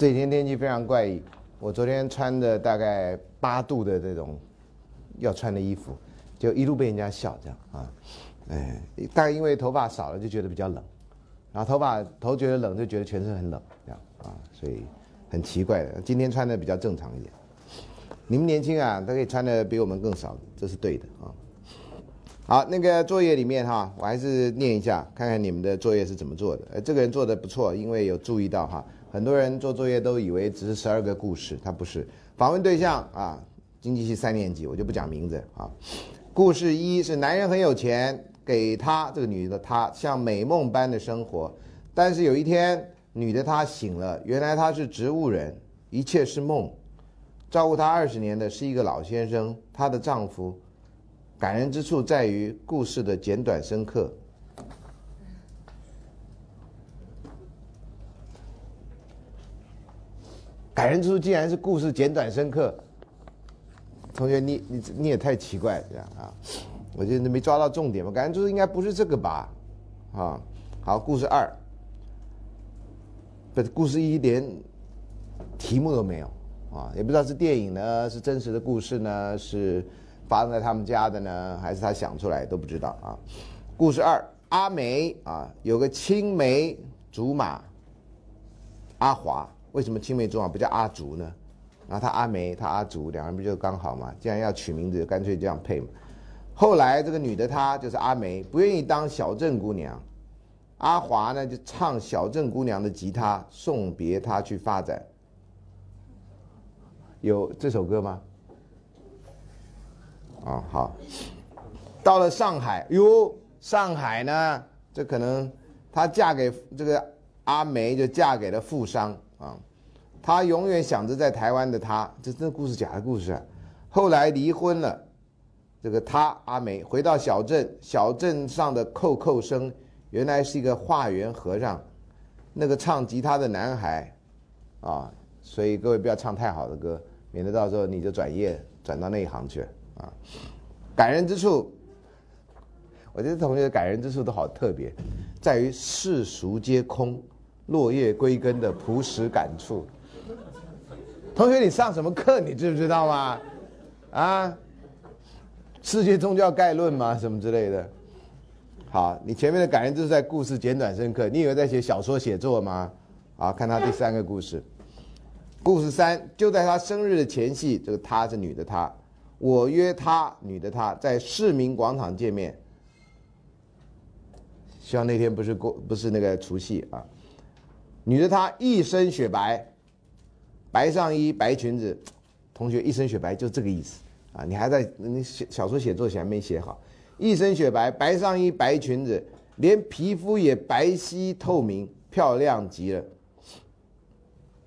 这几天天气非常怪异，我昨天穿的大概八度的这种要穿的衣服，就一路被人家笑这样啊，哎，大概因为头发少了就觉得比较冷，然后头发头觉得冷就觉得全身很冷这样啊，所以很奇怪的。今天穿的比较正常一点，你们年轻啊，都可以穿的比我们更少，这是对的啊。好，那个作业里面哈，我还是念一下，看看你们的作业是怎么做的。呃，这个人做的不错，因为有注意到哈，很多人做作业都以为只是十二个故事，他不是。访问对象啊，经济系三年级，我就不讲名字啊。故事一是男人很有钱，给他这个女的她像美梦般的生活，但是有一天女的她醒了，原来她是植物人，一切是梦。照顾她二十年的是一个老先生，她的丈夫。感人之处在于故事的简短深刻。感人之处竟然是故事简短深刻，同学你你你也太奇怪这样啊！我觉得你没抓到重点嘛，感人之处应该不是这个吧？啊，好，故事二，不是，故事一连题目都没有啊，也不知道是电影呢，是真实的故事呢，是。发生在他们家的呢，还是他想出来都不知道啊。故事二，阿梅啊，有个青梅竹马，阿华，为什么青梅竹马不叫阿竹呢？然后他阿梅，他阿竹，两人不就刚好嘛？既然要取名字，干脆这样配嘛。后来这个女的她就是阿梅，不愿意当小镇姑娘，阿华呢就唱小镇姑娘的吉他送别她去发展。有这首歌吗？啊，好，到了上海，哟，上海呢，这可能她嫁给这个阿梅，就嫁给了富商他。永远想着在台湾的他，这这故事假的故事啊。后来离婚了，这个他阿梅回到小镇，小镇上的扣扣声，原来是一个化缘和尚，那个唱吉他的男孩，啊，所以各位不要唱太好的歌，免得到时候你就转业转到那一行去。啊，感人之处，我觉得同学的感人之处都好特别，在于世俗皆空，落叶归根的朴实感触。同学，你上什么课？你知不知道吗？啊，世界宗教概论吗？什么之类的？好，你前面的感人就是在故事简短深刻。你以为在写小说写作吗？好，看他第三个故事，故事三就在他生日的前夕，这个她是女的她。我约她，女的她，在市民广场见面。希望那天不是过，不是那个除夕啊。女的她一身雪白，白上衣白裙子，同学一身雪白就这个意思啊。你还在你写小说写作前没写好，一身雪白，白上衣白裙子，连皮肤也白皙透明，漂亮极了。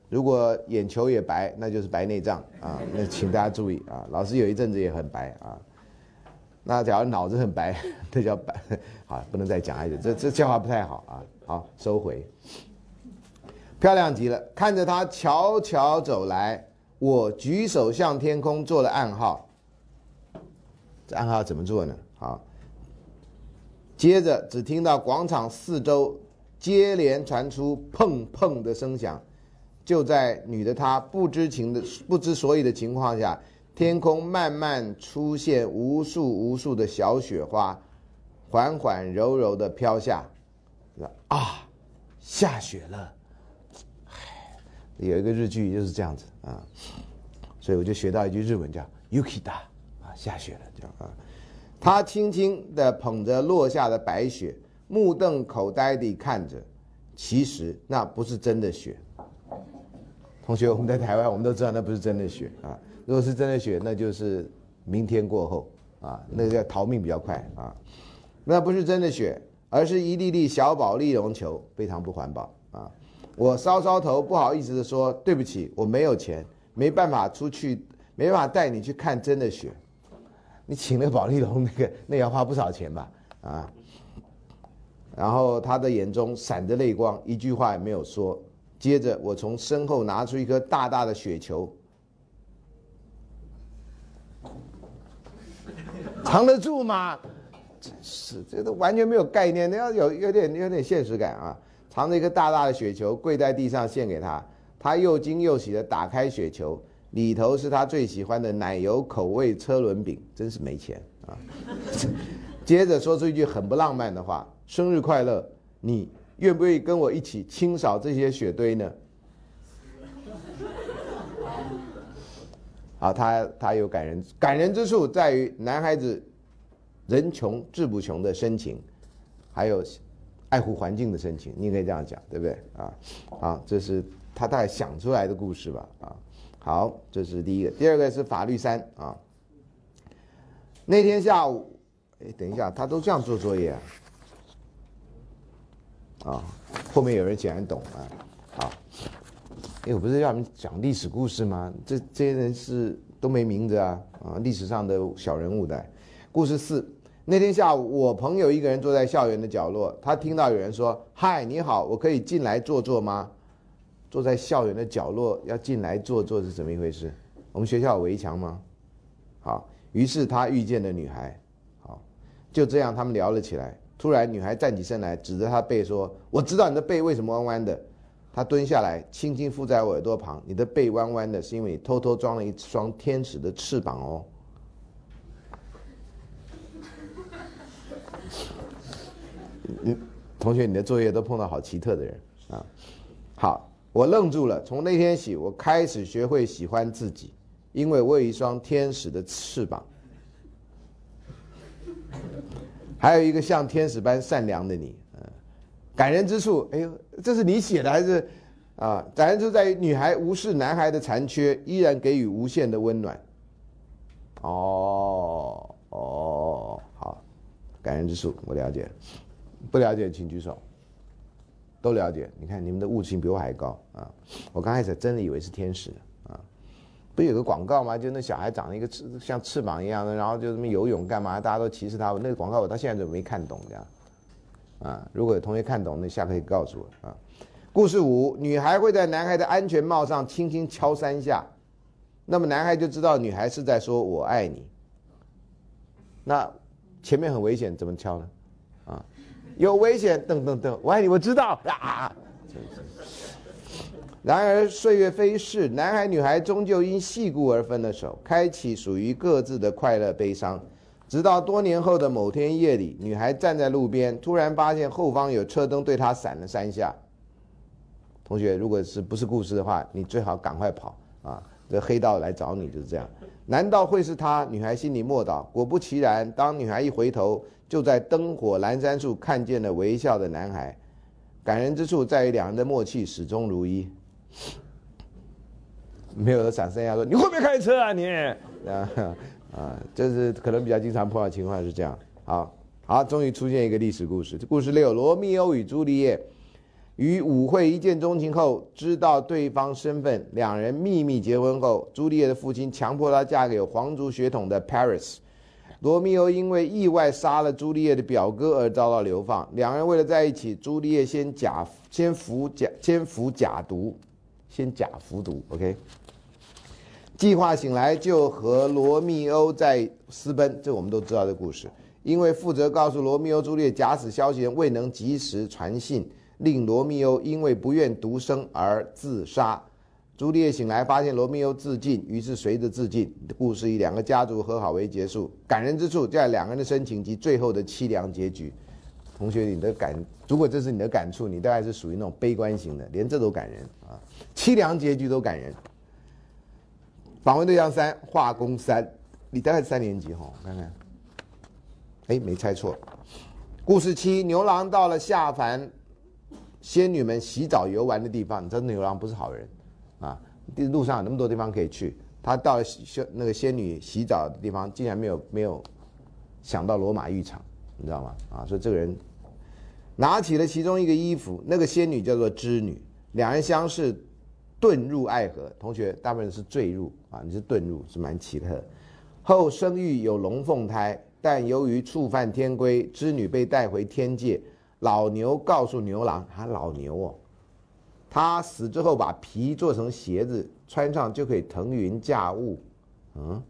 如果眼球也白，那就是白内障啊！那请大家注意啊，老师有一阵子也很白啊。那假如脑子很白，那叫白，好，不能再讲下去，这这笑话不太好啊。好，收回。漂亮极了，看着他悄悄走来，我举手向天空做了暗号。这暗号怎么做呢？好，接着只听到广场四周接连传出砰砰的声响。就在女的她不知情的不知所以的情况下，天空慢慢出现无数无数的小雪花，缓缓柔柔的飘下，啊，下雪了，有一个日剧就是这样子啊，所以我就学到一句日文叫 “Yukida”，啊，下雪了叫啊，他轻轻地捧着落下的白雪，目瞪口呆地看着，其实那不是真的雪。同学，我们在台湾，我们都知道那不是真的雪啊。如果是真的雪，那就是明天过后啊，那个叫逃命比较快啊。那不是真的雪，而是一粒粒小宝丽绒球，非常不环保。我搔搔头，不好意思的说：“对不起，我没有钱，没办法出去，没办法带你去看真的雪。你请那个宝丽龙，那个那要花不少钱吧？啊。”然后他的眼中闪着泪光，一句话也没有说。接着，我从身后拿出一颗大大的雪球，藏得住吗？真是，这都完全没有概念。你要有有点有点现实感啊！藏着一颗大大的雪球，跪在地上献给他。他又惊又喜地打开雪球，里头是他最喜欢的奶油口味车轮饼，真是没钱啊！接着说出一句很不浪漫的话：“生日快乐，你愿不愿意跟我一起清扫这些雪堆呢？” 好，他他有感人感人之处在于男孩子人穷志不穷的深情，还有爱护环境的深情，你可以这样讲，对不对啊？好，这是他大概想出来的故事吧？啊，好，这是第一个，第二个是法律三啊。那天下午，哎，等一下，他都这样做作业啊？啊，后面有人显然懂啊，好。哎，我不是要你们讲历史故事吗？这这些人是都没名字啊啊！历史上的小人物的。故事四，那天下午，我朋友一个人坐在校园的角落，他听到有人说：“嗨，你好，我可以进来坐坐吗？”坐在校园的角落要进来坐坐是怎么一回事？我们学校有围墙吗？好，于是他遇见了女孩，好，就这样他们聊了起来。突然，女孩站起身来，指着他背说：“我知道你的背为什么弯弯的。”他蹲下来，轻轻附在我耳朵旁。你的背弯弯的，是因为你偷偷装了一双天使的翅膀哦。你同学，你的作业都碰到好奇特的人啊！好，我愣住了。从那天起，我开始学会喜欢自己，因为我有一双天使的翅膀，还有一个像天使般善良的你。感人之处，哎呦，这是你写的还是啊？感人之处在于女孩无视男孩的残缺，依然给予无限的温暖。哦哦，好，感人之处我了解，不了解请举手。都了解，你看你们的悟性比我还高啊！我刚开始真的以为是天使啊，不有个广告吗？就那小孩长了一个翅像翅膀一样的，然后就这么游泳干嘛？大家都歧视他。那个广告我到现在都没看懂这样。啊，如果有同学看懂，那下课可以告诉我啊。故事五，女孩会在男孩的安全帽上轻轻敲三下，那么男孩就知道女孩是在说我爱你。那前面很危险，怎么敲呢？有危险，噔噔噔，我爱你，我知道啊。然而岁月飞逝，男孩女孩终究因细故而分了手，开启属于各自的快乐悲伤。直到多年后的某天夜里，女孩站在路边，突然发现后方有车灯对她闪了三下。同学，如果是不是故事的话，你最好赶快跑啊！这黑道来找你就是这样。难道会是他？女孩心里默祷。果不其然，当女孩一回头，就在灯火阑珊处看见了微笑的男孩。感人之处在于两人的默契始终如一。没有了闪三下说：“你会不会开车啊你？”啊。啊，这是可能比较经常碰到情况是这样。好，好，终于出现一个历史故事。故事六：罗密欧与朱丽叶于舞会一见钟情后，知道对方身份，两人秘密结婚后，朱丽叶的父亲强迫她嫁给有皇族血统的 Paris。罗密欧因为意外杀了朱丽叶的表哥而遭到流放。两人为了在一起，朱丽叶先假先服假先服假毒，先假服毒。OK。计划醒来就和罗密欧在私奔，这我们都知道的故事。因为负责告诉罗密欧朱丽叶假死消息人未能及时传信，令罗密欧因为不愿独生而自杀。朱丽叶醒来发现罗密欧自尽，于是随着自尽。故事以两个家族和好为结束。感人之处在两个人的深情及最后的凄凉结局。同学，你的感，如果这是你的感触，你大概是属于那种悲观型的，连这都感人啊，凄凉结局都感人。访问对象三，化工三，你大概三年级哈，我看看，哎，没猜错。故事七，牛郎到了下凡仙女们洗澡游玩的地方，你知道牛郎不是好人，路上有那么多地方可以去，他到那个仙女洗澡的地方，竟然没有没有想到罗马浴场，你知道吗？啊，所以这个人拿起了其中一个衣服，那个仙女叫做织女，两人相视。遁入爱河，同学大部分是坠入啊，你是遁入是蛮奇特。后生育有龙凤胎，但由于触犯天规，织女被带回天界。老牛告诉牛郎，他老牛哦，他死之后把皮做成鞋子穿上就可以腾云驾雾。嗯，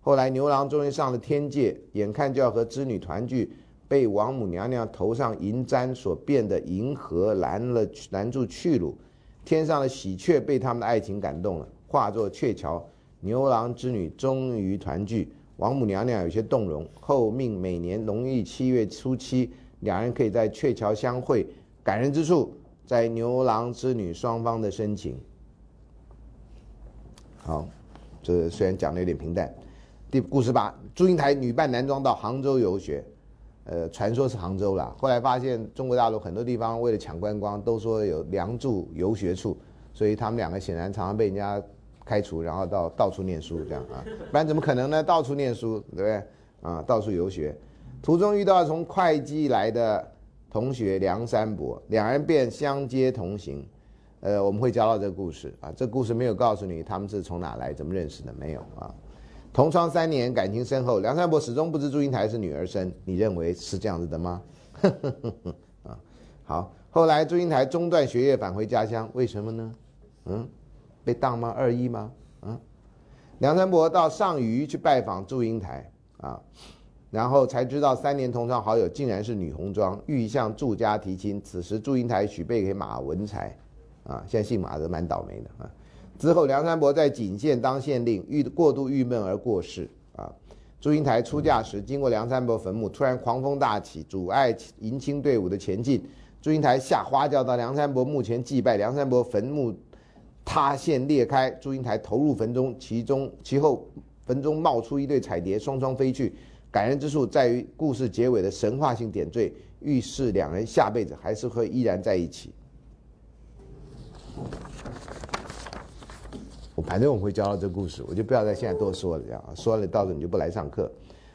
后来牛郎终于上了天界，眼看就要和织女团聚，被王母娘娘头上银簪所变的银河拦了拦住去路。天上的喜鹊被他们的爱情感动了，化作鹊桥，牛郎织女终于团聚。王母娘娘有些动容，后命每年农历七月初七，两人可以在鹊桥相会。感人之处在牛郎织女双方的深情。好，这虽然讲的有点平淡。第故事八，祝英台女扮男装到杭州游学，呃，传说是杭州啦，后来发现中国大陆很多地方为了抢观光，都说有梁祝游学处，所以他们两个显然常常被人家开除，然后到到处念书这样啊，不然怎么可能呢？到处念书，对不对？啊，到处游学，途中遇到从会稽来的同学梁山伯，两人便相接同行。呃，我们会教到这个故事啊，这故事没有告诉你他们是从哪来，怎么认识的，没有啊。同窗三年，感情深厚。梁山伯始终不知祝英台是女儿身，你认为是这样子的吗？啊，好。后来祝英台中断学业，返回家乡，为什么呢？嗯，被当吗？二一吗？嗯，梁山伯到上虞去拜访祝英台啊，然后才知道三年同窗好友竟然是女红妆，欲向祝家提亲。此时祝英台许配给马文才，啊，现在姓马的蛮倒霉的啊。之后，梁山伯在锦县当县令，郁过度郁闷而过世。啊，祝英台出嫁时经过梁山伯坟墓，突然狂风大起，阻碍迎亲队伍的前进。祝英台下花轿到梁山伯墓前祭拜，梁山伯坟墓塌陷裂开，祝英台投入坟中，其中其后坟中冒出一对彩蝶，双双飞去。感人之处在于故事结尾的神话性点缀，预示两人下辈子还是会依然在一起。反正我会教到这故事，我就不要在现在多说了，这样说了到时候你就不来上课。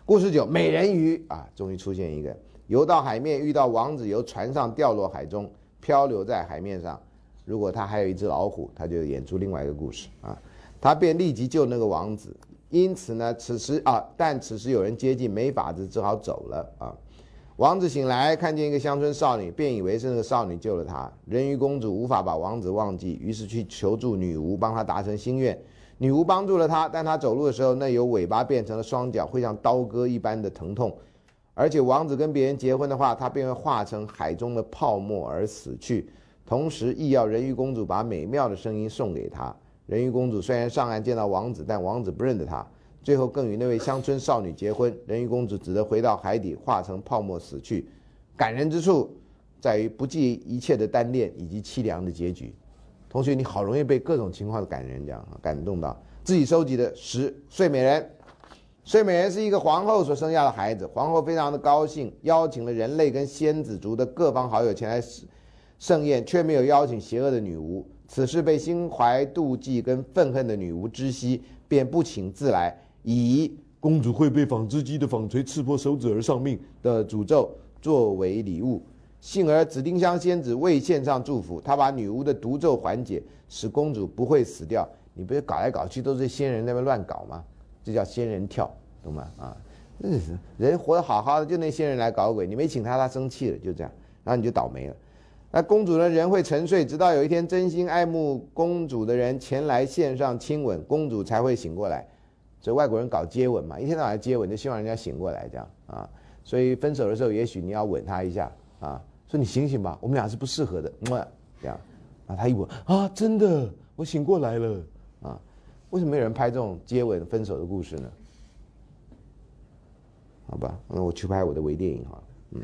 故事九，美人鱼啊，终于出现一个，游到海面遇到王子，由船上掉落海中，漂流在海面上。如果他还有一只老虎，他就演出另外一个故事啊，他便立即救那个王子。因此呢，此时啊，但此时有人接近，没法子，只好走了啊。王子醒来，看见一个乡村少女，便以为是那个少女救了他。人鱼公主无法把王子忘记，于是去求助女巫，帮他达成心愿。女巫帮助了他，但他走路的时候，那由尾巴变成了双脚，会像刀割一般的疼痛。而且王子跟别人结婚的话，他便会化成海中的泡沫而死去。同时，亦要人鱼公主把美妙的声音送给他。人鱼公主虽然上岸见到王子，但王子不认得她。最后更与那位乡村少女结婚，人鱼公主只得回到海底，化成泡沫死去。感人之处在于不计一切的单恋以及凄凉的结局。同学，你好容易被各种情况的感人这样感动到。自己收集的十睡美人，睡美人是一个皇后所生下的孩子，皇后非常的高兴，邀请了人类跟仙子族的各方好友前来盛宴，却没有邀请邪恶的女巫。此事被心怀妒忌跟愤恨的女巫知悉，便不请自来。以公主会被纺织机的纺锤刺破手指而丧命的诅咒作为礼物，幸而紫丁香仙子未献上祝福，她把女巫的毒咒缓解，使公主不会死掉。你不是搞来搞去都是仙人那边乱搞吗？这叫仙人跳，懂吗？啊，是 人活得好好的，就那仙人来搞鬼，你没请他，他生气了，就这样，然后你就倒霉了。那公主呢？人会沉睡，直到有一天真心爱慕公主的人前来献上亲吻，公主才会醒过来。所以外国人搞接吻嘛，一天到晚接吻，就希望人家醒过来这样啊。所以分手的时候，也许你要吻他一下啊，说你醒醒吧，我们俩是不适合的么，这样。啊，他一吻啊，真的，我醒过来了啊。为什么有人拍这种接吻分手的故事呢？好吧，那我去拍我的微电影哈。嗯，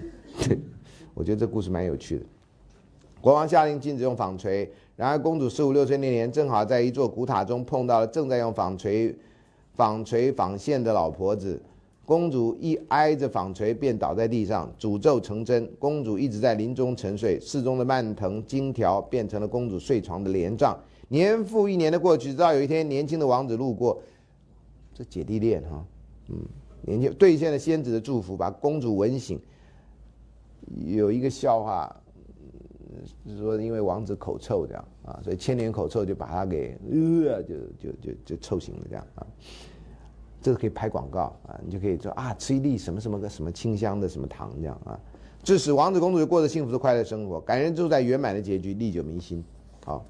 我觉得这故事蛮有趣的。国王下令禁止用纺锤，然而公主十五六岁那年，正好在一座古塔中碰到了正在用纺锤。纺锤纺线的老婆子，公主一挨着纺锤便倒在地上，诅咒成真。公主一直在林中沉睡，室中的蔓藤荆条变成了公主睡床的帘帐。年复一年的过去，直到有一天，年轻的王子路过，这姐弟恋哈，嗯，年轻兑现了仙子的祝福，把公主吻醒。有一个笑话。是说，因为王子口臭这样啊，所以千年口臭就把他给呃，就就就就臭醒了这样啊。这个可以拍广告啊，你就可以说啊，吃一粒什么什么个什么清香的什么糖这样啊。致使王子公主就过着幸福的快乐生活，感人就在圆满的结局，历久弥新。好，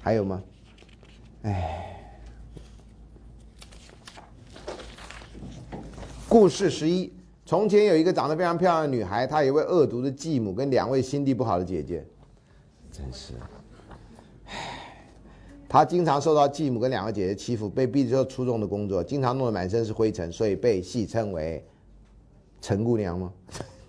还有吗？哎，故事十一：从前有一个长得非常漂亮的女孩，她有一位恶毒的继母跟两位心地不好的姐姐。真是，唉，她经常受到继母跟两个姐姐欺负，被逼着做粗重的工作，经常弄得满身是灰尘，所以被戏称为“陈姑娘”吗？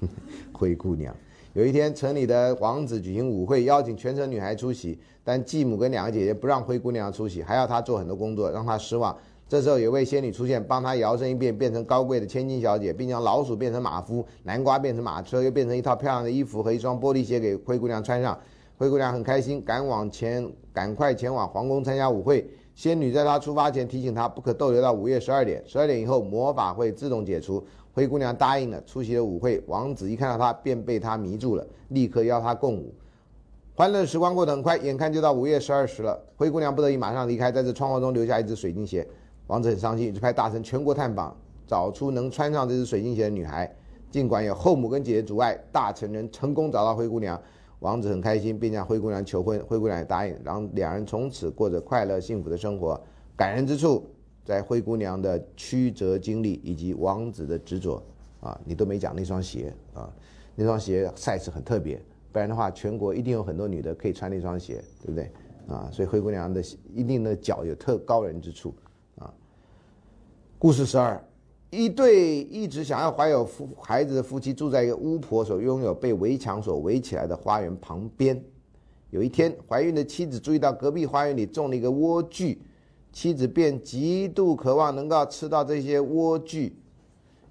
灰姑娘。有一天，城里的王子举行舞会，邀请全城女孩出席，但继母跟两个姐姐不让灰姑娘出席，还要她做很多工作，让她失望。这时候，有位仙女出现，帮她摇身一变，变成高贵的千金小姐，并将老鼠变成马夫，南瓜变成马车，又变成一套漂亮的衣服和一双玻璃鞋给灰姑娘穿上。灰姑娘很开心，赶往前，赶快前往皇宫参加舞会。仙女在她出发前提醒她，不可逗留到午夜十二点。十二点以后，魔法会自动解除。灰姑娘答应了，出席了舞会。王子一看到她，便被她迷住了，立刻邀她共舞。欢乐时光过得很快，眼看就到午夜十二时了。灰姑娘不得已马上离开，在这窗户中留下一只水晶鞋。王子很伤心，就派大臣全国探访，找出能穿上这只水晶鞋的女孩。尽管有后母跟姐姐阻碍，大臣仍成功找到灰姑娘。王子很开心，便向灰姑娘求婚，灰姑娘也答应，然后两人从此过着快乐幸福的生活。感人之处在灰姑娘的曲折经历以及王子的执着啊！你都没讲那双鞋啊，那双鞋 size 很特别，不然的话，全国一定有很多女的可以穿那双鞋，对不对啊？所以灰姑娘的一定的脚有特高人之处。故事十二。一对一直想要怀有夫孩子的夫妻住在一个巫婆所拥有被围墙所围起来的花园旁边。有一天，怀孕的妻子注意到隔壁花园里种了一个莴苣，妻子便极度渴望能够吃到这些莴苣，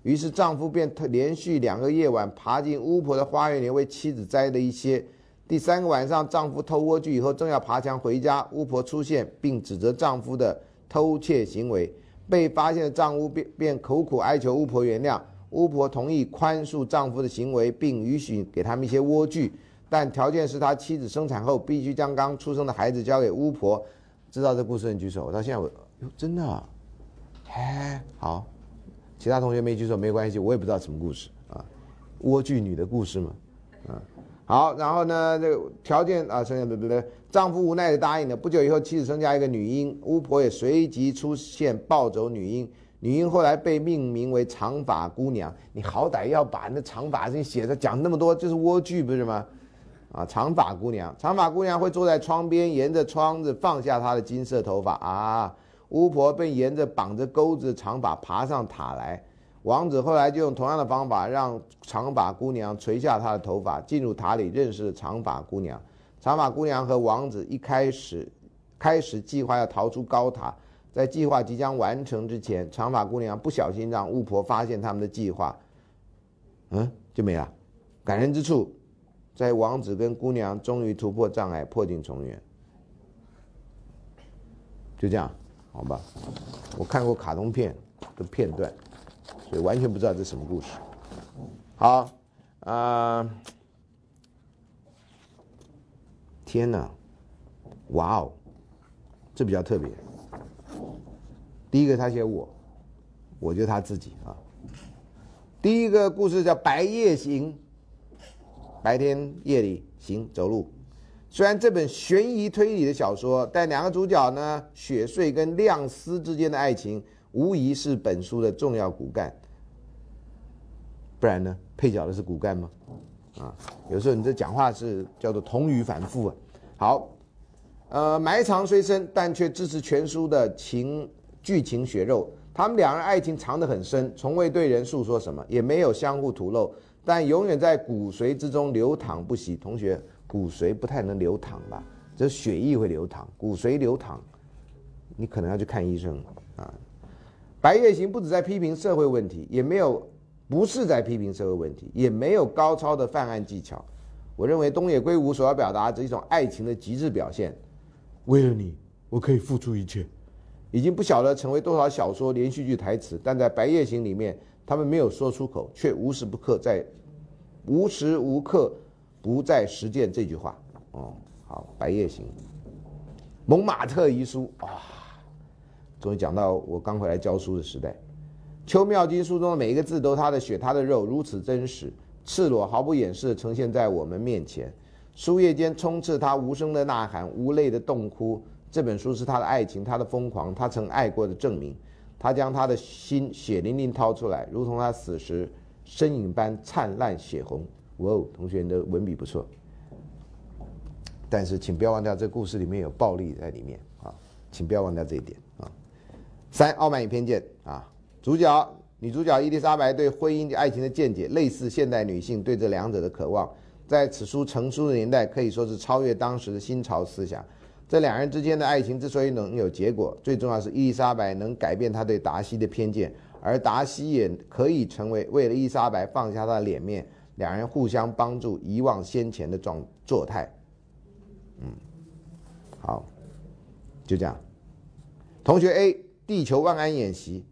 于是丈夫便连续两个夜晚爬进巫婆的花园里为妻子摘了一些。第三个晚上，丈夫偷莴苣以后，正要爬墙回家，巫婆出现并指责丈夫的偷窃行为。被发现的丈夫便便苦苦哀求巫婆原谅，巫婆同意宽恕丈夫的行为，并允许给他们一些莴苣，但条件是他妻子生产后必须将刚出生的孩子交给巫婆。知道这故事的举手。我到现在我哟真的，哎好，其他同学没举手没关系，我也不知道什么故事啊，莴苣女的故事嘛，好，然后呢？这个条件啊，生下对对对，丈夫无奈的答应了。不久以后，妻子生下一个女婴，巫婆也随即出现抱走女婴。女婴后来被命名为长发姑娘。你好歹要把那长发事情写的讲那么多，就是莴苣不是吗？啊，长发姑娘，长发姑娘会坐在窗边，沿着窗子放下她的金色头发啊。巫婆便沿着绑着钩子的长发爬上塔来。王子后来就用同样的方法，让长发姑娘垂下她的头发，进入塔里认识了长发姑娘。长发姑娘和王子一开始，开始计划要逃出高塔，在计划即将完成之前，长发姑娘不小心让巫婆发现他们的计划，嗯，就没了。感人之处，在王子跟姑娘终于突破障碍，破镜重圆。就这样，好吧？我看过卡通片的片段。所以完全不知道这是什么故事。好，啊，天哪，哇哦，这比较特别。第一个他写我，我就他自己啊。第一个故事叫《白夜行》，白天夜里行走路。虽然这本悬疑推理的小说，但两个主角呢，雪穗跟亮司之间的爱情。无疑是本书的重要骨干，不然呢？配角的是骨干吗？啊，有时候你这讲话是叫做同语反复啊。好，呃，埋藏虽深，但却支持全书的情剧情血肉。他们两人爱情藏得很深，从未对人诉说什么，也没有相互吐露，但永远在骨髓之中流淌不息。同学，骨髓不太能流淌吧？这血液会流淌，骨髓流淌，你可能要去看医生啊。白夜行不止在批评社会问题，也没有不是在批评社会问题，也没有高超的犯案技巧。我认为东野圭吾所要表达的一种爱情的极致表现。为了你，我可以付出一切，已经不晓得成为多少小说连续剧台词。但在白夜行里面，他们没有说出口，却无时不刻在无时无刻不在实践这句话。哦，好，白夜行，蒙马特遗书啊。终于讲到我刚回来教书的时代，《邱妙金》书中的每一个字都是他的血，他的肉，如此真实、赤裸、毫不掩饰的呈现在我们面前。书页间充斥他无声的呐喊，无泪的痛哭。这本书是他的爱情，他的疯狂，他曾爱过的证明。他将他的心血淋淋掏出来，如同他死时身影般灿烂血红。哇哦，同学你的文笔不错，但是请不要忘掉，这故事里面有暴力在里面啊。请不要忘掉这一点。三，傲慢与偏见啊，主角女主角伊丽莎白对婚姻爱情的见解，类似现代女性对这两者的渴望，在此书成书的年代，可以说是超越当时的新潮思想。这两人之间的爱情之所以能有结果，最重要是伊丽莎白能改变她对达西的偏见，而达西也可以成为为了伊丽莎白放下他的脸面，两人互相帮助，遗忘先前的状作态。嗯，好，就这样。同学 A，地球万安演习，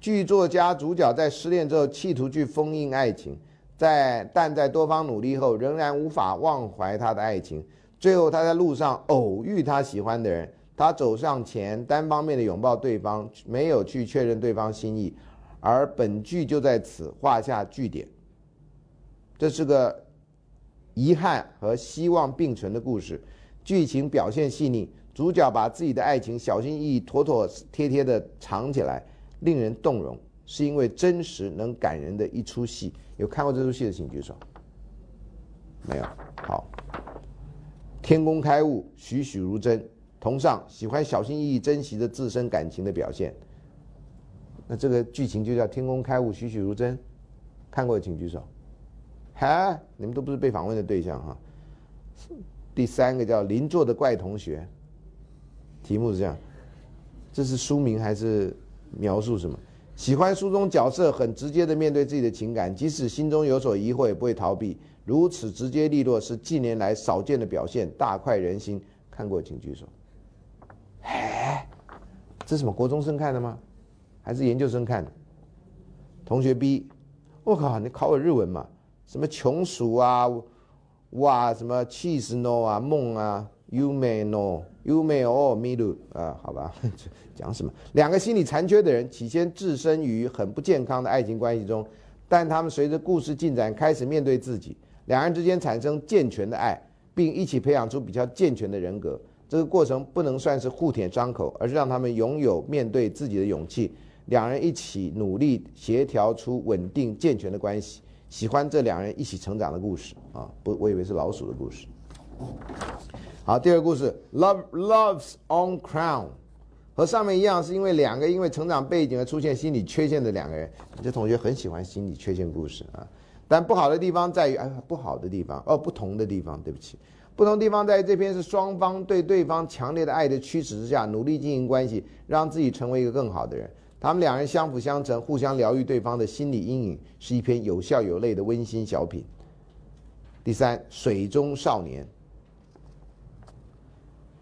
剧作家主角在失恋之后企图去封印爱情，在但在多方努力后仍然无法忘怀他的爱情。最后，他在路上偶遇他喜欢的人，他走上前，单方面的拥抱对方，没有去确认对方心意，而本剧就在此画下句点。这是个遗憾和希望并存的故事，剧情表现细腻，主角把自己的爱情小心翼翼、妥妥帖帖的藏起来，令人动容，是因为真实能感人的一出戏。有看过这出戏的请举手。没有，好。天工开物，栩栩如真。同上喜欢小心翼翼珍惜着自身感情的表现。那这个剧情就叫天工开物，栩栩如真。看过的请举手。哈，你们都不是被访问的对象哈。第三个叫邻座的怪同学。题目是这样，这是书名还是描述什么？喜欢书中角色很直接的面对自己的情感，即使心中有所疑惑，也不会逃避。如此直接利落是近年来少见的表现，大快人心。看过请举手。哎，这是什么？国中生看的吗？还是研究生看的？同学 B，我靠，你考我日文嘛？什么穷鼠啊，哇，什么 cheese no 啊，梦啊，you may know，you may all me do 啊，好吧，讲什么？两个心理残缺的人，起先置身于很不健康的爱情关系中，但他们随着故事进展开始面对自己。两人之间产生健全的爱，并一起培养出比较健全的人格。这个过程不能算是互舔伤口，而是让他们拥有面对自己的勇气。两人一起努力协调出稳定健全的关系。喜欢这两人一起成长的故事啊！不，我以为是老鼠的故事。好，第二个故事，Love Love's on Crown，和上面一样，是因为两个因为成长背景而出现心理缺陷的两个人。这同学很喜欢心理缺陷故事啊。但不好的地方在于，哎，不好的地方哦，不同的地方，对不起，不同地方在于这篇是双方对对方强烈的爱的驱使之下，努力经营关系，让自己成为一个更好的人。他们两人相辅相成，互相疗愈对方的心理阴影，是一篇有笑有泪的温馨小品。第三，水中少年，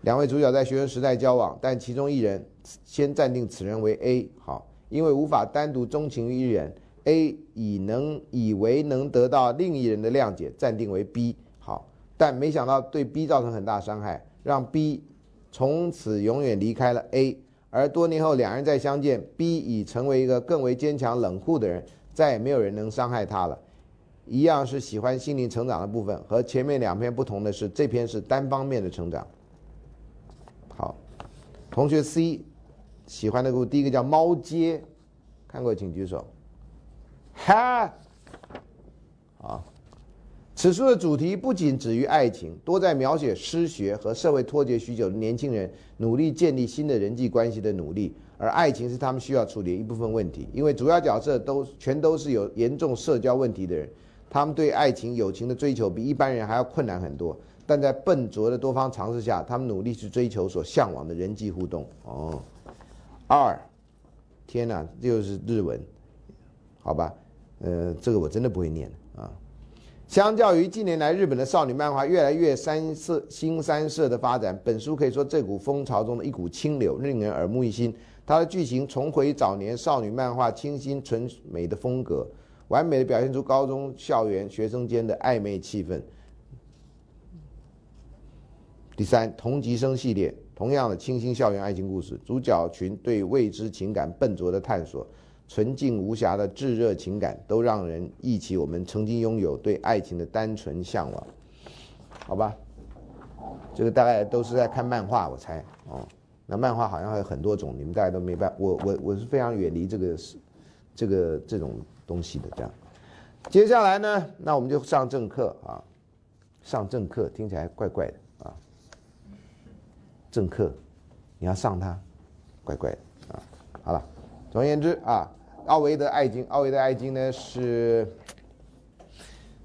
两位主角在学生时代交往，但其中一人先暂定此人为 A，好，因为无法单独钟情于一人。A 以能以为能得到另一人的谅解，暂定为 B 好，但没想到对 B 造成很大伤害，让 B 从此永远离开了 A。而多年后两人再相见，B 已成为一个更为坚强冷酷的人，再也没有人能伤害他了。一样是喜欢心灵成长的部分，和前面两篇不同的是，这篇是单方面的成长。同学 C 喜欢的故第一个叫猫街，看过请举手。哈，啊，此书的主题不仅止于爱情，多在描写失学和社会脱节许久的年轻人努力建立新的人际关系的努力，而爱情是他们需要处理的一部分问题。因为主要角色都全都是有严重社交问题的人，他们对爱情、友情的追求比一般人还要困难很多。但在笨拙的多方尝试下，他们努力去追求所向往的人际互动。哦，二，天哪，这又是日文，好吧。呃，这个我真的不会念啊。相较于近年来日本的少女漫画越来越三色新三色的发展，本书可以说这股风潮中的一股清流，令人耳目一新。它的剧情重回早年少女漫画清新纯美的风格，完美的表现出高中校园学生间的暧昧气氛。第三，同级生系列同样的清新校园爱情故事，主角群对未知情感笨拙的探索。纯净无瑕的炙热情感，都让人忆起我们曾经拥有对爱情的单纯向往。好吧，这个大概都是在看漫画，我猜哦。那漫画好像还有很多种，你们大家都没办，我我我是非常远离这个是这个这种东西的。这样，接下来呢，那我们就上正课啊。上正课听起来怪怪的啊。正课。你要上它，怪怪的啊。好了，总而言之啊，奥维德爱经，奥维德爱经呢是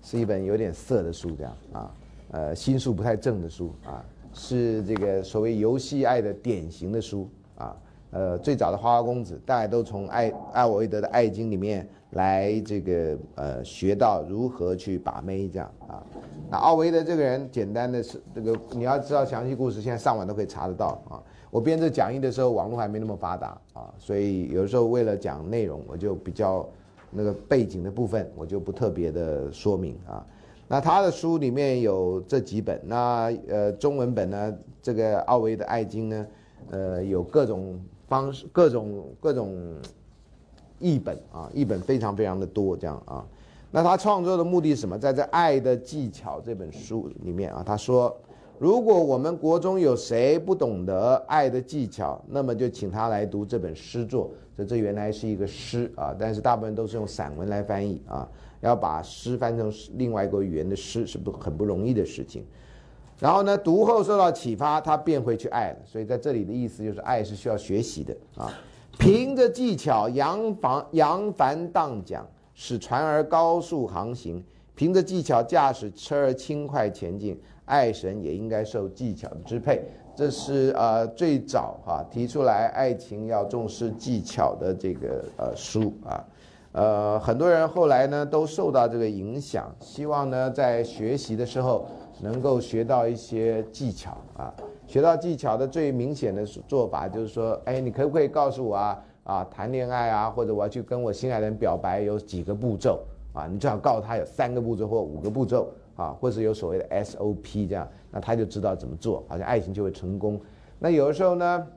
是一本有点色的书，这样啊，呃，心术不太正的书啊，是这个所谓游戏爱的典型的书啊。呃，最早的花花公子，大家都从爱艾维德的《爱经》里面来这个呃学到如何去把妹这样啊。那奥维的这个人，简单的是这个你要知道详细故事，现在上网都可以查得到啊。我编这讲义的时候，网络还没那么发达啊，所以有的时候为了讲内容，我就比较那个背景的部分，我就不特别的说明啊。那他的书里面有这几本，那呃中文本呢，这个奥维的《爱经》呢，呃有各种。方式各种各种译本啊，译本非常非常的多，这样啊。那他创作的目的是什么？在这《爱的技巧》这本书里面啊，他说，如果我们国中有谁不懂得爱的技巧，那么就请他来读这本诗作。这这原来是一个诗啊，但是大部分都是用散文来翻译啊。要把诗翻成另外一个语言的诗，是不很不容易的事情。然后呢，读后受到启发，他便会去爱了。所以在这里的意思就是，爱是需要学习的啊。凭着技巧扬帆扬帆荡桨，使船儿高速航行；凭着技巧驾驶车儿轻快前进。爱神也应该受技巧的支配。这是呃最早哈提出来爱情要重视技巧的这个呃书啊。呃，很多人后来呢都受到这个影响，希望呢在学习的时候。能够学到一些技巧啊，学到技巧的最明显的做法就是说，哎，你可不可以告诉我啊啊，谈恋爱啊，或者我要去跟我心爱的人表白有几个步骤啊？你最好告诉他有三个步骤或五个步骤啊，或是有所谓的 SOP 这样，那他就知道怎么做，好像爱情就会成功。那有的时候呢，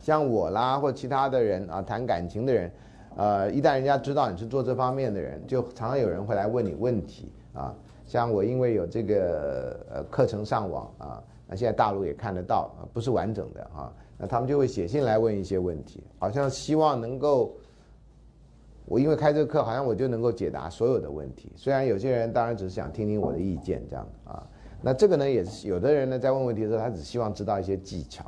像我啦或其他的人啊，谈感情的人，呃，一旦人家知道你是做这方面的人，就常常有人会来问你问题啊。像我因为有这个呃课程上网啊，那现在大陆也看得到啊，不是完整的啊，那他们就会写信来问一些问题，好像希望能够，我因为开这个课，好像我就能够解答所有的问题。虽然有些人当然只是想听听我的意见这样啊，那这个呢也是有的人呢在问问题的时候，他只希望知道一些技巧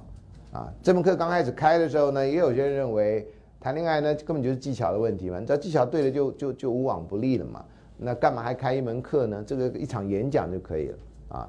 啊。这门课刚开始开的时候呢，也有些人认为谈恋爱呢根本就是技巧的问题嘛，你知道技巧对了就就就无往不利了嘛。那干嘛还开一门课呢？这个一场演讲就可以了啊。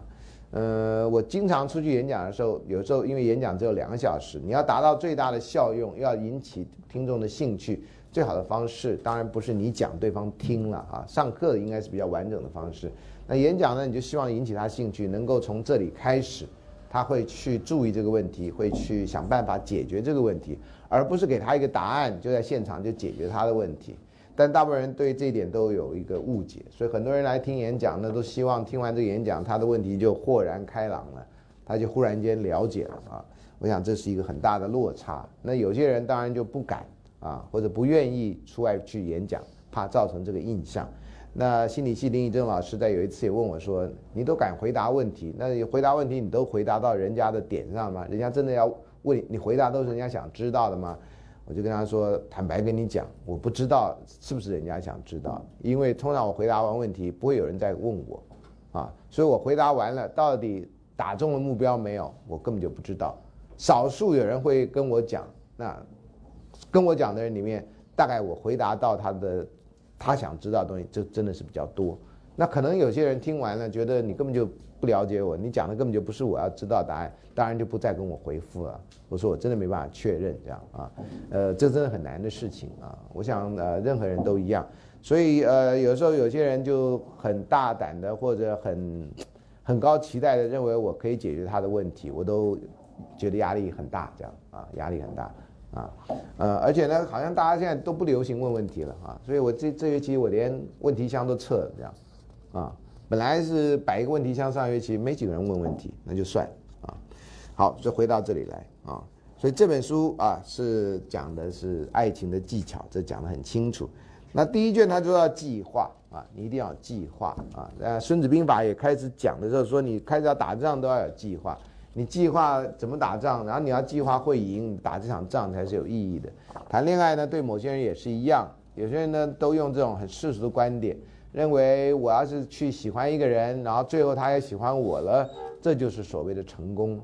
呃，我经常出去演讲的时候，有时候因为演讲只有两个小时，你要达到最大的效用，要引起听众的兴趣，最好的方式当然不是你讲对方听了啊。上课应该是比较完整的方式。那演讲呢，你就希望引起他兴趣，能够从这里开始，他会去注意这个问题，会去想办法解决这个问题，而不是给他一个答案就在现场就解决他的问题。但大部分人对这一点都有一个误解，所以很多人来听演讲呢，都希望听完这个演讲，他的问题就豁然开朗了，他就忽然间了解了啊。我想这是一个很大的落差。那有些人当然就不敢啊，或者不愿意出外去演讲，怕造成这个印象。那心理系林义正老师在有一次也问我说：“你都敢回答问题？那你回答问题，你都回答到人家的点上吗？人家真的要问你，你回答都是人家想知道的吗？”我就跟他说，坦白跟你讲，我不知道是不是人家想知道，因为通常我回答完问题，不会有人再问我，啊，所以我回答完了，到底打中了目标没有，我根本就不知道。少数有人会跟我讲，那跟我讲的人里面，大概我回答到他的他想知道的东西，就真的是比较多。那可能有些人听完了，觉得你根本就。不了解我，你讲的根本就不是我要知道答案，当然就不再跟我回复了。我说我真的没办法确认这样啊，呃，这真的很难的事情啊。我想呃，任何人都一样，所以呃，有时候有些人就很大胆的或者很很高期待的认为我可以解决他的问题，我都觉得压力很大这样啊，压力很大啊，呃，而且呢，好像大家现在都不流行问问题了啊，所以我这这学期我连问题箱都撤了这样啊。本来是摆一个问题像，上学期没几个人问问题，那就算啊。好，就回到这里来啊。所以这本书啊是讲的是爱情的技巧，这讲得很清楚。那第一卷他就要计划啊，你一定要计划啊。那，《孙子兵法》也开始讲的时候说，你开始要打仗都要有计划。你计划怎么打仗，然后你要计划会赢，打这场仗才是有意义的。谈恋爱呢，对某些人也是一样，有些人呢都用这种很世俗的观点。认为我要是去喜欢一个人，然后最后他也喜欢我了，这就是所谓的成功，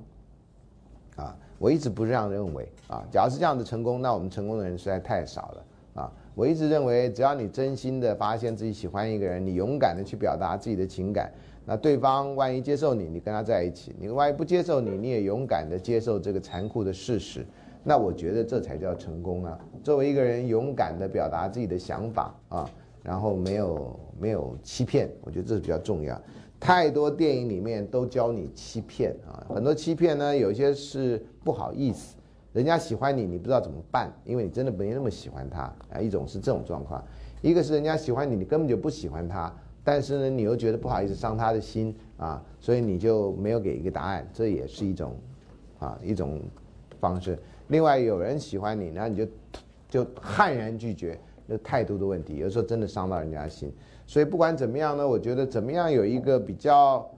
啊，我一直不是这样认为啊。假如是这样的成功，那我们成功的人实在太少了啊。我一直认为，只要你真心的发现自己喜欢一个人，你勇敢的去表达自己的情感，那对方万一接受你，你跟他在一起；你万一不接受你，你也勇敢的接受这个残酷的事实。那我觉得这才叫成功啊！作为一个人，勇敢的表达自己的想法啊，然后没有没有欺骗，我觉得这是比较重要。太多电影里面都教你欺骗啊，很多欺骗呢，有些是不好意思，人家喜欢你，你不知道怎么办，因为你真的没那么喜欢他啊。一种是这种状况，一个是人家喜欢你，你根本就不喜欢他，但是呢，你又觉得不好意思伤他的心啊，所以你就没有给一个答案，这也是一种啊一种方式。另外，有人喜欢你，然后你就就悍然拒绝，那态度的问题，有时候真的伤到人家心。所以不管怎么样呢，我觉得怎么样有一个比较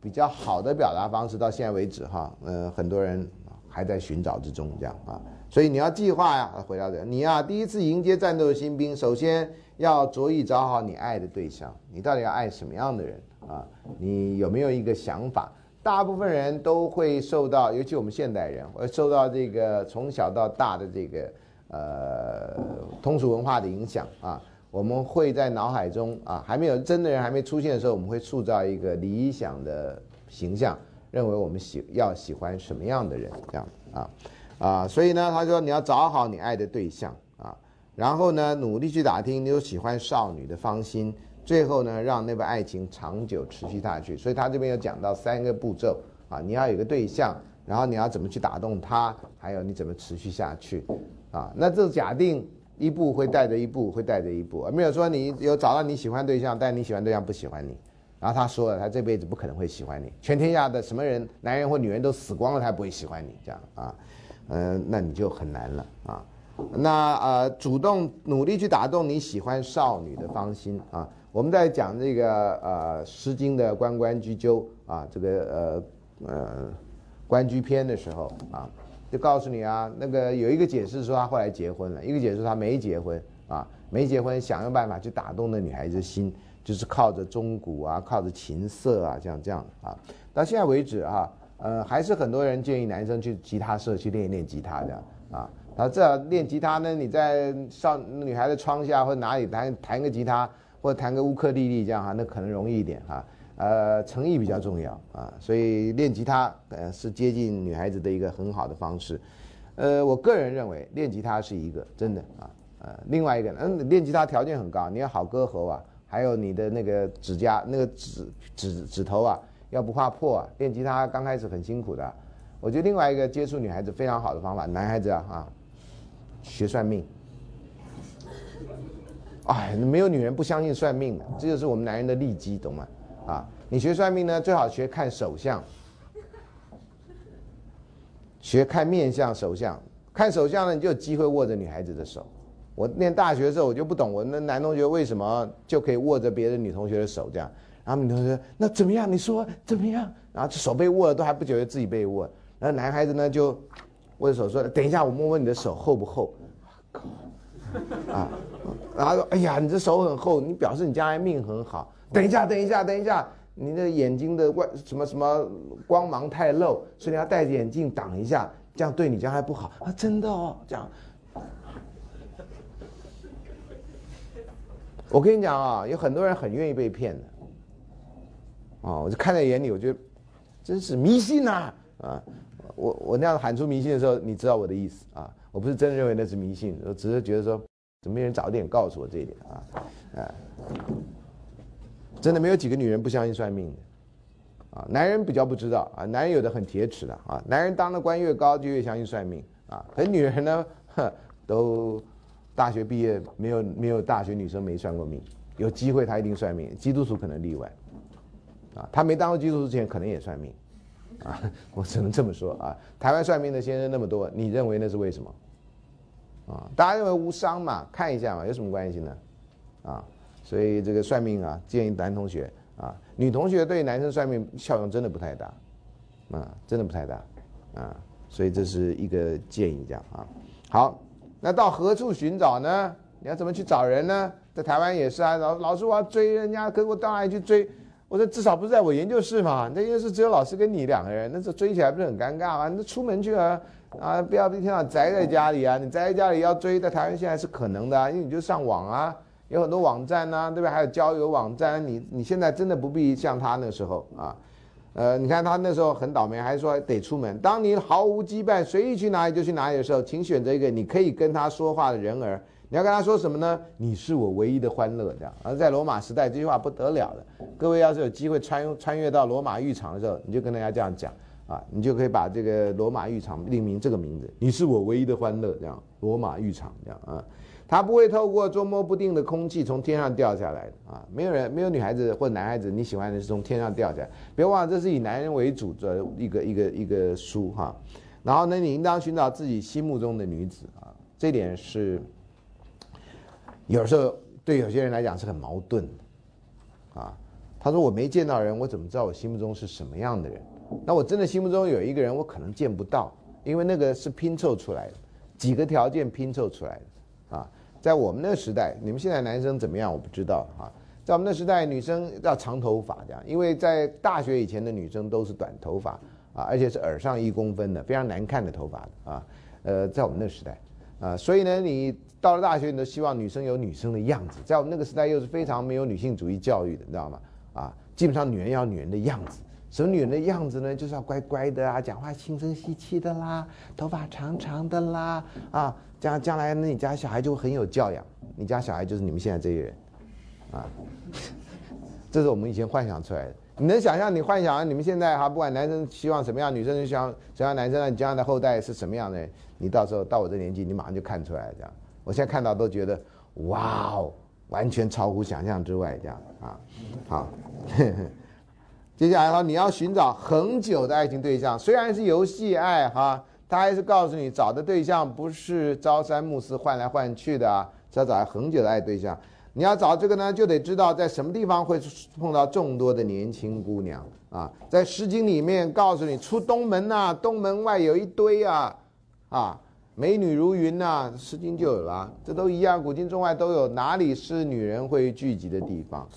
比较好的表达方式，到现在为止哈，呃，很多人还在寻找之中，这样啊。所以你要计划呀，回到这，你呀，第一次迎接战斗的新兵，首先要着意找好你爱的对象，你到底要爱什么样的人啊？你有没有一个想法？大部分人都会受到，尤其我们现代人，会受到这个从小到大的这个呃通俗文化的影响啊。我们会在脑海中啊，还没有真的人还没出现的时候，我们会塑造一个理想的形象，认为我们喜要喜欢什么样的人这样啊啊。所以呢，他说你要找好你爱的对象啊，然后呢，努力去打听你有喜欢少女的芳心。最后呢，让那份爱情长久持续下去。所以他这边有讲到三个步骤啊，你要有个对象，然后你要怎么去打动他，还有你怎么持续下去啊。那这假定一步会带着一步，会带着一步，没有说你有找到你喜欢对象，但你喜欢对象不喜欢你，然后他说了，他这辈子不可能会喜欢你，全天下的什么人，男人或女人都死光了，他不会喜欢你，这样啊，嗯，那你就很难了啊。那呃，主动努力去打动你喜欢少女的芳心啊。我们在讲这个呃《诗经》的《关关雎鸠》啊，这个呃呃关雎篇的时候啊，就告诉你啊，那个有一个解释说他后来结婚了，一个解释他没结婚啊，没结婚想用办法去打动那女孩子心，就是靠着钟鼓啊，靠着琴瑟啊，这样这样啊。到现在为止啊，呃，还是很多人建议男生去吉他社去练一练吉他的啊。然后至少练吉他呢，你在上女孩的窗下或者哪里弹弹个吉他。或者弹个乌克丽丽这样哈，那可能容易一点哈。呃，诚意比较重要啊，所以练吉他呃是接近女孩子的一个很好的方式。呃，我个人认为练吉他是一个真的啊。呃，另外一个嗯，练吉他条件很高，你要好歌喉啊，还有你的那个指甲那个指指指头啊，要不怕破啊。练吉他刚开始很辛苦的。我觉得另外一个接触女孩子非常好的方法，男孩子啊啊，学算命。哎，没有女人不相信算命的，这就是我们男人的利基，懂吗？啊，你学算命呢，最好学看手相，学看面相、手相。看手相呢，你就有机会握着女孩子的手。我念大学的时候，我就不懂，我那男同学为什么就可以握着别的女同学的手这样？然后女同学说那怎么样？你说怎么样？然后手被握了，都还不觉得自己被握。然后男孩子呢，就握着手说：“等一下，我摸摸你的手厚不厚？”啊。然后说：“哎呀，你这手很厚，你表示你将来命很好。等一下，等一下，等一下，你的眼睛的外什么什么光芒太露，所以你要戴着眼镜挡一下，这样对你将来不好啊！真的哦，这样。我跟你讲啊，有很多人很愿意被骗的。啊，我就看在眼里，我觉得真是迷信呐！啊，我我那样喊出迷信的时候，你知道我的意思啊？我不是真的认为那是迷信，我只是觉得说。”怎么没人早点告诉我这一点啊？啊，真的没有几个女人不相信算命的，啊，男人比较不知道啊，男人有的很铁齿的啊，男人当的官越高就越相信算命啊，可女人呢，呵，都大学毕业没有没有大学女生没算过命，有机会她一定算命，基督徒可能例外，啊，他没当过基督徒之前可能也算命，啊，我只能这么说啊，台湾算命的先生那么多，你认为那是为什么？啊，大家认为无伤嘛，看一下嘛，有什么关系呢？啊，所以这个算命啊，建议男同学啊，女同学对男生算命效用真的不太大，啊，真的不太大，啊，所以这是一个建议，这样啊。好，那到何处寻找呢？你要怎么去找人呢？在台湾也是啊，老老师我要追人家，可我到哪里去追？我说至少不是在我研究室嘛，那研究室只有老师跟你两个人，那这追起来不是很尴尬吗？那出门去啊，啊，不要一天到宅在家里啊！你宅在家里要追，在台湾现在是可能的啊，因为你就上网啊，有很多网站呢，对不对？还有交友网站，你你现在真的不必像他那时候啊，呃，你看他那时候很倒霉，还说得出门。当你毫无羁绊，随意去哪里就去哪里的时候，请选择一个你可以跟他说话的人儿。你要跟他说什么呢？你是我唯一的欢乐，这样。而在罗马时代，这句话不得了了。各位要是有机会穿穿越到罗马浴场的时候，你就跟大家这样讲啊，你就可以把这个罗马浴场命名这个名字。你是我唯一的欢乐，这样。罗马浴场这样啊，它不会透过捉摸不定的空气从天上掉下来的啊。没有人，没有女孩子或男孩子你喜欢的是从天上掉下来。别忘了，这是以男人为主的一个一个一个书哈。然后呢，你应当寻找自己心目中的女子啊，这点是。有时候对有些人来讲是很矛盾的，啊，他说我没见到人，我怎么知道我心目中是什么样的人？那我真的心目中有一个人，我可能见不到，因为那个是拼凑出来的，几个条件拼凑出来的，在我们那时代，你们现在男生怎么样？我不知道啊，在我们那时代，女生要长头发这样，因为在大学以前的女生都是短头发啊，而且是耳上一公分的，非常难看的头发啊，呃，在我们那时代。啊，所以呢，你到了大学，你都希望女生有女生的样子。在我们那个时代，又是非常没有女性主义教育的，你知道吗？啊，基本上女人要女人的样子。什么女人的样子呢？就是要乖乖的啊，讲话轻声细气的啦，头发长长的啦，啊，将将来那你家小孩就很有教养。你家小孩就是你们现在这些人，啊，这是我们以前幻想出来的。你能想象你幻想你们现在哈，不管男生希望什么样，女生希望什么样，男生你将来的后代是什么样的？你到时候到我这年纪，你马上就看出来这样。我现在看到都觉得，哇哦，完全超乎想象之外这样啊。好，接下来哈，你要寻找恒久的爱情对象，虽然是游戏爱哈，他还是告诉你找的对象不是朝三暮四换来换去的啊，是要找恒久的爱对象。你要找这个呢，就得知道在什么地方会碰到众多的年轻姑娘啊。在《诗经》里面告诉你，出东门呐，东门外有一堆啊。啊，美女如云呐，《诗经》就有了，这都一样，古今中外都有。哪里是女人会聚集的地方？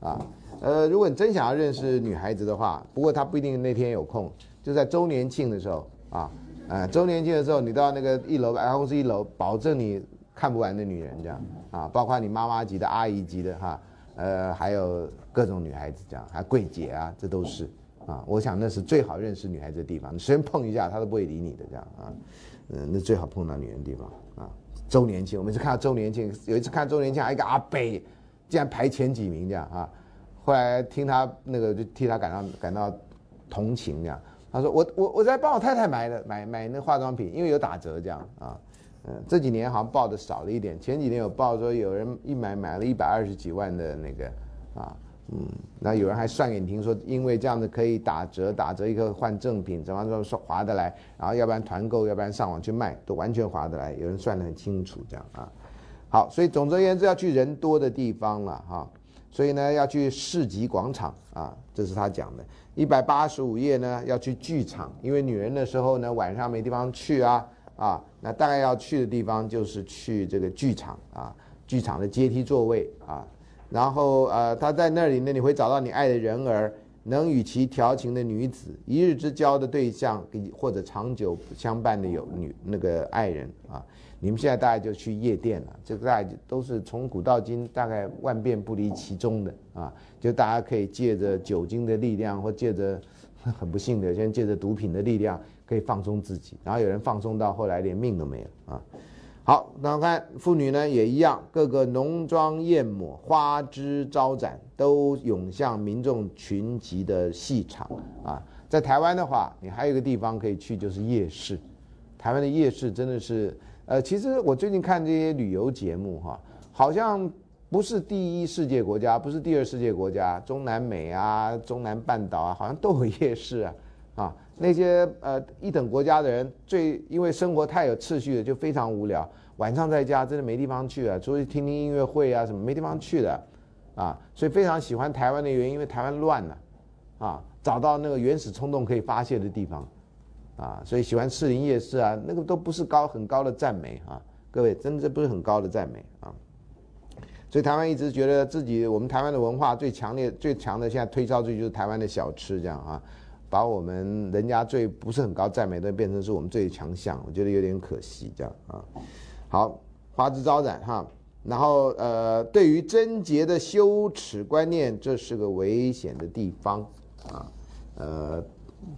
啊，呃，如果你真想要认识女孩子的话，不过她不一定那天有空，就在周年庆的时候啊，呃，周年庆的时候，你到那个一楼，办公室一楼，保证你看不完的女人这样啊，包括你妈妈级的、阿姨级的哈，呃，还有各种女孩子这样，还柜姐啊，这都是啊，我想那是最好认识女孩子的地方，你随便碰一下，她都不会理你的这样啊。嗯，那最好碰到女人地方啊！周年庆，我每次看到周年庆，有一次看周年庆，还有一个阿北竟然排前几名这样啊！后来听他那个，就替他感到感到同情这样。他说：“我我我在帮我太太买的，买买那化妆品，因为有打折这样啊。”嗯，这几年好像报的少了一点，前几年有报说有人一买买了一百二十几万的那个啊。嗯，那有人还算给你听，说因为这样子可以打折，打折一个换正品，怎么说说划得来，然后要不然团购，要不然上网去卖，都完全划得来。有人算得很清楚，这样啊。好，所以总而言之，要去人多的地方了哈。所以呢，要去市集广场啊，这是他讲的。一百八十五页呢，要去剧场，因为女人的时候呢，晚上没地方去啊啊，那大概要去的地方就是去这个剧场啊，剧场的阶梯座位啊。然后呃，他在那里呢，你会找到你爱的人儿，能与其调情的女子，一日之交的对象，或者长久相伴的有女那个爱人啊。你们现在大概就去夜店了，这个大概都是从古到今大概万变不离其宗的啊。就大家可以借着酒精的力量，或借着很不幸的，先借着毒品的力量，可以放松自己。然后有人放松到后来连命都没有啊。好，那我看妇女呢也一样，各个浓妆艳抹，花枝招展，都涌向民众群集的戏场啊。在台湾的话，你还有一个地方可以去，就是夜市。台湾的夜市真的是，呃，其实我最近看这些旅游节目哈，好像不是第一世界国家，不是第二世界国家，中南美啊、中南半岛啊，好像都有夜市啊，啊。那些呃一等国家的人，最因为生活太有秩序了，就非常无聊。晚上在家真的没地方去啊，出去听听音乐会啊什么，没地方去的，啊，所以非常喜欢台湾的原因，因为台湾乱了，啊，找到那个原始冲动可以发泄的地方，啊，所以喜欢士林夜市啊，那个都不是高很高的赞美啊，各位真的不是很高的赞美啊。所以台湾一直觉得自己我们台湾的文化最强烈、最强的，现在推销出去就是台湾的小吃，这样啊，把我们人家最不是很高赞美的变成是我们最强项，我觉得有点可惜，这样啊。好，花枝招展哈。然后呃，对于贞洁的羞耻观念，这是个危险的地方啊。呃，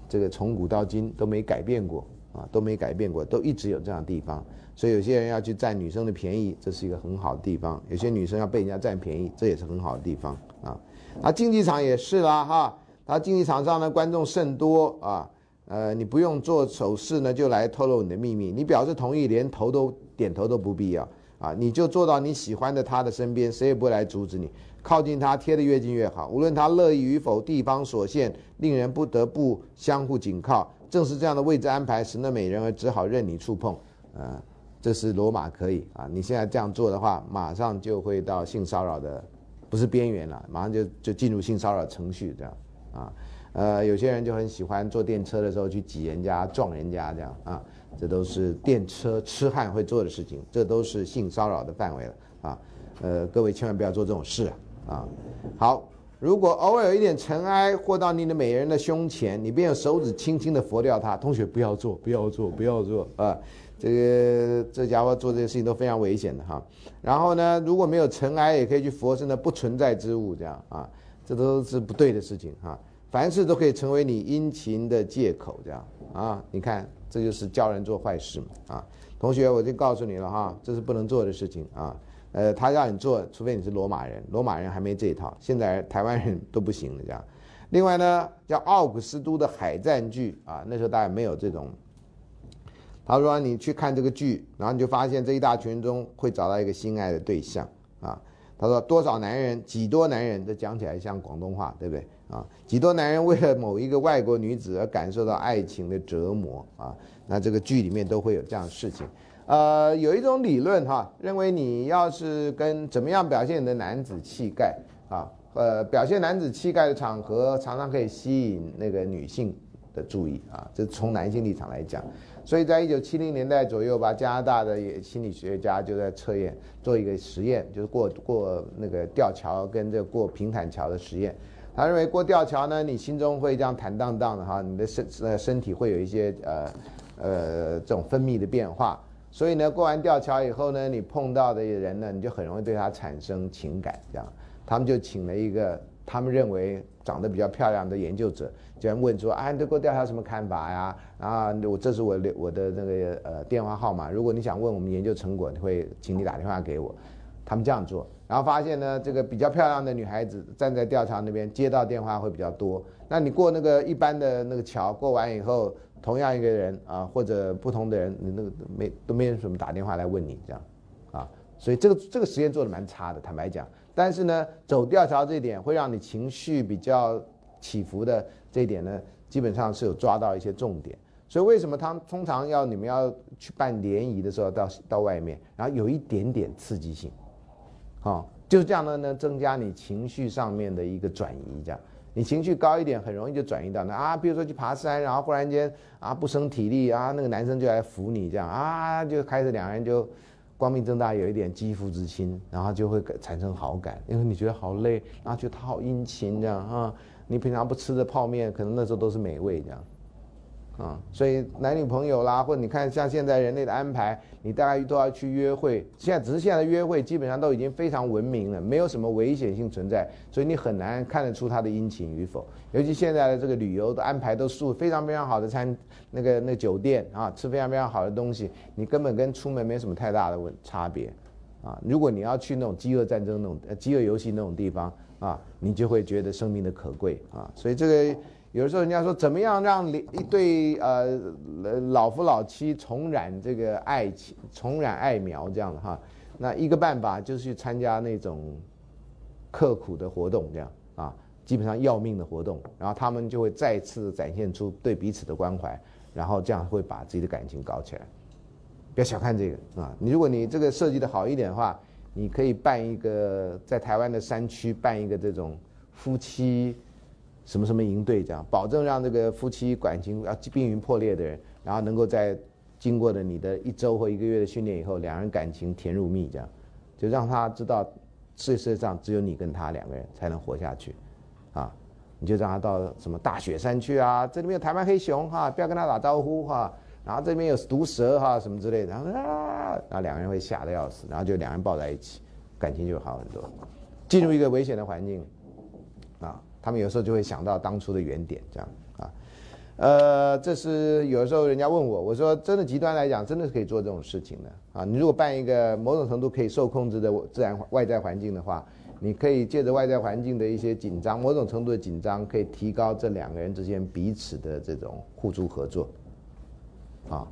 这个从古到今都没改变过啊，都没改变过，都一直有这样的地方。所以有些人要去占女生的便宜，这是一个很好的地方；有些女生要被人家占便宜，这也是很好的地方啊。那竞技场也是啦哈，他竞技场上呢观众甚多啊，呃，你不用做手势呢就来透露你的秘密，你表示同意连头都点头都不必要啊，你就坐到你喜欢的他的身边，谁也不会来阻止你，靠近他贴得越近越好，无论他乐意与否，地方所限，令人不得不相互紧靠。正是这样的位置安排，使那美人儿只好任你触碰，呃。这是罗马可以啊！你现在这样做的话，马上就会到性骚扰的，不是边缘了，马上就就进入性骚扰程序这样啊。呃，有些人就很喜欢坐电车的时候去挤人家、撞人家这样啊，这都是电车痴汉会做的事情，这都是性骚扰的范围了啊。呃，各位千万不要做这种事啊！啊好，如果偶尔有一点尘埃或到你的美人的胸前，你便用手指轻轻的拂掉它。同学不要做，不要做，不要做啊！这个这家伙做这些事情都非常危险的哈，然后呢，如果没有尘埃，也可以去佛身的不存在之物，这样啊，这都是不对的事情哈。凡事都可以成为你殷勤的借口，这样啊，你看这就是教人做坏事嘛啊。同学，我就告诉你了哈，这是不能做的事情啊。呃，他让你做，除非你是罗马人，罗马人还没这一套，现在台湾人都不行了这样。另外呢，叫奥古斯都的海战剧啊，那时候大家没有这种。他说：“你去看这个剧，然后你就发现这一大群中会找到一个心爱的对象啊。”他说：“多少男人，几多男人，这讲起来像广东话，对不对啊？几多男人为了某一个外国女子而感受到爱情的折磨啊？那这个剧里面都会有这样的事情。呃，有一种理论哈，认为你要是跟怎么样表现你的男子气概啊，呃，表现男子气概的场合，常常可以吸引那个女性的注意啊。这从男性立场来讲。”所以在一九七零年代左右吧，加拿大的心理学家就在测验做一个实验，就是过过那个吊桥跟这过平坦桥的实验。他认为过吊桥呢，你心中会这样坦荡荡的哈，你的身呃身体会有一些呃呃这种分泌的变化。所以呢，过完吊桥以后呢，你碰到的人呢，你就很容易对他产生情感。这样，他们就请了一个他们认为长得比较漂亮的研究者。就问说啊，你对过吊桥什么看法呀？啊，我这是我我的那个呃电话号码，如果你想问我们研究成果，你会请你打电话给我。他们这样做，然后发现呢，这个比较漂亮的女孩子站在吊桥那边接到电话会比较多。那你过那个一般的那个桥过完以后，同样一个人啊，或者不同的人，你那个没都没人什么打电话来问你这样，啊，所以这个这个实验做的蛮差的，坦白讲。但是呢，走吊桥这一点会让你情绪比较起伏的。这一点呢，基本上是有抓到一些重点，所以为什么他通常要你们要去办联谊的时候到到外面，然后有一点点刺激性，好，就是这样的呢，增加你情绪上面的一个转移，这样你情绪高一点，很容易就转移到那啊，比如说去爬山，然后忽然间啊不生体力啊，那个男生就来扶你这样啊，就开始两个人就光明正大有一点肌肤之亲，然后就会产生好感，因为你觉得好累，然后觉得他好殷勤这样啊。你平常不吃的泡面，可能那时候都是美味这样，啊，所以男女朋友啦，或者你看像现在人类的安排，你大概都要去约会。现在只是现在的约会基本上都已经非常文明了，没有什么危险性存在，所以你很难看得出他的殷勤与否。尤其现在的这个旅游的安排都住非常非常好的餐，那个那酒店啊，吃非常非常好的东西，你根本跟出门没什么太大的问差别，啊，如果你要去那种饥饿战争那种饥饿游戏那种地方。啊，你就会觉得生命的可贵啊，所以这个有的时候人家说怎么样让一对呃老夫老妻重燃这个爱情，重燃爱苗这样的哈，那一个办法就是去参加那种刻苦的活动，这样啊，基本上要命的活动，然后他们就会再次展现出对彼此的关怀，然后这样会把自己的感情搞起来。不要小看这个啊，你如果你这个设计的好一点的话。你可以办一个在台湾的山区办一个这种夫妻什么什么营队，这样保证让这个夫妻感情要濒临破裂的人，然后能够在经过了你的一周或一个月的训练以后，两人感情甜如蜜，这样就让他知道世界上只有你跟他两个人才能活下去，啊，你就让他到什么大雪山去啊，这里面有台湾黑熊哈，不要跟他打招呼哈，然后这边有毒蛇哈什么之类的，然后啊，然后两个人会吓得要死，然后就两人抱在一起，感情就好很多。进入一个危险的环境，啊，他们有时候就会想到当初的原点，这样啊。呃，这是有时候人家问我，我说真的极端来讲，真的是可以做这种事情的啊。你如果办一个某种程度可以受控制的自然外在环境的话，你可以借着外在环境的一些紧张，某种程度的紧张，可以提高这两个人之间彼此的这种互助合作。啊，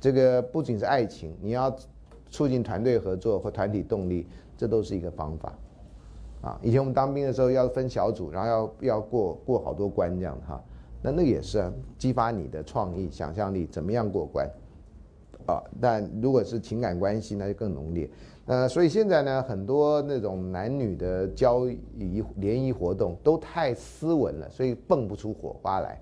这个不仅是爱情，你要促进团队合作或团体动力，这都是一个方法。啊，以前我们当兵的时候要分小组，然后要要过过好多关这样哈。那那也是啊，激发你的创意、想象力，怎么样过关？啊，但如果是情感关系，那就更浓烈。呃，所以现在呢，很多那种男女的交谊联谊活动都太斯文了，所以蹦不出火花来。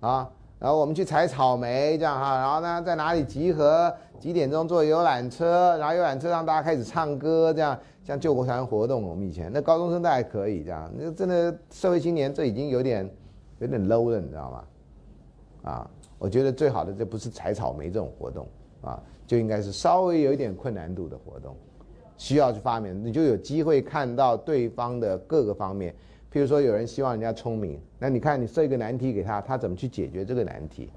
啊，然后我们去采草莓，这样哈，然后呢，在哪里集合？几点钟坐游览车？然后游览车让大家开始唱歌，这样像救国团活动，我们以前那高中生都还可以这样，那真的社会青年这已经有点。有点 low 了，你知道吗？啊，我觉得最好的这不是采草莓这种活动啊，就应该是稍微有一点困难度的活动，需要去发明，你就有机会看到对方的各个方面。譬如说，有人希望人家聪明，那你看你设一个难题给他，他怎么去解决这个难题？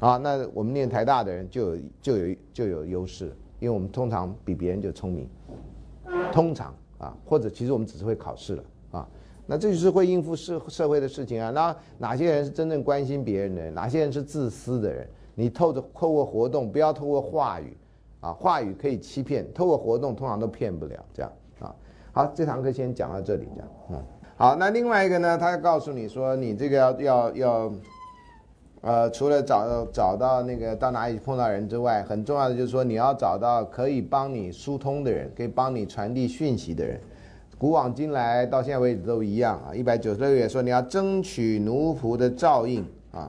啊，那我们念台大的人就有就有就有优势，因为我们通常比别人就聪明，通常啊，或者其实我们只是会考试了啊。那这就是会应付社社会的事情啊。那哪些人是真正关心别人的人？哪些人是自私的人？你透着透过活动，不要透过话语，啊，话语可以欺骗，透过活动通常都骗不了。这样啊，好，这堂课先讲到这里，这样，嗯，好。那另外一个呢，他告诉你说，你这个要要要，呃，除了找找到那个到哪里碰到人之外，很重要的就是说，你要找到可以帮你疏通的人，可以帮你传递讯息的人。古往今来，到现在为止都一样啊！一百九十六页说，你要争取奴仆的照应啊！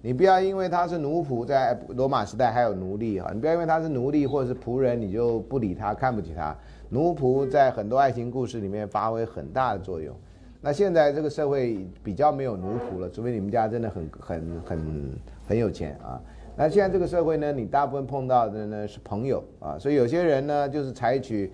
你不要因为他是奴仆，在罗马时代还有奴隶啊！你不要因为他是奴隶或者是仆人，你就不理他，看不起他。奴仆在很多爱情故事里面发挥很大的作用。那现在这个社会比较没有奴仆了，除非你们家真的很很很很有钱啊！那现在这个社会呢，你大部分碰到的呢是朋友啊，所以有些人呢就是采取。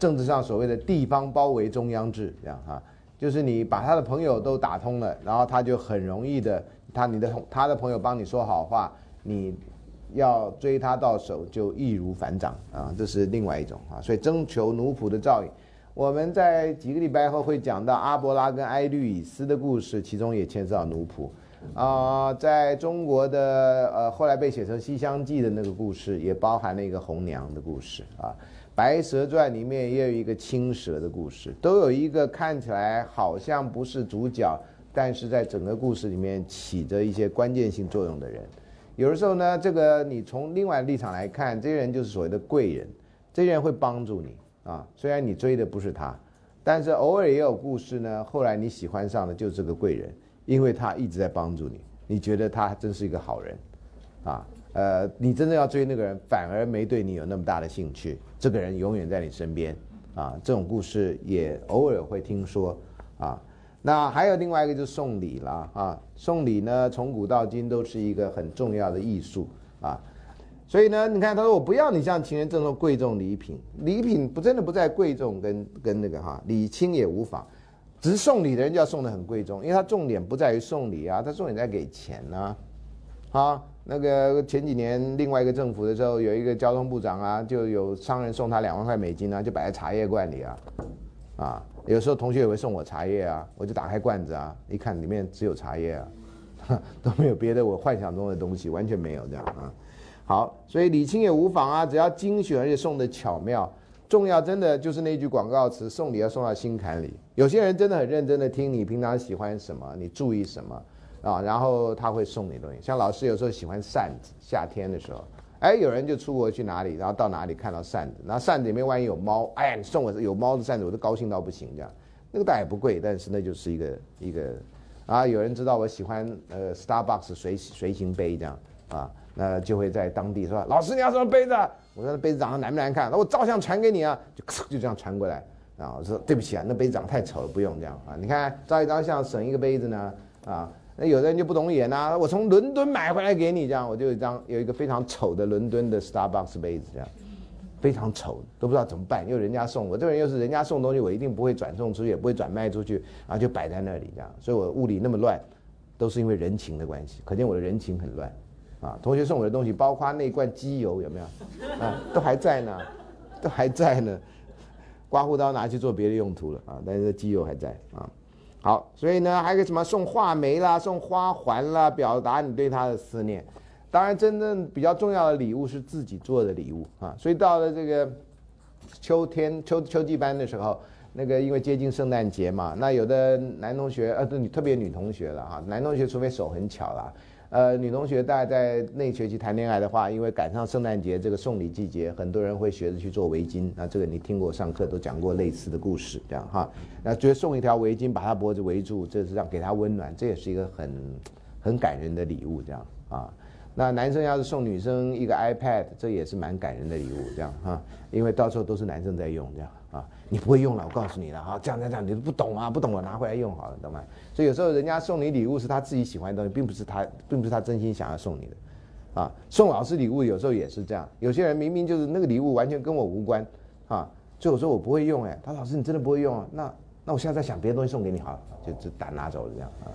政治上所谓的地方包围中央制，这样哈，就是你把他的朋友都打通了，然后他就很容易的，他你的他的朋友帮你说好话，你要追他到手就易如反掌啊，这是另外一种啊，所以征求奴仆的照应，我们在几个礼拜后会讲到阿伯拉跟埃律以斯的故事，其中也牵涉到奴仆啊，在中国的呃后来被写成《西厢记》的那个故事，也包含了一个红娘的故事啊。《白蛇传》里面也有一个青蛇的故事，都有一个看起来好像不是主角，但是在整个故事里面起着一些关键性作用的人。有的时候呢，这个你从另外立场来看，这些人就是所谓的贵人，这些人会帮助你啊。虽然你追的不是他，但是偶尔也有故事呢。后来你喜欢上的就是这个贵人，因为他一直在帮助你，你觉得他真是一个好人，啊。呃，你真的要追那个人，反而没对你有那么大的兴趣。这个人永远在你身边，啊，这种故事也偶尔会听说，啊，那还有另外一个就是送礼了，啊，送礼呢，从古到今都是一个很重要的艺术，啊，所以呢，你看他说我不要你像情人赠送贵重礼品，礼品不真的不在贵重跟跟那个哈，礼轻也无妨，只是送礼的人就要送的很贵重，因为他重点不在于送礼啊，他重点在给钱呢，啊。那个前几年另外一个政府的时候，有一个交通部长啊，就有商人送他两万块美金啊，就摆在茶叶罐里啊，啊，有时候同学也会送我茶叶啊，我就打开罐子啊，一看里面只有茶叶啊，都没有别的我幻想中的东西，完全没有这样啊。好，所以礼轻也无妨啊，只要精选而且送的巧妙，重要真的就是那句广告词，送礼要送到心坎里。有些人真的很认真的听你平常喜欢什么，你注意什么。啊，然后他会送你东西，像老师有时候喜欢扇子，夏天的时候，哎，有人就出国去哪里，然后到哪里看到扇子，然后扇子里面万一有猫，哎呀，你送我有猫的扇子，我都高兴到不行这样。那个倒也不贵，但是那就是一个一个，啊，有人知道我喜欢呃 Starbucks 随随行杯这样，啊，那就会在当地说，老师你要什么杯子？我说那杯子长得难不难看？那我照相传给你啊，就就这样传过来。啊，我说对不起啊，那杯子长得太丑了，不用这样啊。你看照一张相省一个杯子呢，啊，那有的人就不懂眼呐，我从伦敦买回来给你这样，我就有一张有一个非常丑的伦敦的 Starbucks 杯子这样，非常丑，都不知道怎么办，因为人家送我，这个人又是人家送东西，我一定不会转送出去，也不会转卖出去，然后就摆在那里这样，所以我屋里那么乱，都是因为人情的关系，可见我的人情很乱。啊，同学送我的东西，包括那罐机油有没有？啊，都还在呢，都还在呢。刮胡刀拿去做别的用途了啊，但是机油还在啊。好，所以呢，还有个什么送画眉啦，送花环啦，表达你对他的思念。当然，真正比较重要的礼物是自己做的礼物啊。所以到了这个秋天秋秋季班的时候，那个因为接近圣诞节嘛，那有的男同学呃，女特别女同学了哈，男同学除非手很巧了。呃，女同学大家在那学期谈恋爱的话，因为赶上圣诞节这个送礼季节，很多人会学着去做围巾。那这个你听过上课都讲过类似的故事，这样哈。那觉得送一条围巾把她脖子围住，这是让给她温暖，这也是一个很很感人的礼物，这样啊。那男生要是送女生一个 iPad，这也是蛮感人的礼物，这样哈。因为到时候都是男生在用，这样啊。你不会用了，我告诉你了哈，这样这样这样，你都不懂啊，不懂我拿回来用好了，懂吗？所以有时候人家送你礼物是他自己喜欢的东西，并不是他，并不是他真心想要送你的，啊，送老师礼物有时候也是这样，有些人明明就是那个礼物完全跟我无关，啊，最后说我不会用，哎，他老师你真的不会用啊？那那我现在在想别的东西送给你好了，就就打拿走了这样啊，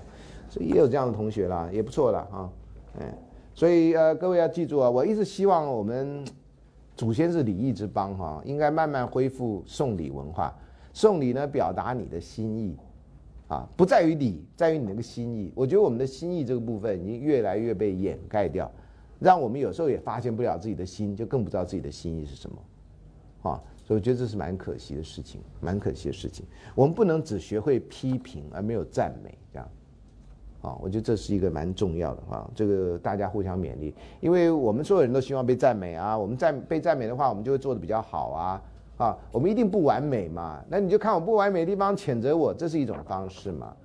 所以也有这样的同学啦，也不错啦，啊，嗯，所以呃各位要记住啊，我一直希望我们。祖先是礼义之邦哈，应该慢慢恢复送礼文化。送礼呢，表达你的心意，啊，不在于礼，在于你那个心意。我觉得我们的心意这个部分已经越来越被掩盖掉，让我们有时候也发现不了自己的心，就更不知道自己的心意是什么，啊，所以我觉得这是蛮可惜的事情，蛮可惜的事情。我们不能只学会批评而没有赞美，这样。啊，我觉得这是一个蛮重要的哈，这个大家互相勉励，因为我们所有人都希望被赞美啊，我们赞被赞美的话，我们就会做的比较好啊，啊，我们一定不完美嘛，那你就看我不完美的地方谴责我，这是一种方式嘛，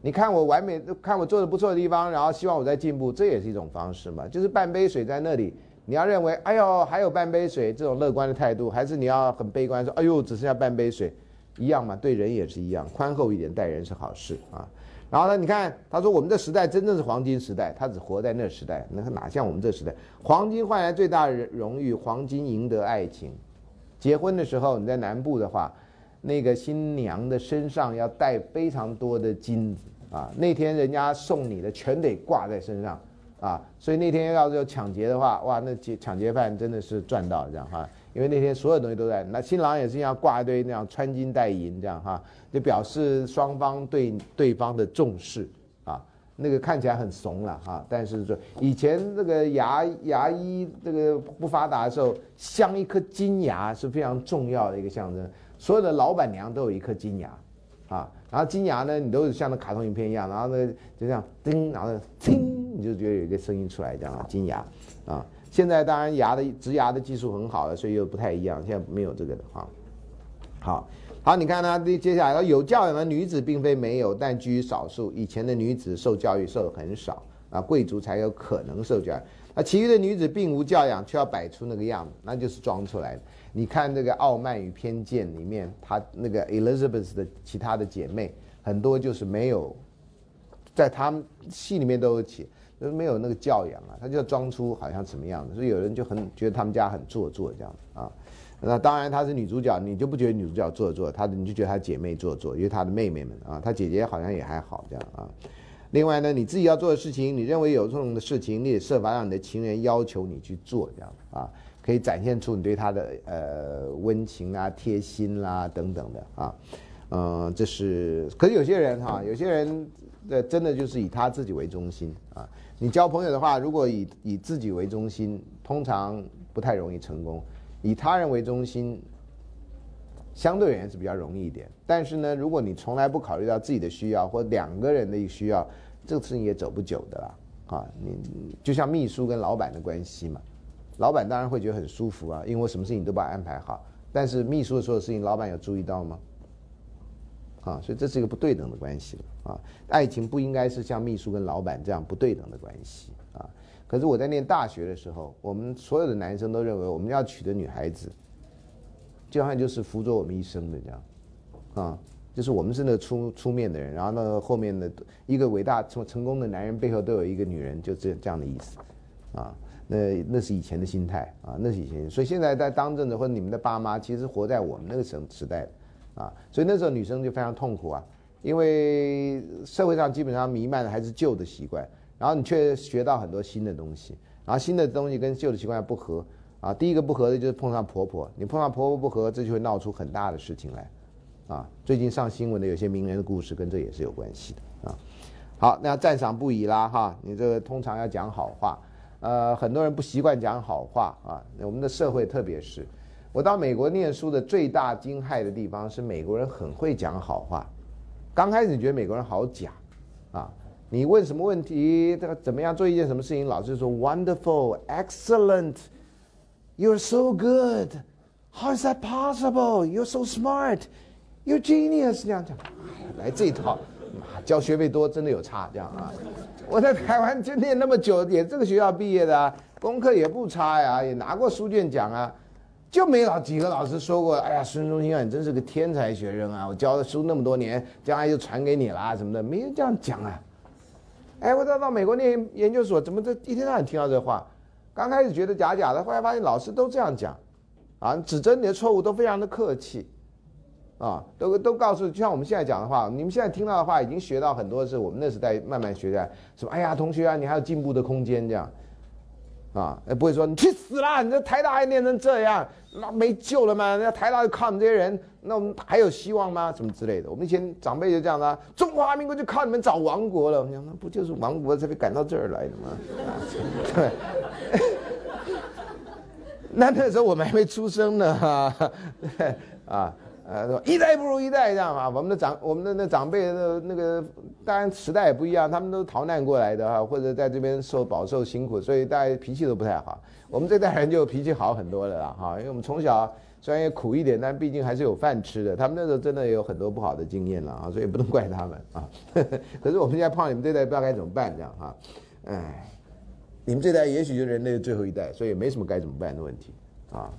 你看我完美，看我做的不错的地方，然后希望我在进步，这也是一种方式嘛，就是半杯水在那里，你要认为，哎呦，还有半杯水这种乐观的态度，还是你要很悲观说，哎呦，只剩下半杯水，一样嘛，对人也是一样，宽厚一点待人是好事啊。然后呢？你看，他说我们这时代真正是黄金时代，他只活在那时代，那他哪像我们这时代？黄金换来最大的荣誉，黄金赢得爱情。结婚的时候，你在南部的话，那个新娘的身上要带非常多的金子啊。那天人家送你的全得挂在身上啊，所以那天要是有抢劫的话，哇，那劫抢劫犯真的是赚到这样哈。因为那天所有东西都在，那新郎也是要挂一堆那样穿金戴银这样哈，就表示双方对对方的重视啊。那个看起来很怂了哈，但是说以前这个牙牙医这个不发达的时候，镶一颗金牙是非常重要的一个象征。所有的老板娘都有一颗金牙啊，然后金牙呢，你都是像那卡通影片一样，然后呢就这样叮，然后叮，你就觉得有一个声音出来这样啊，金牙啊。现在当然牙的植牙的技术很好了，所以又不太一样。现在没有这个的哈。好，好，你看呢？接下来有教养的女子并非没有，但居于少数。以前的女子受教育受的很少啊，贵族才有可能受教育。那其余的女子并无教养，却要摆出那个样子，那就是装出来的。你看那个《傲慢与偏见》里面，她那个 Elizabeth 的其他的姐妹很多就是没有，在他们戏里面都有写。就是没有那个教养啊，他就要装出好像什么样的，所以有人就很觉得他们家很做作这样啊。那当然她是女主角，你就不觉得女主角做作，她你就觉得她姐妹做作，因为她的妹妹们啊，她姐姐好像也还好这样啊。另外呢，你自己要做的事情，你认为有用的事情，你也设法让你的情人要求你去做这样啊，可以展现出你对他的呃温情啊、贴心啦等等的啊。嗯，这是，可是有些人哈，有些人呃真的就是以他自己为中心啊。你交朋友的话，如果以以自己为中心，通常不太容易成功；以他人为中心，相对而言是比较容易一点。但是呢，如果你从来不考虑到自己的需要或两个人的一个需要，这个事情也走不久的啦。啊，你就像秘书跟老板的关系嘛，老板当然会觉得很舒服啊，因为我什么事情都把安排好。但是秘书的所有事情，老板有注意到吗？啊，所以这是一个不对等的关系了啊！爱情不应该是像秘书跟老板这样不对等的关系啊！可是我在念大学的时候，我们所有的男生都认为我们要娶的女孩子，就好像就是辅佐我们一生的这样，啊，就是我们是那出出面的人，然后呢后面的一个伟大成成功的男人背后都有一个女人，就这这样的意思，啊，那那是以前的心态啊，那是以前，所以现在在当政的或者你们的爸妈，其实活在我们那个时时代，啊，所以那时候女生就非常痛苦啊，因为社会上基本上弥漫的还是旧的习惯。然后你却学到很多新的东西，然后新的东西跟旧的习惯不合啊。第一个不合的就是碰上婆婆，你碰上婆婆不合，这就会闹出很大的事情来啊。最近上新闻的有些名人的故事跟这也是有关系的啊。好，那赞赏不已啦哈。你这个通常要讲好话，呃，很多人不习惯讲好话啊。我们的社会特别是，我到美国念书的最大惊骇的地方是美国人很会讲好话。刚开始你觉得美国人好假啊。你问什么问题？这个怎么样做一件什么事情？老师说 “wonderful, excellent, you're so good, how is that possible? You're so smart, you're genius。”这样讲，来这一套，交学费多真的有差，这样啊。我在台湾就念那么久，也这个学校毕业的，功课也不差呀，也拿过书卷奖啊，就没老几个老师说过：“哎呀，孙中兴啊，你真是个天才学生啊！我教的书那么多年，将来就传给你啦什么的，没人这样讲啊。”哎，我到到美国念研究所，怎么这一天到晚听到这话？刚开始觉得假假的，后来发现老师都这样讲，啊，指正你的错误都非常的客气，啊，都都告诉，就像我们现在讲的话，你们现在听到的话，已经学到很多是我们那时代慢慢学的，什么？哎呀，同学啊，你还有进步的空间，这样。啊，不会说你去死啦！你这台大还念成这样，那没救了吗？那台大就靠你们这些人，那我们还有希望吗？什么之类的？我们以前长辈就这样的，中华民国就靠你们找亡国了。我想，那不就是亡国才被赶到这儿来的吗？对。那那时候我们还没出生呢，哈，啊。呃，一代不如一代，这样啊，我们的长，我们的那长辈的那个，当然时代也不一样，他们都逃难过来的哈，或者在这边受饱受辛苦，所以大家脾气都不太好。我们这代人就脾气好很多了，哈，因为我们从小虽然也苦一点，但毕竟还是有饭吃的。他们那时候真的有很多不好的经验了啊，所以不能怪他们啊。可是我们现在碰到你们这代，不知道该怎么办，这样哈，哎，你们这代也许就是人类的最后一代，所以没什么该怎么办的问题啊。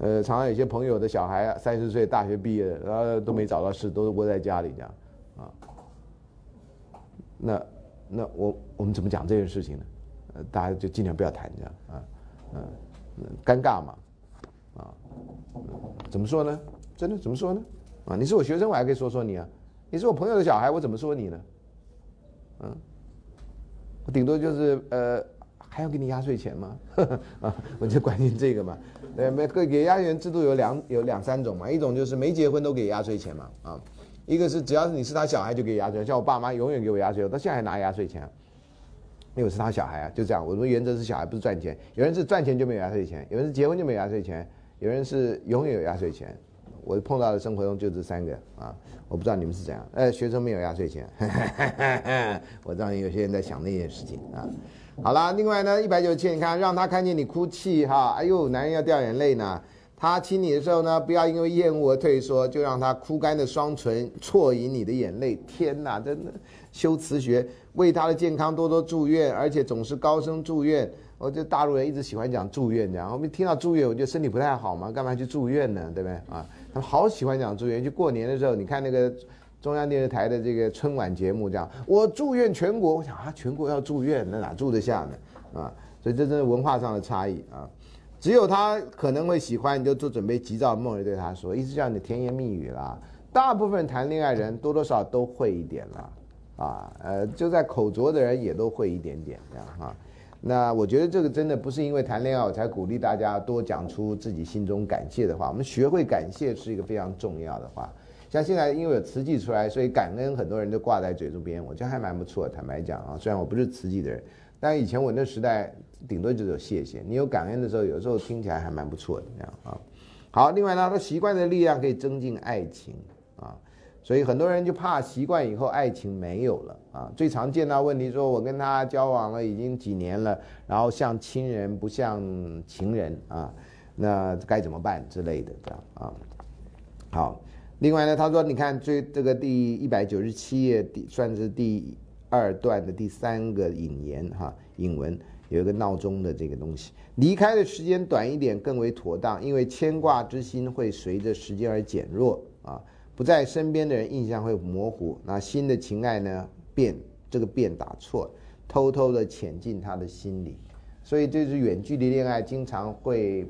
呃，常常有些朋友的小孩三十岁大学毕业，然后都没找到事，都是窝在家里这样，啊，那那我我们怎么讲这件事情呢？呃，大家就尽量不要谈这样啊，嗯，尴尬嘛，啊，怎么说呢？真的怎么说呢？啊，你是我学生，我还可以说说你啊，你是我朋友的小孩，我怎么说你呢？嗯，我顶多就是呃。还要给你压岁钱吗？啊，我就关心这个嘛。呃，每个给压岁钱制度有两有两三种嘛，一种就是没结婚都给压岁钱嘛，啊，一个是只要是你是他小孩就给压岁钱，像我爸妈永远给我压岁钱，到现在还拿压岁钱，因为我是他小孩啊，就这样。我们原则是小孩不是赚钱，有人是赚钱就没有压岁钱，有人是结婚就没有压岁钱，有人是永远有压岁钱。我碰到的生活中就这三个啊，我不知道你们是怎样。呃，学生没有压岁钱，我知道有些人在想那件事情啊。好啦，另外呢，一百九十七，你看，让他看见你哭泣哈，哎呦，男人要掉眼泪呢。他亲你的时候呢，不要因为厌恶而退缩，就让他枯干的双唇啜饮你的眼泪。天哪，真的修辞学，为他的健康多多祝愿，而且总是高声祝愿。我这大陆人一直喜欢讲祝愿，这样我们听到祝愿，我觉得身体不太好嘛，干嘛去住院呢？对不对啊？他们好喜欢讲祝愿，就过年的时候，你看那个。中央电视台的这个春晚节目，这样我祝愿全国，我想啊，全国要住院，那哪住得下呢？啊，所以这真是文化上的差异啊。只有他可能会喜欢，你就做准备急躁的梦里对他说，一直叫你甜言蜜语啦。大部分谈恋爱人多多少都会一点啦，啊，呃，就在口拙的人也都会一点点这样哈。那我觉得这个真的不是因为谈恋爱我才鼓励大家多讲出自己心中感谢的话，我们学会感谢是一个非常重要的话。像现在因为有慈济出来，所以感恩很多人都挂在嘴边，我觉得还蛮不错。坦白讲啊，虽然我不是慈济的人，但以前我那时代顶多就是有谢谢。你有感恩的时候，有时候听起来还蛮不错的这样啊。好，另外呢，他习惯的力量可以增进爱情啊，所以很多人就怕习惯以后爱情没有了啊。最常见到问题说，我跟他交往了已经几年了，然后像亲人不像情人啊，那该怎么办之类的这样啊。好。另外呢，他说：“你看，最这个第一百九十七页，第算是第二段的第三个引言哈，引文有一个闹钟的这个东西。离开的时间短一点更为妥当，因为牵挂之心会随着时间而减弱啊，不在身边的人印象会模糊。那新的情爱呢变这个变打错，偷偷的潜进他的心里，所以这是远距离恋爱经常会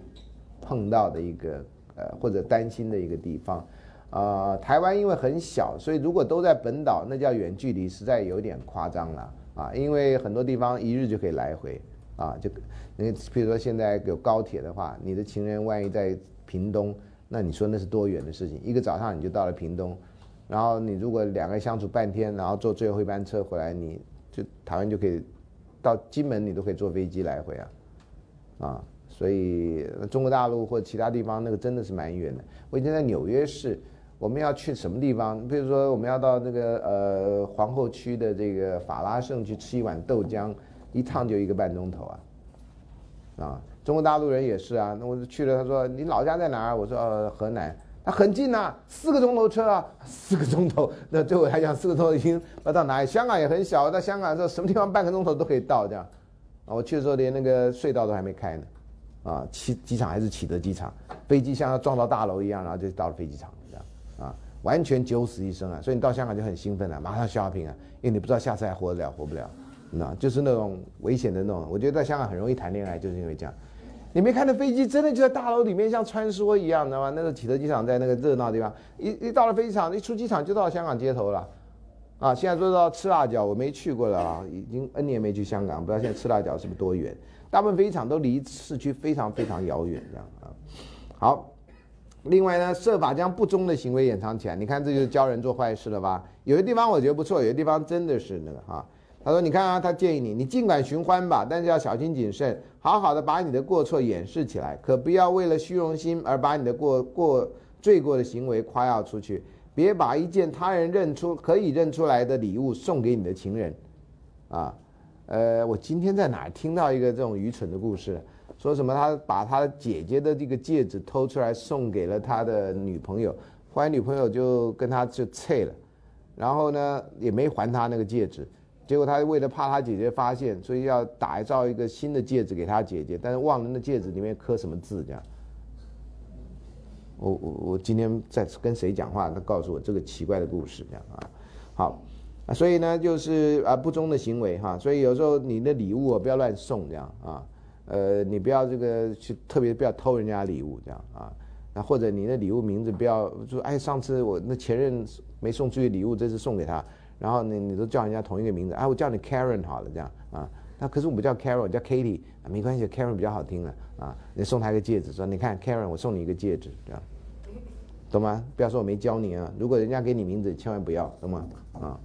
碰到的一个呃或者担心的一个地方。呃，台湾因为很小，所以如果都在本岛，那叫远距离，实在有点夸张了啊！因为很多地方一日就可以来回啊，就那比如说现在有高铁的话，你的情人万一在屏东，那你说那是多远的事情？一个早上你就到了屏东，然后你如果两个人相处半天，然后坐最后一班车回来，你就台湾就可以到金门，你都可以坐飞机来回啊，啊，所以中国大陆或其他地方那个真的是蛮远的。我以前在纽约市。我们要去什么地方？比如说，我们要到那个呃皇后区的这个法拉盛去吃一碗豆浆，一趟就一个半钟头啊！啊，中国大陆人也是啊。那我去了，他说你老家在哪儿？我说呃河南，他很近呐，四个钟头车啊，四个钟头。那对我来讲，四个钟头已经要到哪里？香港也很小，到香港的时候什么地方半个钟头都可以到这样。啊，我去的时候连那个隧道都还没开呢，啊，启机场还是启德机场，飞机像要撞到大楼一样，然后就到了飞机场。完全九死一生啊！所以你到香港就很兴奋了，马上 shopping 啊，因为你不知道下次还活得了活不了，那就是那种危险的那种。我觉得在香港很容易谈恋爱，就是因为这样。你没看到飞机真的就在大楼里面像穿梭一样，知道吗？那个启德机场在那个热闹地方，一一到了飞机场，一出机场就到香港街头了。啊，现在说到吃辣椒，我没去过了啊，已经 N 年没去香港，不知道现在吃辣椒是不是多远？大部分飞机场都离市区非常非常遥远，这样啊。好。另外呢，设法将不忠的行为掩藏起来。你看，这就是教人做坏事了吧？有的地方我觉得不错，有的地方真的是那个哈。他说：“你看啊，他建议你，你尽管寻欢吧，但是要小心谨慎，好好的把你的过错掩饰起来，可不要为了虚荣心而把你的过过罪过的行为夸耀出去。别把一件他人认出可以认出来的礼物送给你的情人，啊，呃，我今天在哪儿听到一个这种愚蠢的故事？”说什么？他把他姐姐的这个戒指偷出来送给了他的女朋友，后来女朋友就跟他就脆了，然后呢也没还他那个戒指，结果他为了怕他姐姐发现，所以要打造一个新的戒指给他姐姐，但是忘了那戒指里面刻什么字这样。我我我今天在跟谁讲话？他告诉我这个奇怪的故事这样啊，好，所以呢就是啊不忠的行为哈，所以有时候你的礼物不要乱送这样啊。呃，你不要这个去特别不要偷人家礼物这样啊，那或者你的礼物名字不要说哎，上次我那前任没送出去礼物，这次送给他，然后你你都叫人家同一个名字，哎，我叫你 Karen 好了这样啊，那可是我不叫 Karen，我叫 Katie 啊，没关系，Karen 比较好听了啊，你送他一个戒指，说你看 Karen，我送你一个戒指这样，懂吗？不要说我没教你啊，如果人家给你名字，千万不要，懂吗？啊，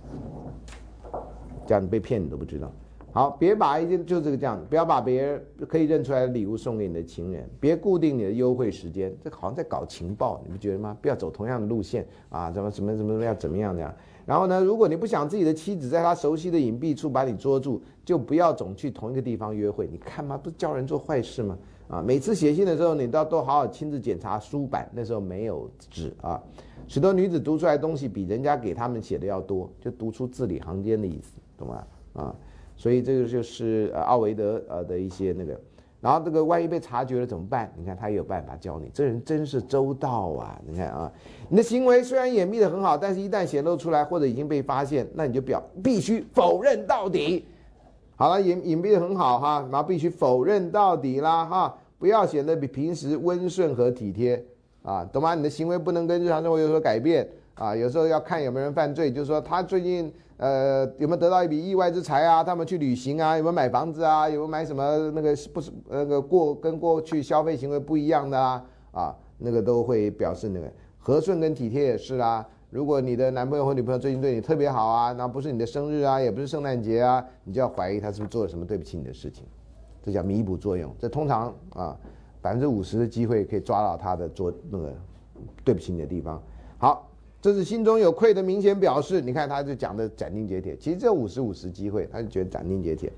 这样你被骗你都不知道。好，别把一件就这个这样，不要把别人可以认出来的礼物送给你的情人，别固定你的优惠时间，这好像在搞情报，你不觉得吗？不要走同样的路线啊，怎么怎么怎么要怎么样这样。然后呢，如果你不想自己的妻子在他熟悉的隐蔽处把你捉住，就不要总去同一个地方约会。你看嘛？不是教人做坏事吗？啊，每次写信的时候，你都要都好好亲自检查书版，那时候没有纸啊。许多女子读出来的东西比人家给他们写的要多，就读出字里行间的意思，懂吗？啊。所以这个就是呃奥维德呃的一些那个，然后这个万一被察觉了怎么办？你看他有办法教你，这人真是周到啊！你看啊，你的行为虽然隐蔽的很好，但是一旦显露出来或者已经被发现，那你就表必须否认到底。好了，隐隐蔽的很好哈，然后必须否认到底啦哈，不要显得比平时温顺和体贴啊，懂吗？你的行为不能跟日常生活有所改变啊，有时候要看有没有人犯罪，就是说他最近。呃，有没有得到一笔意外之财啊？他们去旅行啊？有没有买房子啊？有没有买什么那个不是那个过跟过去消费行为不一样的啊？啊，那个都会表示那个和顺跟体贴也是啦。如果你的男朋友或女朋友最近对你特别好啊，那不是你的生日啊，也不是圣诞节啊，你就要怀疑他是不是做了什么对不起你的事情，这叫弥补作用。这通常啊，百分之五十的机会可以抓到他的做那个对不起你的地方。好。这是心中有愧的明显表示。你看，他就讲的斩钉截铁。其实这五十五十机会，他就觉得斩钉截铁。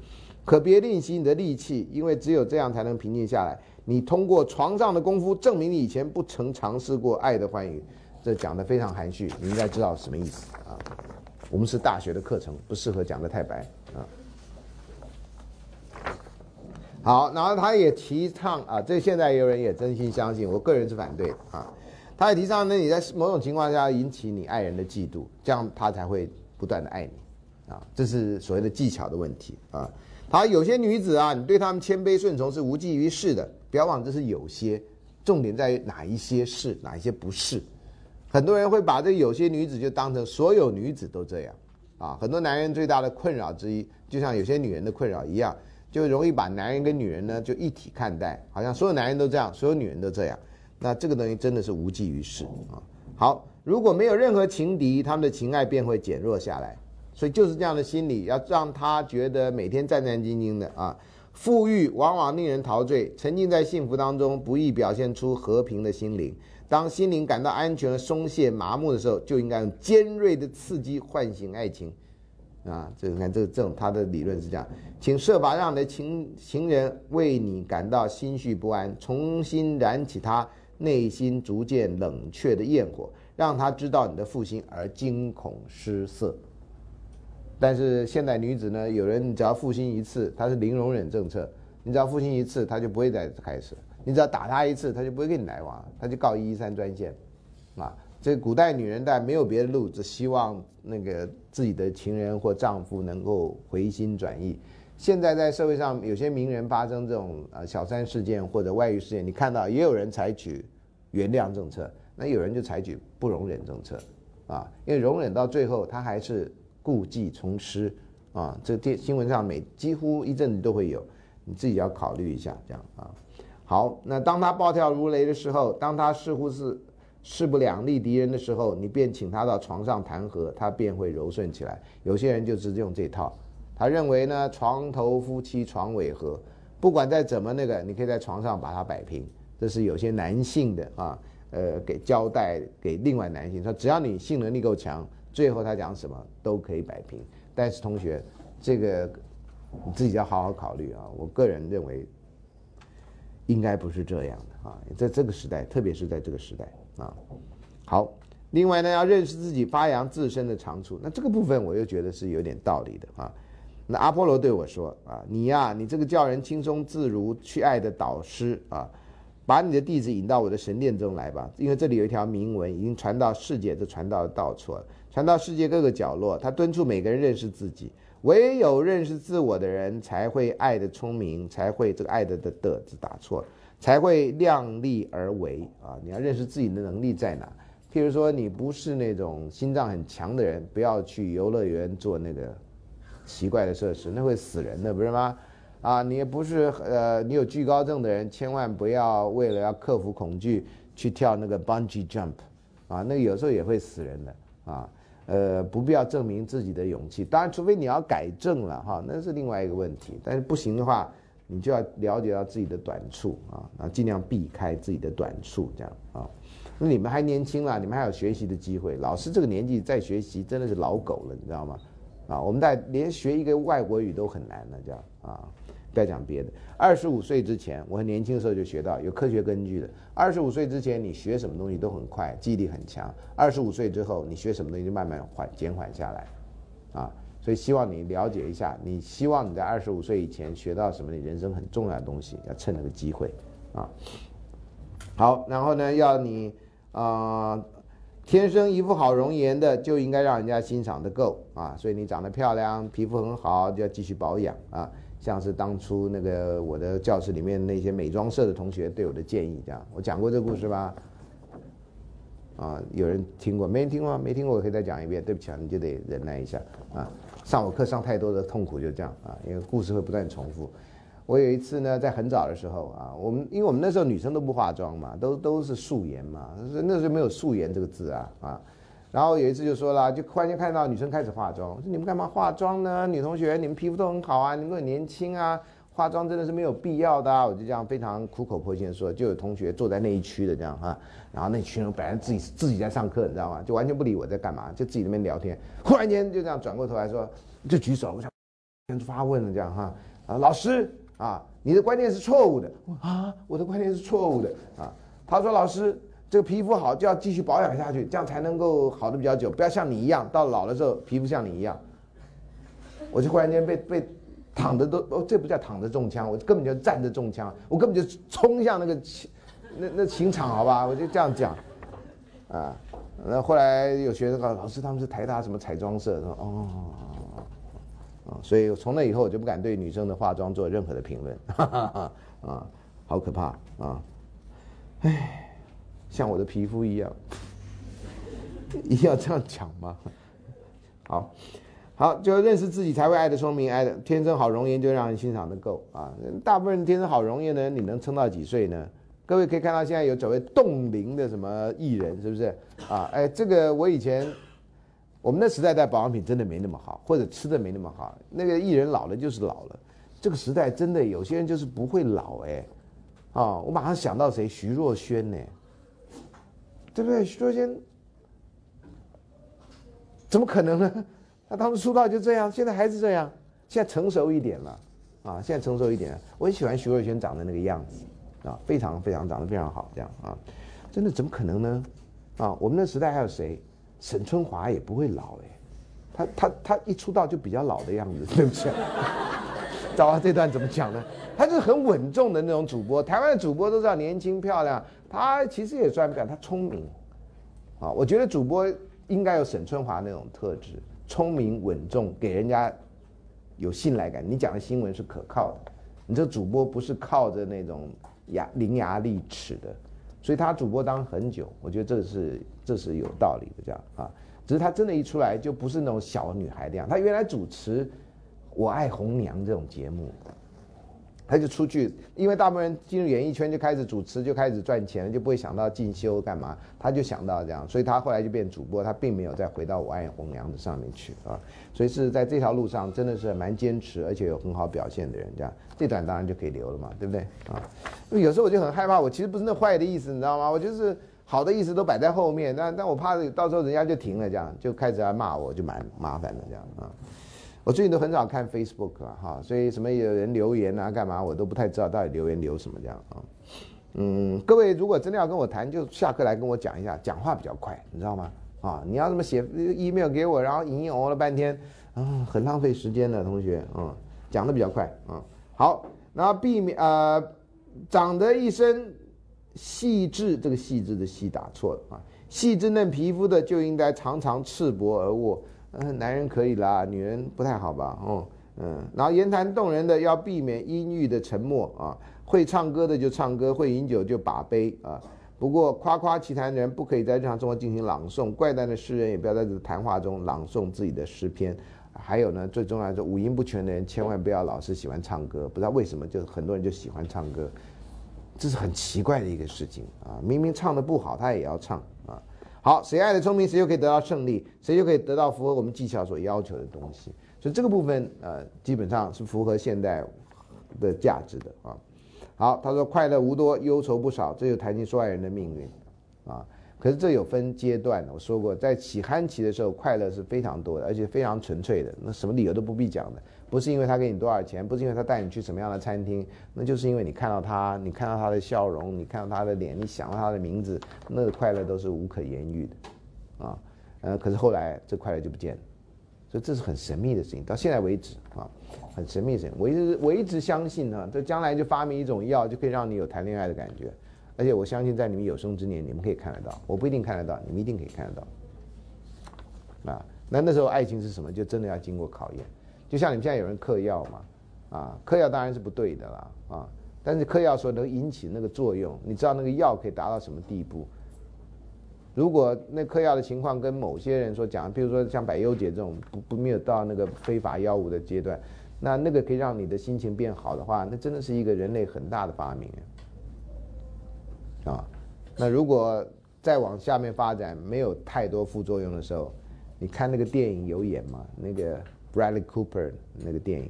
可别吝惜你的力气，因为只有这样才能平静下来。你通过床上的功夫证明你以前不曾尝试过爱的欢愉。这讲的非常含蓄，你应该知道什么意思啊？我们是大学的课程，不适合讲的太白啊。好，然后他也提倡啊，这现在有人也真心相信，我个人是反对啊。他也提倡，那你在某种情况下引起你爱人的嫉妒，这样他才会不断的爱你，啊，这是所谓的技巧的问题啊。他有些女子啊，你对她们谦卑顺从是无济于事的，不要忘这是有些，重点在于哪一些是，哪一些不是。很多人会把这有些女子就当成所有女子都这样，啊，很多男人最大的困扰之一，就像有些女人的困扰一样。就容易把男人跟女人呢就一体看待，好像所有男人都这样，所有女人都这样。那这个东西真的是无济于事啊。好，如果没有任何情敌，他们的情爱便会减弱下来。所以就是这样的心理，要让他觉得每天战战兢兢的啊。富裕往往令人陶醉，沉浸在幸福当中，不易表现出和平的心灵。当心灵感到安全、松懈、麻木的时候，就应该用尖锐的刺激唤醒爱情。啊，这你看，这这种他的理论是这样，请设法让你的情情人为你感到心绪不安，重新燃起他内心逐渐冷却的焰火，让他知道你的负心而惊恐失色。但是现代女子呢，有人只要负心一次，她是零容忍政策，你只要负心一次，他就不会再开始；你只要打他一次，他就不会跟你来往，他就告一一三专线，啊。这古代女人但没有别的路，只希望那个自己的情人或丈夫能够回心转意。现在在社会上有些名人发生这种呃小三事件或者外遇事件，你看到也有人采取原谅政策，那有人就采取不容忍政策，啊，因为容忍到最后他还是故技重施，啊，这电新闻上每几乎一阵子都会有，你自己要考虑一下这样啊。好，那当他暴跳如雷的时候，当他似乎是。势不两立敌人的时候，你便请他到床上谈和，他便会柔顺起来。有些人就直接用这套，他认为呢，床头夫妻床尾和，不管再怎么那个，你可以在床上把它摆平。这是有些男性的啊，呃，给交代给另外男性说，只要你性能力够强，最后他讲什么都可以摆平。但是同学，这个你自己要好好考虑啊。我个人认为，应该不是这样的啊，在这个时代，特别是在这个时代。啊，好，另外呢，要认识自己，发扬自身的长处。那这个部分我又觉得是有点道理的啊。那阿波罗对我说啊，你呀，你这个叫人轻松自如去爱的导师啊，把你的弟子引到我的神殿中来吧，因为这里有一条铭文已经传到世界，这传到到处了，传到世界各个角落。他敦促每个人认识自己，唯有认识自我的人才会爱的聪明，才会这个爱的的的字打错了。才会量力而为啊！你要认识自己的能力在哪。譬如说，你不是那种心脏很强的人，不要去游乐园做那个奇怪的设施，那会死人的，不是吗？啊，你也不是呃，你有惧高症的人，千万不要为了要克服恐惧去跳那个 bungee jump，啊，那有时候也会死人的啊。呃，不必要证明自己的勇气，当然，除非你要改正了哈，那是另外一个问题。但是不行的话。你就要了解到自己的短处啊，然后尽量避开自己的短处，这样啊。那你们还年轻啦，你们还有学习的机会。老师这个年纪再学习真的是老狗了，你知道吗？啊，我们在连学一个外国语都很难了，这样啊。不要讲别的，二十五岁之前，我很年轻的时候就学到有科学根据的。二十五岁之前，你学什么东西都很快，记忆力很强。二十五岁之后，你学什么东西就慢慢缓减缓下来，啊。所以希望你了解一下，你希望你在二十五岁以前学到什么？你人生很重要的东西，要趁那个机会啊。好，然后呢，要你啊，天生一副好容颜的，就应该让人家欣赏的够啊。所以你长得漂亮，皮肤很好，就要继续保养啊。像是当初那个我的教室里面那些美妆社的同学对我的建议，这样我讲过这个故事吧？啊，有人听过？没人听过？没听过？我可以再讲一遍。对不起啊，你就得忍耐一下啊。上我课上太多的痛苦就这样啊，因为故事会不断重复。我有一次呢，在很早的时候啊，我们因为我们那时候女生都不化妆嘛，都都是素颜嘛，那时候没有素颜这个字啊啊。然后有一次就说了，就忽然间看到女生开始化妆，说你们干嘛化妆呢？女同学，你们皮肤都很好啊，你们很年轻啊。化妆真的是没有必要的，我就这样非常苦口婆心的说，就有同学坐在那一区的这样哈，然后那群人本来自己自己在上课，你知道吗？就完全不理我在干嘛，就自己那边聊天。忽然间就这样转过头来说，就举手，我想先发问了这样哈啊，老师啊，你的观念是错误的啊，我的观念是错误的啊。他说老师，这个皮肤好就要继续保养下去，这样才能够好的比较久，不要像你一样到老的时候皮肤像你一样。我就忽然间被被。躺着都哦，这不叫躺着中枪，我根本就站着中枪，我根本就冲向那个那那刑场，好吧，我就这样讲，啊，那后来有学生告诉老师他们是台大什么彩妆社，说哦，啊，所以从那以后我就不敢对女生的化妆做任何的评论，啊，好可怕啊，哎，像我的皮肤一样，一定要这样讲吗？好。好，就认识自己才会爱的聪明，爱的天生好容颜就让人欣赏的够啊！大部分天生好容颜的人，你能撑到几岁呢？各位可以看到，现在有所谓冻龄的什么艺人，是不是啊？哎，这个我以前我们那时代带保养品真的没那么好，或者吃的没那么好。那个艺人老了就是老了，这个时代真的有些人就是不会老哎啊！我马上想到谁？徐若瑄呢？对不对？徐若瑄怎么可能呢？那他们出道就这样，现在还是这样，现在成熟一点了，啊，现在成熟一点了，我很喜欢徐若瑄长的那个样子，啊，非常非常长得非常好，这样啊，真的怎么可能呢？啊，我们那时代还有谁？沈春华也不会老哎，他他他一出道就比较老的样子，对不起，糟糕，这段怎么讲呢？他是很稳重的那种主播，台湾的主播都知道年轻漂亮，他其实也算不了，他聪明，啊，我觉得主播应该有沈春华那种特质。聪明稳重，给人家有信赖感。你讲的新闻是可靠的，你这主播不是靠着那种牙伶牙俐齿的，所以他主播当很久，我觉得这是这是有道理的，这样啊。只是他真的，一出来就不是那种小女孩的样。他原来主持《我爱红娘》这种节目。他就出去，因为大部分人进入演艺圈就开始主持，就开始赚钱了，就不会想到进修干嘛。他就想到这样，所以他后来就变主播，他并没有再回到我爱红娘的上面去啊。所以是在这条路上真的是蛮坚持，而且有很好表现的人，这样这段当然就可以留了嘛，对不对啊？有时候我就很害怕，我其实不是那坏的意思，你知道吗？我就是好的意思都摆在后面，但但我怕到时候人家就停了，这样就开始来骂我，就蛮麻烦的这样啊。我最近都很少看 Facebook 啊，哈，所以什么有人留言啊，干嘛我都不太知道到底留言留什么这样啊。嗯，各位如果真的要跟我谈，就下课来跟我讲一下，讲话比较快，你知道吗？啊，你要这么写 email 给我，然后引哦了半天，啊，很浪费时间的，同学，嗯，讲的比较快，嗯，好，然后避免呃，长得一身细致，这个细致的细打错了啊，细致嫩皮肤的就应该常常赤膊而卧。嗯，男人可以啦，女人不太好吧？哦，嗯，然后言谈动人的要避免阴郁的沉默啊，会唱歌的就唱歌，会饮酒就把杯啊。不过夸夸其谈的人不可以在日常生活进行朗诵，怪诞的诗人也不要在这谈话中朗诵自己的诗篇。还有呢，最重要的是五音不全的人千万不要老是喜欢唱歌，不知道为什么就很多人就喜欢唱歌，这是很奇怪的一个事情啊！明明唱的不好，他也要唱。好，谁爱的聪明，谁就可以得到胜利，谁就可以得到符合我们技巧所要求的东西。所以这个部分，呃，基本上是符合现代的价值的啊。好，他说快乐无多，忧愁不少，这就谈及说爱人的命运啊。可是这有分阶段的，我说过，在起憨期的时候，快乐是非常多的，而且非常纯粹的，那什么理由都不必讲的。不是因为他给你多少钱，不是因为他带你去什么样的餐厅，那就是因为你看到他，你看到他的笑容，你看到他的脸，你想到他的名字，那个快乐都是无可言喻的，啊，呃，可是后来这快乐就不见了，所以这是很神秘的事情，到现在为止啊，很神秘的事情。我一直我一直相信呢，这将来就发明一种药，就可以让你有谈恋爱的感觉，而且我相信在你们有生之年，你们可以看得到，我不一定看得到，你们一定可以看得到，啊，那那时候爱情是什么？就真的要经过考验。就像你们现在有人嗑药嘛，啊，嗑药当然是不对的啦，啊，但是嗑药所能引起那个作用，你知道那个药可以达到什么地步？如果那嗑药的情况跟某些人说讲，比如说像百优姐这种不不没有到那个非法药物的阶段，那那个可以让你的心情变好的话，那真的是一个人类很大的发明啊。那如果再往下面发展，没有太多副作用的时候，你看那个电影有演吗？那个。Bradley Cooper 那个电影，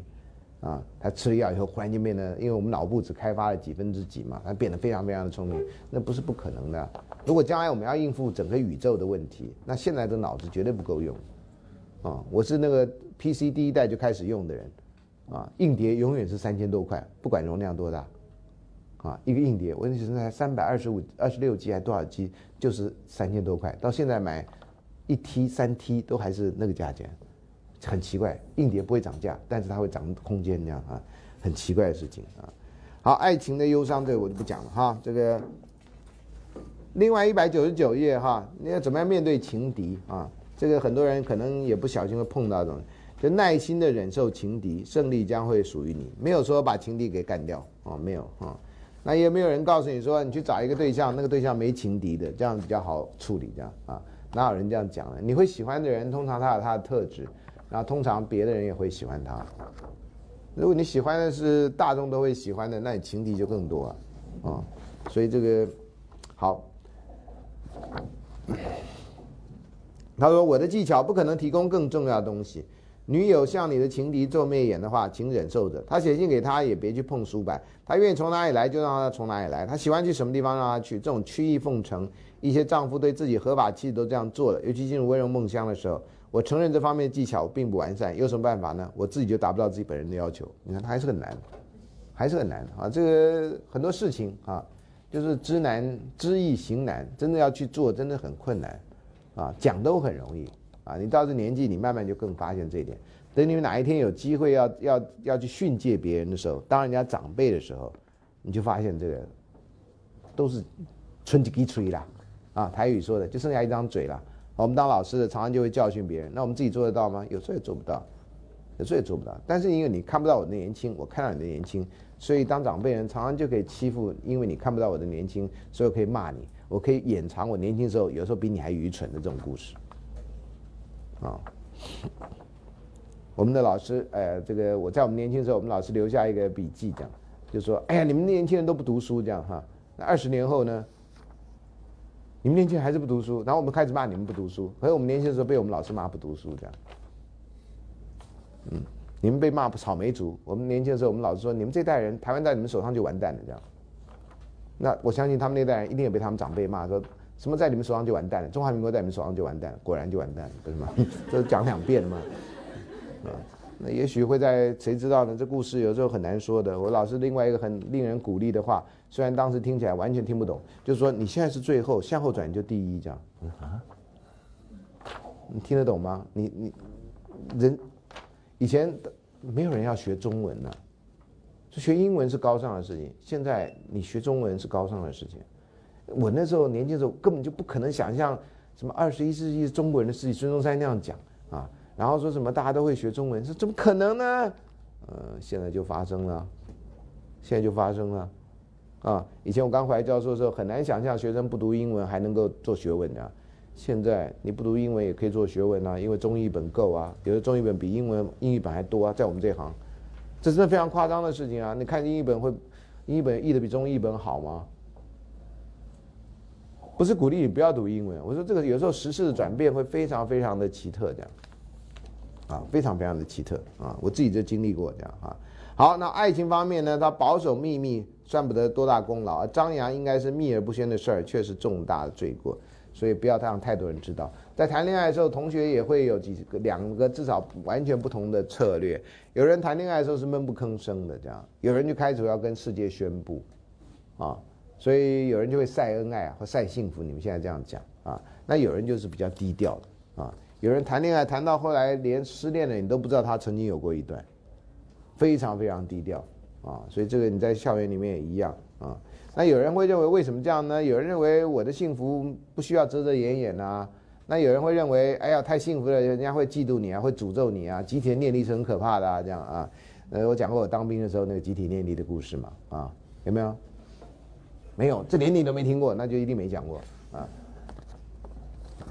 啊，他吃了药以后，忽然间变得，因为我们脑部只开发了几分之几嘛，他变得非常非常的聪明，那不是不可能的。如果将来我们要应付整个宇宙的问题，那现在的脑子绝对不够用，啊，我是那个 PC 第一代就开始用的人，啊，硬碟永远是三千多块，不管容量多大，啊，一个硬碟，我那时候才三百二十五、二十六 G 还多少 G，就是三千多块，到现在买一 T、三 T 都还是那个价钱。很奇怪，硬碟不会涨价，但是它会涨空间这样啊，很奇怪的事情啊。好，爱情的忧伤这个我就不讲了哈。这个另外一百九十九页哈，你要怎么样面对情敌啊？这个很多人可能也不小心会碰到这种，就耐心的忍受情敌，胜利将会属于你。没有说把情敌给干掉啊，没有啊。那也没有人告诉你说，你去找一个对象，那个对象没情敌的，这样比较好处理，这样啊。哪有人这样讲呢？你会喜欢的人，通常他有他的特质，然后通常别的人也会喜欢他。如果你喜欢的是大众都会喜欢的，那你情敌就更多啊，啊。所以这个好。他说：“我的技巧不可能提供更重要的东西。女友向你的情敌皱媚眼的话，请忍受着。他写信给他，也别去碰书本。他愿意从哪里来，就让他从哪里来。他喜欢去什么地方，让他去。这种曲意奉承，一些丈夫对自己合法妻子都这样做了。尤其进入温柔梦乡的时候，我承认这方面的技巧并不完善。有什么办法呢？我自己就达不到自己本人的要求。你看，他还是很难，还是很难啊。这个很多事情啊，就是知难知易行难，真的要去做，真的很困难。”啊，讲都很容易啊！你到这年纪，你慢慢就更发现这一点。等你们哪一天有机会要要要去训诫别人的时候，当人家长辈的时候，你就发现这个都是春几吹啦，啊，台语说的就剩下一张嘴了。我们当老师的常常就会教训别人，那我们自己做得到吗？有时候也做不到，有时候也做不到。但是因为你看不到我的年轻，我看到你的年轻，所以当长辈人常常就可以欺负，因为你看不到我的年轻，所以我可以骂你。我可以掩藏我年轻时候有时候比你还愚蠢的这种故事，啊，我们的老师，呃，这个我在我们年轻时候，我们老师留下一个笔记，讲，就说，哎呀，你们年轻人都不读书，这样哈，那二十年后呢，你们年轻人还是不读书，然后我们开始骂你们不读书，可是我们年轻的时候被我们老师骂不读书，这样，嗯，你们被骂不草莓族，我们年轻的时候，我们老师说，你们这代人，台湾在你们手上就完蛋了，这样。那我相信他们那代人一定也被他们长辈骂说，什么在你们手上就完蛋了，中华民国在你们手上就完蛋了，果然就完蛋了，不是吗？这讲两遍了嘛，啊，那也许会在谁知道呢？这故事有时候很难说的。我老师另外一个很令人鼓励的话，虽然当时听起来完全听不懂，就是说你现在是最后，向后转就第一，这样啊？你听得懂吗？你你人以前没有人要学中文呢。学英文是高尚的事情，现在你学中文是高尚的事情。我那时候年轻时候根本就不可能想象什么二十一世纪中国人的事情。孙中山那样讲啊，然后说什么大家都会学中文，说怎么可能呢？呃，现在就发生了，现在就发生了啊！以前我刚回来教授的时候，很难想象学生不读英文还能够做学问的。现在你不读英文也可以做学问啊，因为中译本够啊，有的中译本比英文英语本还多啊，在我们这行。这是非常夸张的事情啊！你看英译本会，英译本译的比中译本好吗？不是鼓励你不要读英文，我说这个有时候时事的转变会非常非常的奇特，这样，啊，非常非常的奇特啊！我自己就经历过这样啊。好，那爱情方面呢？他保守秘密算不得多大功劳，张扬应该是秘而不宣的事儿，却是重大的罪过，所以不要让太多人知道。在谈恋爱的时候，同学也会有几个、两个至少完全不同的策略。有人谈恋爱的时候是闷不吭声的，这样；有人就开始要跟世界宣布，啊，所以有人就会晒恩爱或晒幸福。你们现在这样讲啊，那有人就是比较低调的啊。有人谈恋爱谈到后来连失恋了，你都不知道他曾经有过一段，非常非常低调啊。所以这个你在校园里面也一样啊。那有人会认为为什么这样呢？有人认为我的幸福不需要遮遮掩掩啊。那有人会认为，哎呀，太幸福了，人家会嫉妒你啊，会诅咒你啊，集体念力是很可怕的啊，这样啊。呃，我讲过我当兵的时候那个集体念力的故事嘛，啊，有没有？没有，这连你都没听过，那就一定没讲过啊。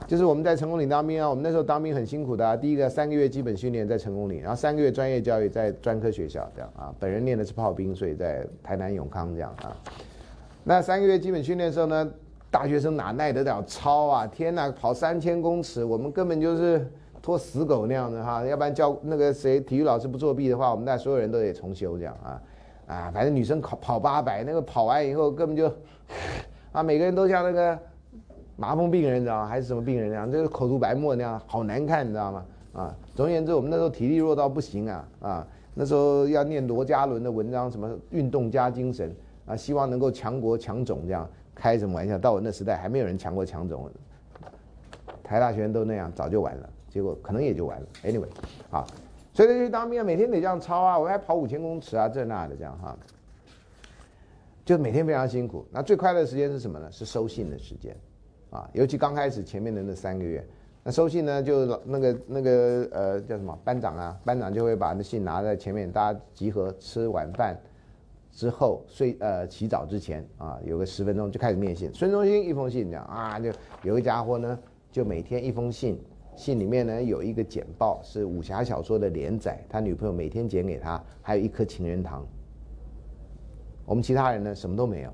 就是我们在成功岭当兵啊，我们那时候当兵很辛苦的啊。第一个三个月基本训练在成功岭，然后三个月专业教育在专科学校这样啊。本人念的是炮兵，所以在台南永康这样啊。那三个月基本训练的时候呢？大学生哪耐得了操啊！天哪，跑三千公尺，我们根本就是拖死狗那样的哈。要不然教那个谁体育老师不作弊的话，我们那所有人都得重修这样啊啊！反正女生跑跑八百，那个跑完以后根本就 啊，每个人都像那个麻风病人，你知道吗？还是什么病人那样，就是口吐白沫那样，好难看，你知道吗？啊，总而言之，我们那时候体力弱到不行啊啊！那时候要念罗家伦的文章，什么运动加精神啊，希望能够强国强种这样。开什么玩笑？到我那时代还没有人强过强种，台大学生都那样，早就完了，结果可能也就完了。Anyway，好，所以他去当兵，每天得这样操啊，我还跑五千公尺啊，这那的这样哈，就每天非常辛苦。那最快乐的时间是什么呢？是收信的时间，啊，尤其刚开始前面的那三个月，那收信呢，就那个那个呃叫什么班长啊，班长就会把那信拿在前面，大家集合吃晚饭。之后睡呃洗澡之前啊，有个十分钟就开始念信。孙中兴一封信讲啊，就有个家伙呢，就每天一封信，信里面呢有一个简报是武侠小说的连载，他女朋友每天剪给他，还有一颗情人糖。我们其他人呢什么都没有，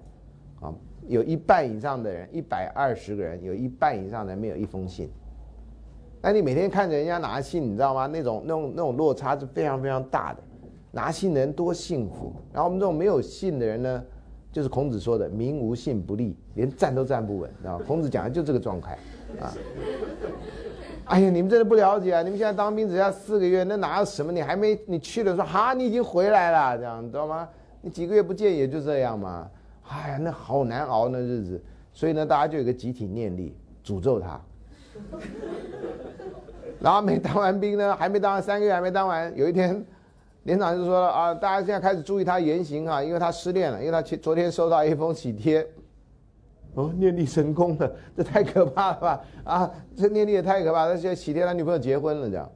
有一半以上的人，一百二十个人，有一半以上的人没有一封信。那你每天看着人家拿信，你知道吗？那种那种那种落差是非常非常大的。拿信的人多幸福，然后我们这种没有信的人呢，就是孔子说的“民无信不立”，连站都站不稳，知道孔子讲的就这个状态，啊！哎呀，你们真的不了解啊！你们现在当兵只要四个月，那哪有什么？你还没你去了说哈，你已经回来了，这样你知道吗？你几个月不见也就这样嘛。哎呀，那好难熬那日子，所以呢，大家就有个集体念力，诅咒他。然后没当完兵呢，还没当完三个月，还没当完，有一天。连长就说了啊，大家现在开始注意他言行啊，因为他失恋了，因为他昨天收到一封喜帖，哦，念力成功了，这太可怕了吧？啊，这念力也太可怕，他现在喜帖他女朋友结婚了，这样，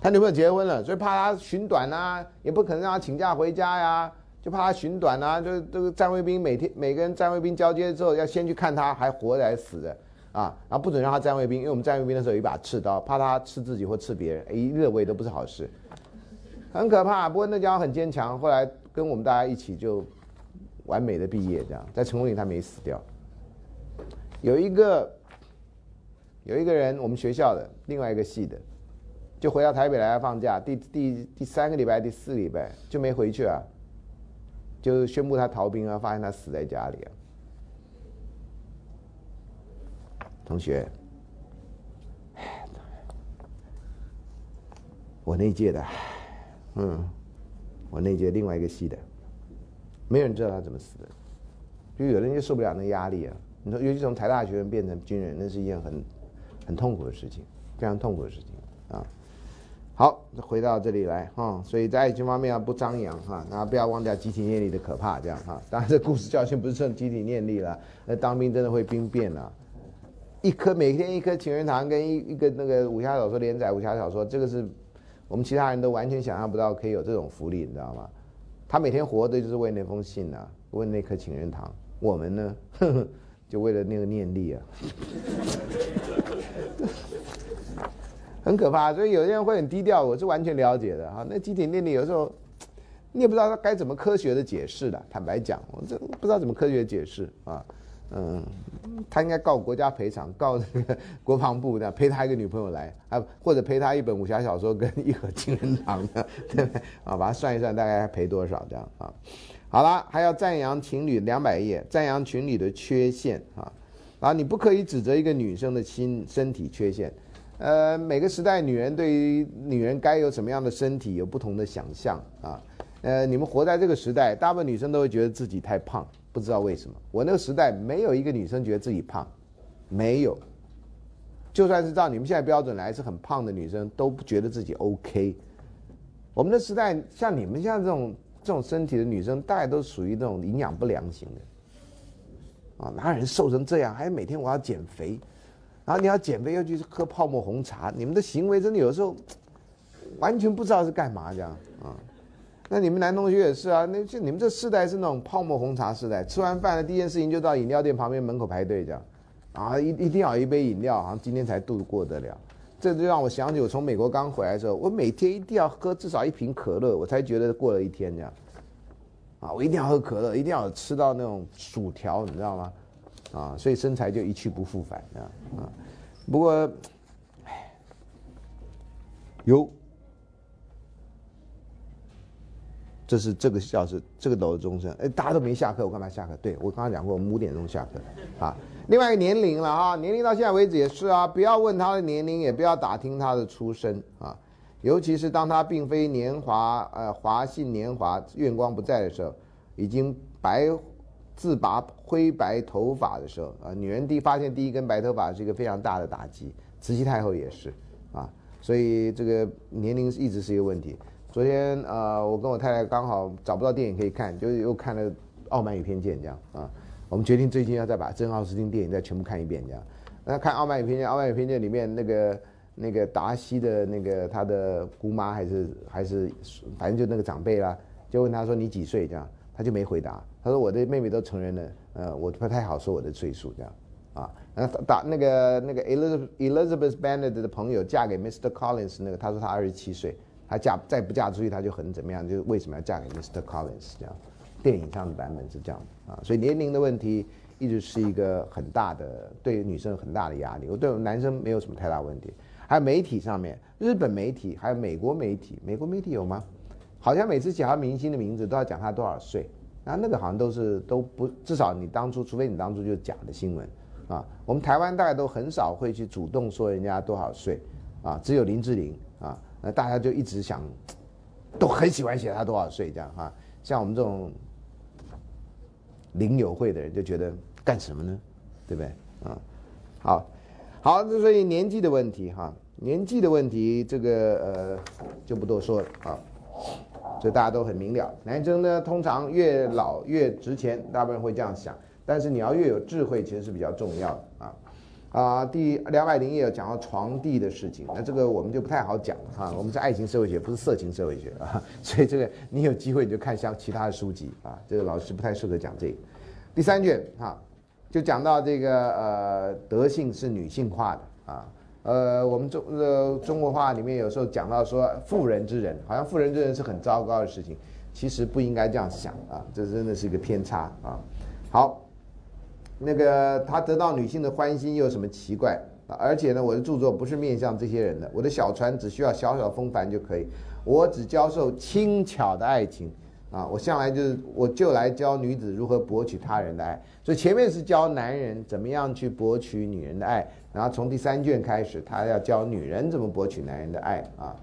他女朋友结婚了，所以怕他寻短啊，也不可能让他请假回家呀，就怕他寻短啊，就这个站卫兵每天每个人站卫兵交接之后要先去看他还活着还是死的。啊，然后不准让他站卫兵，因为我们站卫兵的时候有一把刺刀，怕他刺自己或刺别人，一热胃都不是好事，很可怕。不过那家伙很坚强，后来跟我们大家一起就完美的毕业，这样在成功岭他没死掉。有一个有一个人，我们学校的另外一个系的，就回到台北来放假，第第第三个礼拜、第四个礼拜就没回去啊，就宣布他逃兵啊，发现他死在家里啊。同学，我那届的，嗯，我那届另外一个系的，没有人知道他怎么死的，就有人就受不了那压力啊。你说，尤其从台大学生变成军人，那是一件很很痛苦的事情，非常痛苦的事情啊。好，回到这里来哈，所以在爱情方面要不张扬哈，然后不要忘掉集体念力的可怕，这样哈。当然，这故事教训不是剩集体念力了，那当兵真的会兵变了。一颗每天一颗情人糖跟一一个那个武侠小说连载武侠小说，这个是我们其他人都完全想象不到可以有这种福利，你知道吗？他每天活的就是为那封信啊，为那颗情人糖。我们呢，就为了那个念力啊，很可怕。所以有些人会很低调，我是完全了解的哈。那集体念力有时候你也不知道他该怎么科学的解释的。坦白讲，我这不知道怎么科学解释啊。嗯，他应该告国家赔偿，告那个 国防部的赔他一个女朋友来，啊，或者赔他一本武侠小说跟一盒金人堂的，对不对？啊，把它算一算，大概赔多少这样啊？好了，还要赞扬情侣两百页，赞扬情侣的缺陷啊，啊，你不可以指责一个女生的心身体缺陷，呃，每个时代女人对于女人该有什么样的身体有不同的想象啊，呃，你们活在这个时代，大部分女生都会觉得自己太胖。不知道为什么，我那个时代没有一个女生觉得自己胖，没有。就算是照你们现在标准来，是很胖的女生都不觉得自己 OK。我们的时代，像你们像这种这种身体的女生，大概都属于那种营养不良型的。啊，哪有人瘦成这样？还每天我要减肥，然后你要减肥又去喝泡沫红茶，你们的行为真的有时候完全不知道是干嘛这样啊。那你们男同学也是啊，那就你们这世代是那种泡沫红茶时代，吃完饭的第一件事情就到饮料店旁边门口排队这样，啊，一一定要一杯饮料，好像今天才度过得了。这就让我想起我从美国刚回来的时候，我每天一定要喝至少一瓶可乐，我才觉得过了一天这样。啊，我一定要喝可乐，一定要吃到那种薯条，你知道吗？啊，所以身材就一去不复返啊啊。不过，哎，有。这是这个教室这个楼的钟声，哎，大家都没下课，我干嘛下课？对我刚刚讲过，我们五点钟下课，啊，另外一个年龄了啊，年龄到现在为止也是啊，不要问他的年龄，也不要打听他的出身啊，尤其是当他并非年华，呃，华信年华，月光不在的时候，已经白自拔灰白头发的时候啊，女人第发现第一根白头发是一个非常大的打击。慈禧太后也是啊，所以这个年龄一直是一个问题。昨天呃，我跟我太太刚好找不到电影可以看，就又看了《傲慢与偏见》这样啊。我们决定最近要再把珍奥斯汀电影再全部看一遍这样。那看《傲慢与偏见》，《傲慢与偏见》里面那个那个达西的那个他的姑妈还是还是反正就那个长辈啦，就问他说你几岁这样，他就没回答。他说我的妹妹都成人了，呃，我不太好说我的岁数这样啊。那打那个那个 Elizabeth Elizabeth Bennet 的朋友嫁给 Mr. Collins 那个，他说他二十七岁。她嫁再不嫁出去，她就很怎么样？就为什么要嫁给 Mr. Collins 这样？电影上的版本是这样啊，所以年龄的问题一直是一个很大的对女生很大的压力。我对男生没有什么太大问题。还有媒体上面，日本媒体还有美国媒体，美国媒体有吗？好像每次讲明星的名字都要讲他多少岁，那那个好像都是都不至少你当初，除非你当初就是假的新闻啊。我们台湾大概都很少会去主动说人家多少岁啊，只有林志玲啊。那大家就一直想，都很喜欢写他多少岁这样哈，像我们这种林友会的人就觉得干什么呢？对不对？啊，好，好，所以年纪的问题哈，年纪的问题这个呃就不多说了啊，所以大家都很明了，男生呢通常越老越值钱，大部分人会这样想，但是你要越有智慧，其实是比较重要的啊。啊，第两百零一页讲到床地的事情，那这个我们就不太好讲了哈。我们是爱情社会学，不是色情社会学啊，所以这个你有机会你就看像其他的书籍啊。这个老师不太适合讲这个。第三卷哈，就讲到这个呃，德性是女性化的啊。呃，我们中呃中国话里面有时候讲到说妇人之仁，好像妇人之仁是很糟糕的事情，其实不应该这样想啊，这真的是一个偏差啊。好。那个他得到女性的欢心又有什么奇怪？而且呢，我的著作不是面向这些人的，我的小船只需要小小风帆就可以，我只教授轻巧的爱情啊！我向来就是我就来教女子如何博取他人的爱，所以前面是教男人怎么样去博取女人的爱，然后从第三卷开始，他要教女人怎么博取男人的爱啊！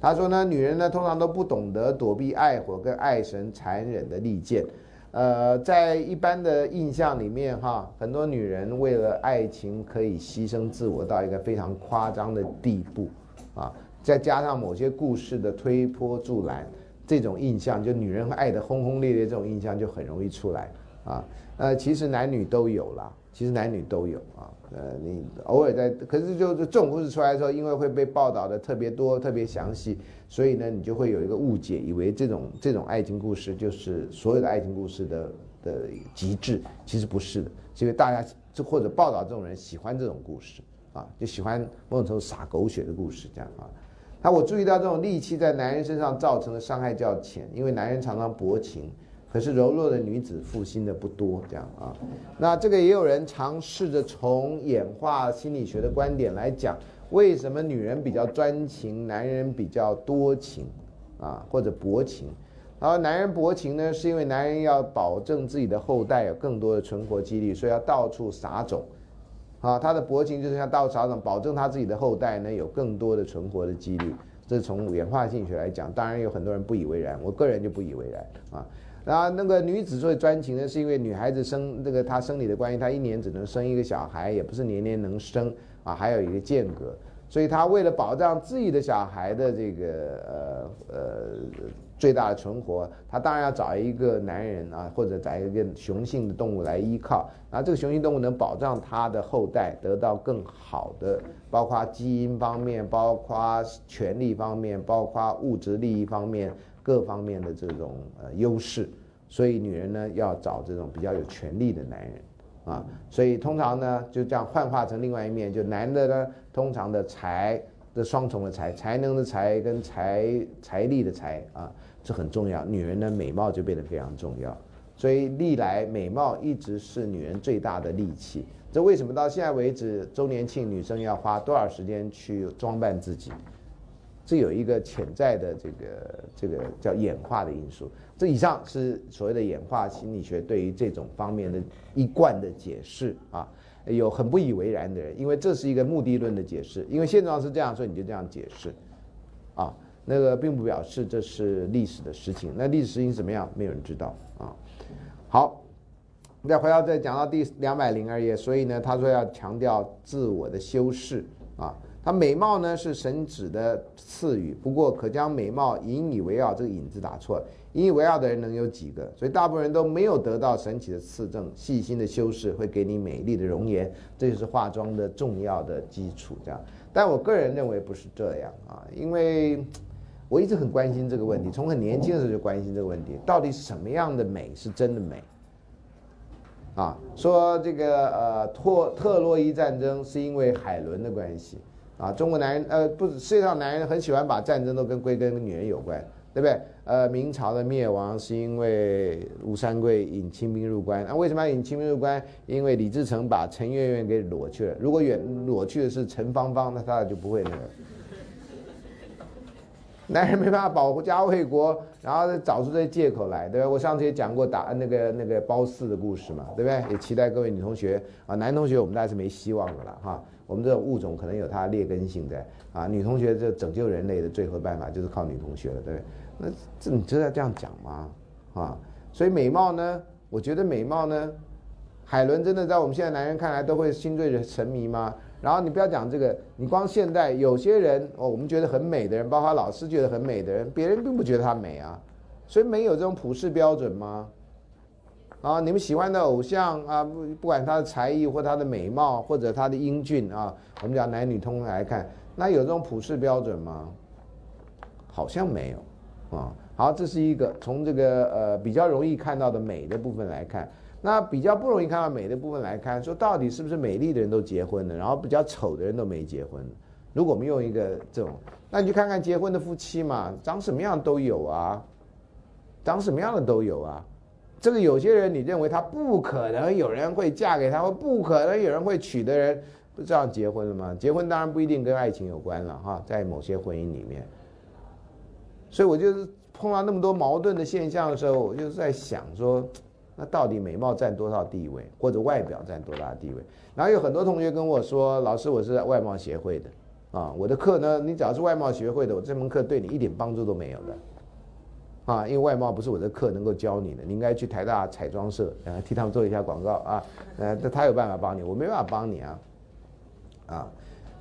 他说呢，女人呢通常都不懂得躲避爱火跟爱神残忍的利剑。呃，在一般的印象里面，哈，很多女人为了爱情可以牺牲自我到一个非常夸张的地步，啊，再加上某些故事的推波助澜，这种印象就女人爱得轰轰烈烈，这种印象就很容易出来，啊，呃，其实男女都有啦，其实男女都有啊。呃，你偶尔在，可是就是这种故事出来的时候，因为会被报道的特别多、特别详细，所以呢，你就会有一个误解，以为这种这种爱情故事就是所有的爱情故事的的极致，其实不是的，是因为大家就或者报道这种人喜欢这种故事啊，就喜欢某种程度撒狗血的故事这样啊。那我注意到这种戾气在男人身上造成的伤害较浅，因为男人常常薄情。可是柔弱的女子负心的不多，这样啊，那这个也有人尝试着从演化心理学的观点来讲，为什么女人比较专情，男人比较多情，啊或者薄情，然后男人薄情呢，是因为男人要保证自己的后代有更多的存活几率，所以要到处撒种，啊他的薄情就是像到处撒种，保证他自己的后代呢有更多的存活的几率，这从演化心理学来讲，当然有很多人不以为然，我个人就不以为然啊。然后那个女子最专情呢，是因为女孩子生这个她生理的关系，她一年只能生一个小孩，也不是年年能生啊，还有一个间隔，所以她为了保障自己的小孩的这个呃呃最大的存活，她当然要找一个男人啊，或者找一个雄性的动物来依靠，然后这个雄性动物能保障他的后代得到更好的，包括基因方面，包括权力方面，包括物质利益方面。各方面的这种呃优势，所以女人呢要找这种比较有权力的男人，啊，所以通常呢就这样幻化成另外一面，就男的呢通常的才的双重的才，才能的才跟财财力的财啊，这很重要。女人的美貌就变得非常重要，所以历来美貌一直是女人最大的利器。这为什么到现在为止周年庆女生要花多少时间去装扮自己？这有一个潜在的这个这个叫演化的因素。这以上是所谓的演化心理学对于这种方面的一贯的解释啊，有很不以为然的人，因为这是一个目的论的解释，因为现状是这样，所以你就这样解释，啊，那个并不表示这是历史的实情。那历史实情怎么样，没有人知道啊。好。再回到这讲到第两百零二页，所以呢，他说要强调自我的修饰啊。他美貌呢是神指的赐予，不过可将美貌引以为傲，这个引字打错了。引以为傲的人能有几个？所以大部分人都没有得到神奇的赐赠，细心的修饰会给你美丽的容颜，这就是化妆的重要的基础。这样，但我个人认为不是这样啊，因为我一直很关心这个问题，从很年轻的时候就关心这个问题，到底什么样的美是真的美？啊，说这个呃，特特洛伊战争是因为海伦的关系。啊，中国男人呃，不，世界上男人很喜欢把战争都跟归根跟女人有关，对不对？呃，明朝的灭亡是因为吴三桂引清兵入关，那为什么要引清兵入关？因为李自成把陈圆圆给裸去了。如果远裸去的是陈芳芳，那他就不会那个。男人没办法保家卫国，然后找出这些借口来，对吧？我上次也讲过打那个那个褒姒的故事嘛，对不对？也期待各位女同学啊，男同学我们大概是没希望的了哈。我们这个物种可能有它劣根性在啊，女同学这拯救人类的最后办法就是靠女同学了，对不对？那这你真的这样讲吗？啊，所以美貌呢，我觉得美貌呢，海伦真的在我们现在男人看来都会心醉神迷吗？然后你不要讲这个，你光现代有些人哦，我们觉得很美的人，包括老师觉得很美的人，别人并不觉得她美啊，所以没有这种普世标准吗？啊，你们喜欢的偶像啊，不不管他的才艺或他的美貌或者他的英俊啊，我们讲男女通来看，那有这种普世标准吗？好像没有，啊，好，这是一个从这个呃比较容易看到的美的部分来看，那比较不容易看到美的部分来看，说到底是不是美丽的人都结婚了，然后比较丑的人都没结婚？如果我们用一个这种，那你去看看结婚的夫妻嘛，长什么样都有啊，长什么样的都有啊。这个有些人，你认为他不可能有人会嫁给他，或不可能有人会娶的人，不这样结婚了吗？结婚当然不一定跟爱情有关了哈，在某些婚姻里面。所以我就是碰到那么多矛盾的现象的时候，我就在想说，那到底美貌占多少地位，或者外表占多大地位？然后有很多同学跟我说，老师，我是在外貌协会的，啊，我的课呢，你只要是外貌协会的，我这门课对你一点帮助都没有的。啊，因为外貌不是我的课能够教你的，你应该去台大彩妆社，呃，替他们做一下广告啊，呃，他有办法帮你，我没办法帮你啊，啊，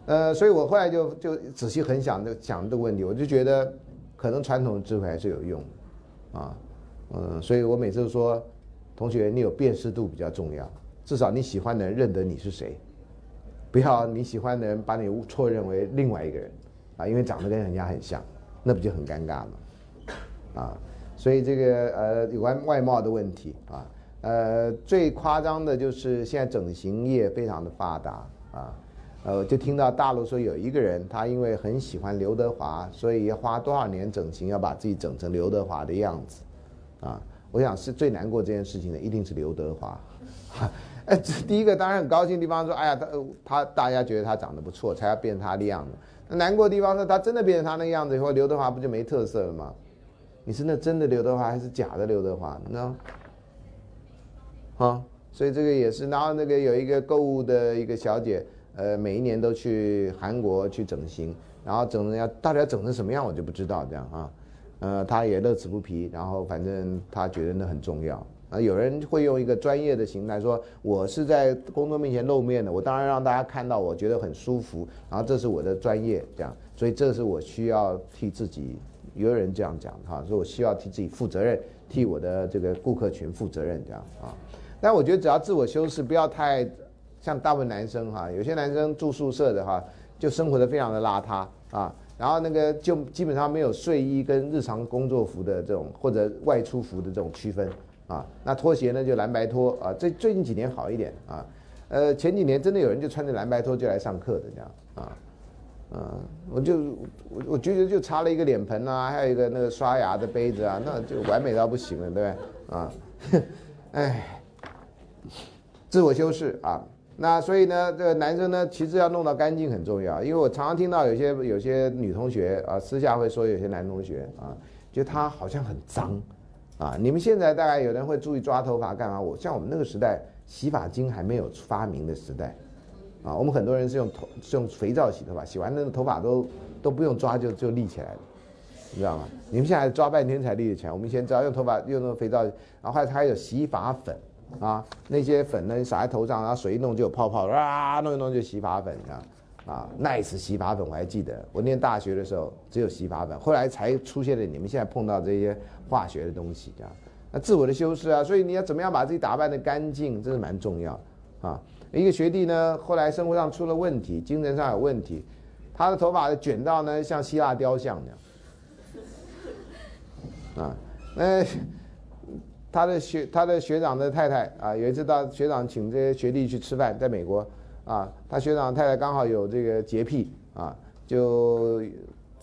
呃，所以我后来就就仔细很想的想这个问题，我就觉得可能传统的智慧还是有用，啊，嗯，所以我每次都说，同学，你有辨识度比较重要，至少你喜欢的人认得你是谁，不要你喜欢的人把你错认为另外一个人，啊，因为长得跟人家很像，那不就很尴尬吗？啊，所以这个呃有关外貌的问题啊，呃最夸张的就是现在整形业非常的发达啊，呃就听到大陆说有一个人他因为很喜欢刘德华，所以要花多少年整形要把自己整成刘德华的样子，啊，我想是最难过这件事情的一定是刘德华，哎，第一个当然很高兴的地方说，哎呀他他大家觉得他长得不错才要变他的样子，那难过的地方是他真的变成他那个样子以后，刘德华不就没特色了吗？你是那真的刘德华还是假的刘德华？你知道？啊，所以这个也是。然后那个有一个购物的一个小姐，呃，每一年都去韩国去整形，然后整人家到底要整成什么样，我就不知道这样啊。呃，他也乐此不疲，然后反正他觉得那很重要。啊，有人会用一个专业的形态说，我是在公众面前露面的，我当然让大家看到我觉得很舒服，然后这是我的专业，这样，所以这是我需要替自己。有人这样讲哈，说我需要替自己负责任，替我的这个顾客群负责任这样啊。但我觉得只要自我修饰，不要太像大部分男生哈。有些男生住宿舍的哈，就生活的非常的邋遢啊，然后那个就基本上没有睡衣跟日常工作服的这种或者外出服的这种区分啊。那拖鞋呢就蓝白拖啊，最最近几年好一点啊。呃，前几年真的有人就穿着蓝白拖就来上课的这样啊。嗯，我就我我觉得就擦了一个脸盆啊，还有一个那个刷牙的杯子啊，那就完美到不行了，对不对？啊，哎，自我修饰啊，那所以呢，这个男生呢，其实要弄到干净很重要，因为我常常听到有些有些女同学啊，私下会说有些男同学啊，觉得他好像很脏啊。你们现在大概有人会注意抓头发干嘛？我像我们那个时代，洗发精还没有发明的时代。啊，我们很多人是用头是用肥皂洗头发，洗完那个头发都都不用抓就就立起来了，你知道吗？你们现在抓半天才立得起来，我们以前只要用头发用那个肥皂，然后还还有洗发粉啊，那些粉呢，撒在头上，然后水一弄就有泡泡，啊，弄一弄就洗发粉啊。啊，nice 洗发粉我还记得，我念大学的时候只有洗发粉，后来才出现了你们现在碰到这些化学的东西这样。那自我的修饰啊，所以你要怎么样把自己打扮的干净，这是蛮重要啊。一个学弟呢，后来生活上出了问题，精神上有问题，他的头发卷到呢像希腊雕像那样。啊，那他的学他的学长的太太啊，有一次到学长请这些学弟去吃饭，在美国。啊，他学长太太刚好有这个洁癖啊，就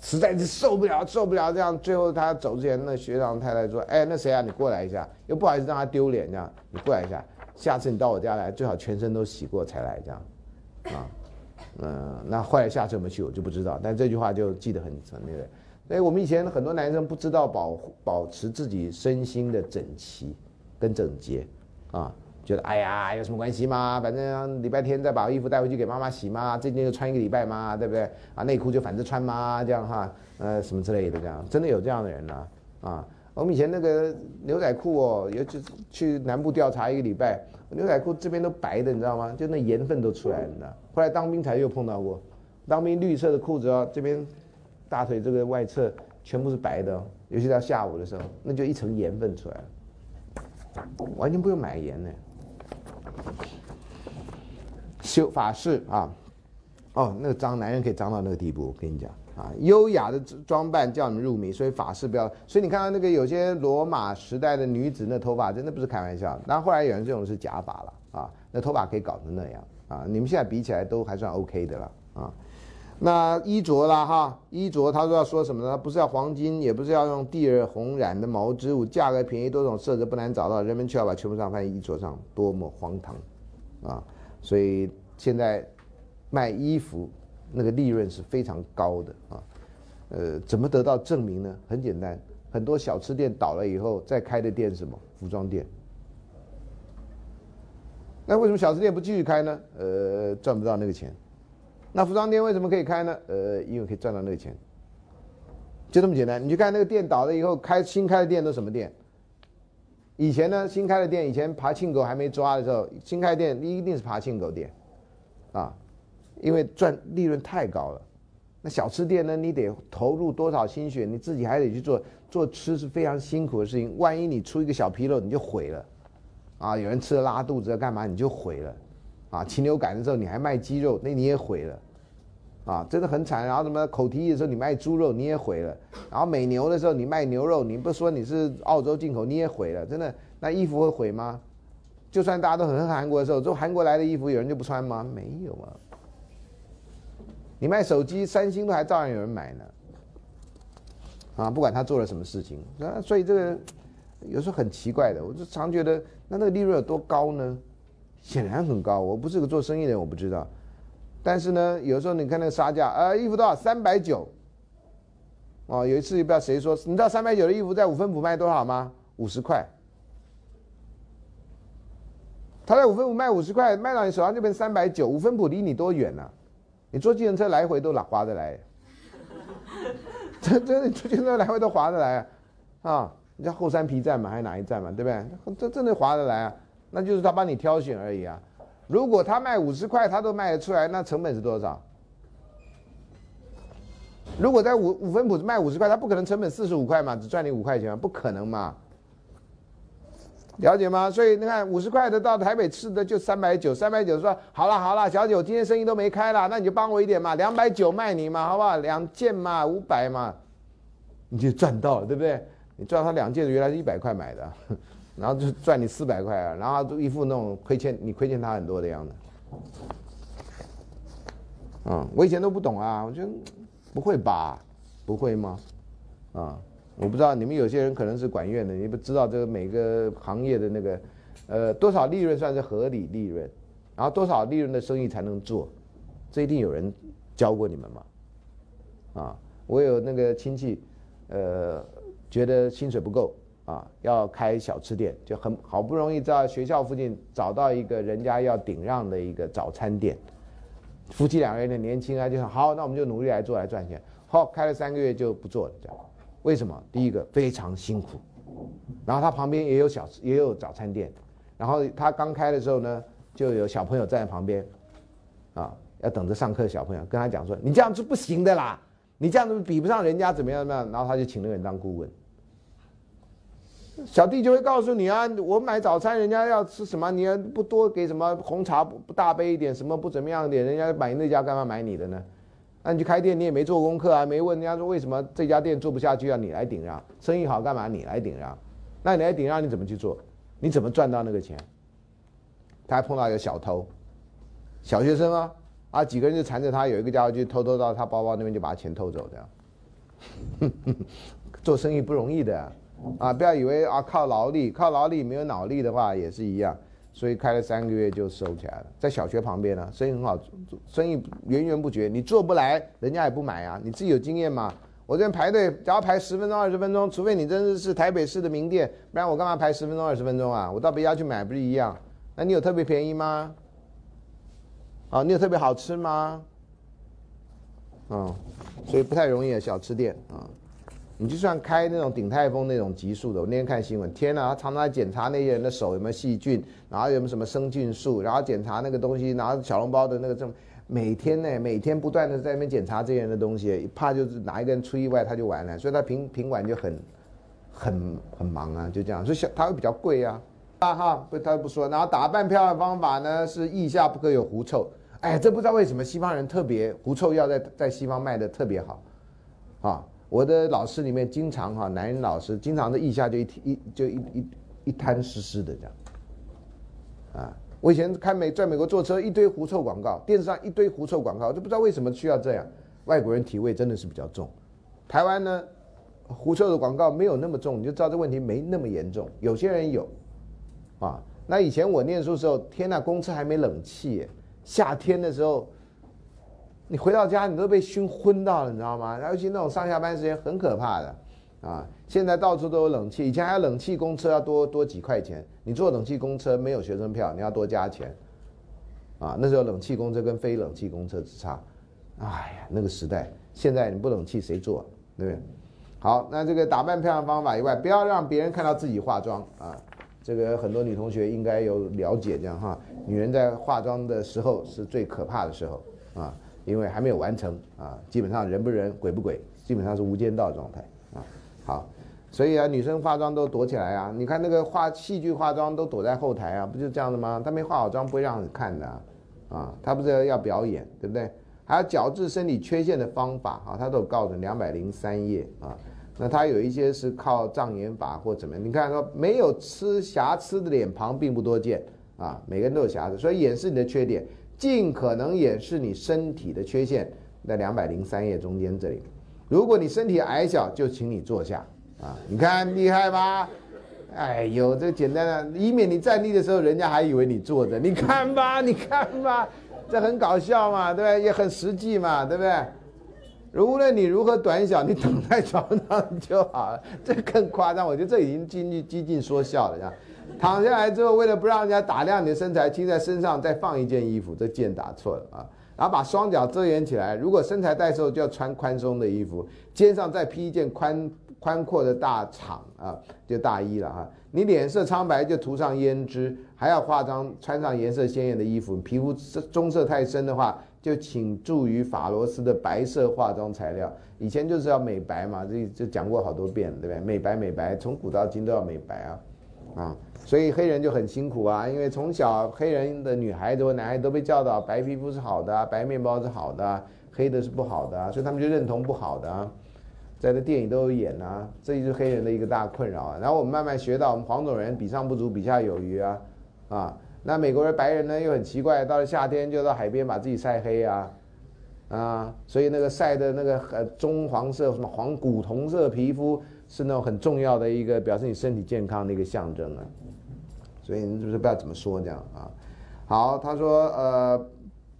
实在是受不了，受不了这样。最后他走之前，那学长太太说：“哎，那谁啊，你过来一下。”又不好意思让他丢脸，这样你过来一下。下次你到我家来，最好全身都洗过才来，这样。啊，嗯，那后来下次有没有去，我就不知道。但这句话就记得很很那个。哎我们以前很多男生不知道保保持自己身心的整齐跟整洁，啊。觉得哎呀，有什么关系吗？反正礼拜天再把衣服带回去给妈妈洗嘛，这件就穿一个礼拜嘛，对不对？啊，内裤就反着穿嘛，这样哈，呃，什么之类的，这样真的有这样的人呢？啊，我们以前那个牛仔裤哦，尤其去南部调查一个礼拜，牛仔裤这边都白的，你知道吗？就那盐分都出来了。后来当兵才又碰到过，当兵绿色的裤子哦，这边大腿这个外侧全部是白的，尤其到下午的时候，那就一层盐分出来了，完全不用买盐呢。修法式啊，哦，那个脏男人可以脏到那个地步，我跟你讲啊，优雅的装扮叫你们入迷，所以法式不要。所以你看到那个有些罗马时代的女子，那头发真的不是开玩笑。然后后来有人这种是假发了啊，那头发可以搞成那样啊，你们现在比起来都还算 OK 的了啊。那衣着啦哈，衣着他说要说什么呢？不是要黄金，也不是要用地儿红染的毛织物，价格便宜，多种色泽不难找到，人们却要把全部上放在衣着上，多么荒唐啊！所以现在卖衣服那个利润是非常高的啊。呃，怎么得到证明呢？很简单，很多小吃店倒了以后再开的店是什么？服装店。那为什么小吃店不继续开呢？呃，赚不到那个钱。那服装店为什么可以开呢？呃，因为可以赚到那个钱，就这么简单。你去看那个店倒了以后，开新开的店都什么店？以前呢，新开的店，以前爬庆狗还没抓的时候，新开店一定是爬庆狗店，啊，因为赚利润太高了。那小吃店呢，你得投入多少心血，你自己还得去做，做吃是非常辛苦的事情。万一你出一个小纰漏，你就毁了，啊，有人吃了拉肚子要干嘛，你就毁了。啊，禽流感的时候你还卖鸡肉，那你也毁了，啊，真的很惨。然后什么口蹄疫的时候你卖猪肉，你也毁了。然后美牛的时候你卖牛肉，你不说你是澳洲进口，你也毁了。真的，那衣服会毁吗？就算大家都很恨韩国的时候，从韩国来的衣服有人就不穿吗？没有啊。你卖手机，三星都还照样有人买呢。啊，不管他做了什么事情，啊，所以这个有时候很奇怪的，我就常觉得，那那个利润有多高呢？显然很高，我不是个做生意的人，我不知道。但是呢，有时候你看那个杀价，呃，衣服多少？三百九。哦，有一次不知道谁说，你知道三百九的衣服在五分埔卖多少吗？五十块。他在五分埔卖五十块，卖到你手上就变三百九。五分埔离你多远呢？你坐计程车来回都哪划得来。这这，你坐计程车来回都划得来啊？啊，你叫后山皮站嘛，还是哪一站嘛？对不对？这真的划得来啊？那就是他帮你挑选而已啊！如果他卖五十块，他都卖得出来，那成本是多少？如果在五五分铺卖五十块，他不可能成本四十五块嘛，只赚你五块钱，不可能嘛？了解吗？所以你看，五十块的到台北吃的就三百九，三百九说好了好了，小姐，我今天生意都没开了，那你就帮我一点嘛，两百九卖你嘛，好不好？两件嘛，五百嘛，你就赚到了，对不对？你赚他两件，原来是一百块买的。然后就赚你四百块啊，然后一副那种亏欠你亏欠他很多的样子。嗯，我以前都不懂啊，我觉得不会吧？不会吗？啊，我不知道你们有些人可能是管院的，你不知道这个每个行业的那个呃多少利润算是合理利润，然后多少利润的生意才能做，这一定有人教过你们吗？啊，我有那个亲戚，呃，觉得薪水不够。啊，要开小吃店，就很好不容易在学校附近找到一个人家要顶让的一个早餐店，夫妻两个人的年轻啊，就说好，那我们就努力来做来赚钱。好，开了三个月就不做了，这样。为什么？第一个非常辛苦，然后他旁边也有小吃，也有早餐店，然后他刚开的时候呢，就有小朋友站在旁边，啊，要等着上课的小朋友跟他讲说：“你这样是不行的啦，你这样子比不上人家怎么样怎么样。”然后他就请那个人当顾问。小弟就会告诉你啊，我买早餐，人家要吃什么，你要不多给什么红茶不不大杯一点，什么不怎么样点，人家买那家干嘛买你的呢？那你去开店，你也没做功课啊，没问人家说为什么这家店做不下去，要你来顶让，生意好干嘛你来顶让？那你来顶让你怎么去做？你怎么赚到那个钱？他还碰到一个小偷，小学生啊，啊几个人就缠着他，有一个家伙就偷偷到他包包那边就把钱偷走这样。做生意不容易的。啊不要以为啊靠劳力，靠劳力没有脑力的话也是一样，所以开了三个月就收起来了。在小学旁边呢，生意很好，生意源源不绝。你做不来，人家也不买啊。你自己有经验嘛？我这边排队，只要排十分钟、二十分钟，除非你真的是台北市的名店，不然我干嘛排十分钟、二十分钟啊？我到别家去买不是一样？那你有特别便宜吗？啊，你有特别好吃吗？嗯，所以不太容易的小吃店啊。你就算开那种鼎泰丰那种级数的，我那天看新闻，天哪，他常常在检查那些人的手有没有细菌，然后有没有什么生菌素，然后检查那个东西，然后小笼包的那个证每天呢，每天不断的在那边检查这些人的东西，怕就是哪一个人出意外他就完了，所以他品品管就很很很忙啊，就这样，所以小他会比较贵啊，啊哈，不他不说，然后打扮漂亮方法呢是腋下不可有狐臭，哎，这不知道为什么西方人特别狐臭药在在西方卖的特别好，啊。我的老师里面经常哈，男人老师经常的腋下就一一就一一一滩湿湿的这样，啊，我以前看美在美国坐车一堆狐臭广告，电视上一堆狐臭广告，就不知道为什么需要这样。外国人体味真的是比较重，台湾呢，狐臭的广告没有那么重，你就知道这问题没那么严重。有些人有，啊，那以前我念书的时候，天呐，公车还没冷气，夏天的时候。你回到家，你都被熏昏到了，你知道吗？尤其那种上下班时间很可怕的，啊！现在到处都有冷气，以前还有冷气公车要多多几块钱，你坐冷气公车没有学生票，你要多加钱，啊！那时候冷气公车跟非冷气公车之差，哎呀，那个时代，现在你不冷气谁坐，对不对？好，那这个打扮漂亮方法以外，不要让别人看到自己化妆啊！这个很多女同学应该有了解，这样哈，女人在化妆的时候是最可怕的时候啊。因为还没有完成啊，基本上人不人鬼不鬼，基本上是无间道状态啊。好，所以啊，女生化妆都躲起来啊。你看那个化戏剧化妆都躲在后台啊，不就这样的吗？她没化好妆不会让人看的啊。她不是要表演，对不对？还有矫治身体缺陷的方法啊，她都有告诉两百零三页啊。那她有一些是靠障眼法或怎么样？你看说没有吃瑕疵的脸庞并不多见啊，每个人都有瑕疵，所以掩饰你的缺点。尽可能掩饰你身体的缺陷，在两百零三页中间这里。如果你身体矮小，就请你坐下啊！你看厉害吧？哎呦，这简单的，以免你站立的时候，人家还以为你坐着。你看吧，你看吧，这很搞笑嘛，对不对？也很实际嘛，对不对？无论你如何短小，你躺在床上就好了。这更夸张，我觉得这已经激进激进说笑了，这样。躺下来之后，为了不让人家打量你的身材，请在身上再放一件衣服，这件打错了啊！然后把双脚遮掩起来。如果身材带瘦，就要穿宽松的衣服，肩上再披一件宽宽阔的大氅啊，就大衣了哈。你脸色苍白，就涂上胭脂，还要化妆，穿上颜色鲜艳的衣服。皮肤棕色太深的话，就请注于法罗斯的白色化妆材料。以前就是要美白嘛，这这讲过好多遍，对不对？美白美白，从古到今都要美白啊，啊。所以黑人就很辛苦啊，因为从小黑人的女孩子或男孩都被教导白皮肤是好的，白面包是好的，黑的是不好的，所以他们就认同不好的，在这电影都有演啊，这就是黑人的一个大困扰啊。然后我们慢慢学到，我们黄种人比上不足，比下有余啊，啊，那美国人白人呢又很奇怪，到了夏天就到海边把自己晒黑啊，啊，所以那个晒的那个呃棕黄色什么黄古铜色皮肤是那种很重要的一个表示你身体健康的一个象征啊。所以你是不是不知道怎么说这样啊？好，他说呃，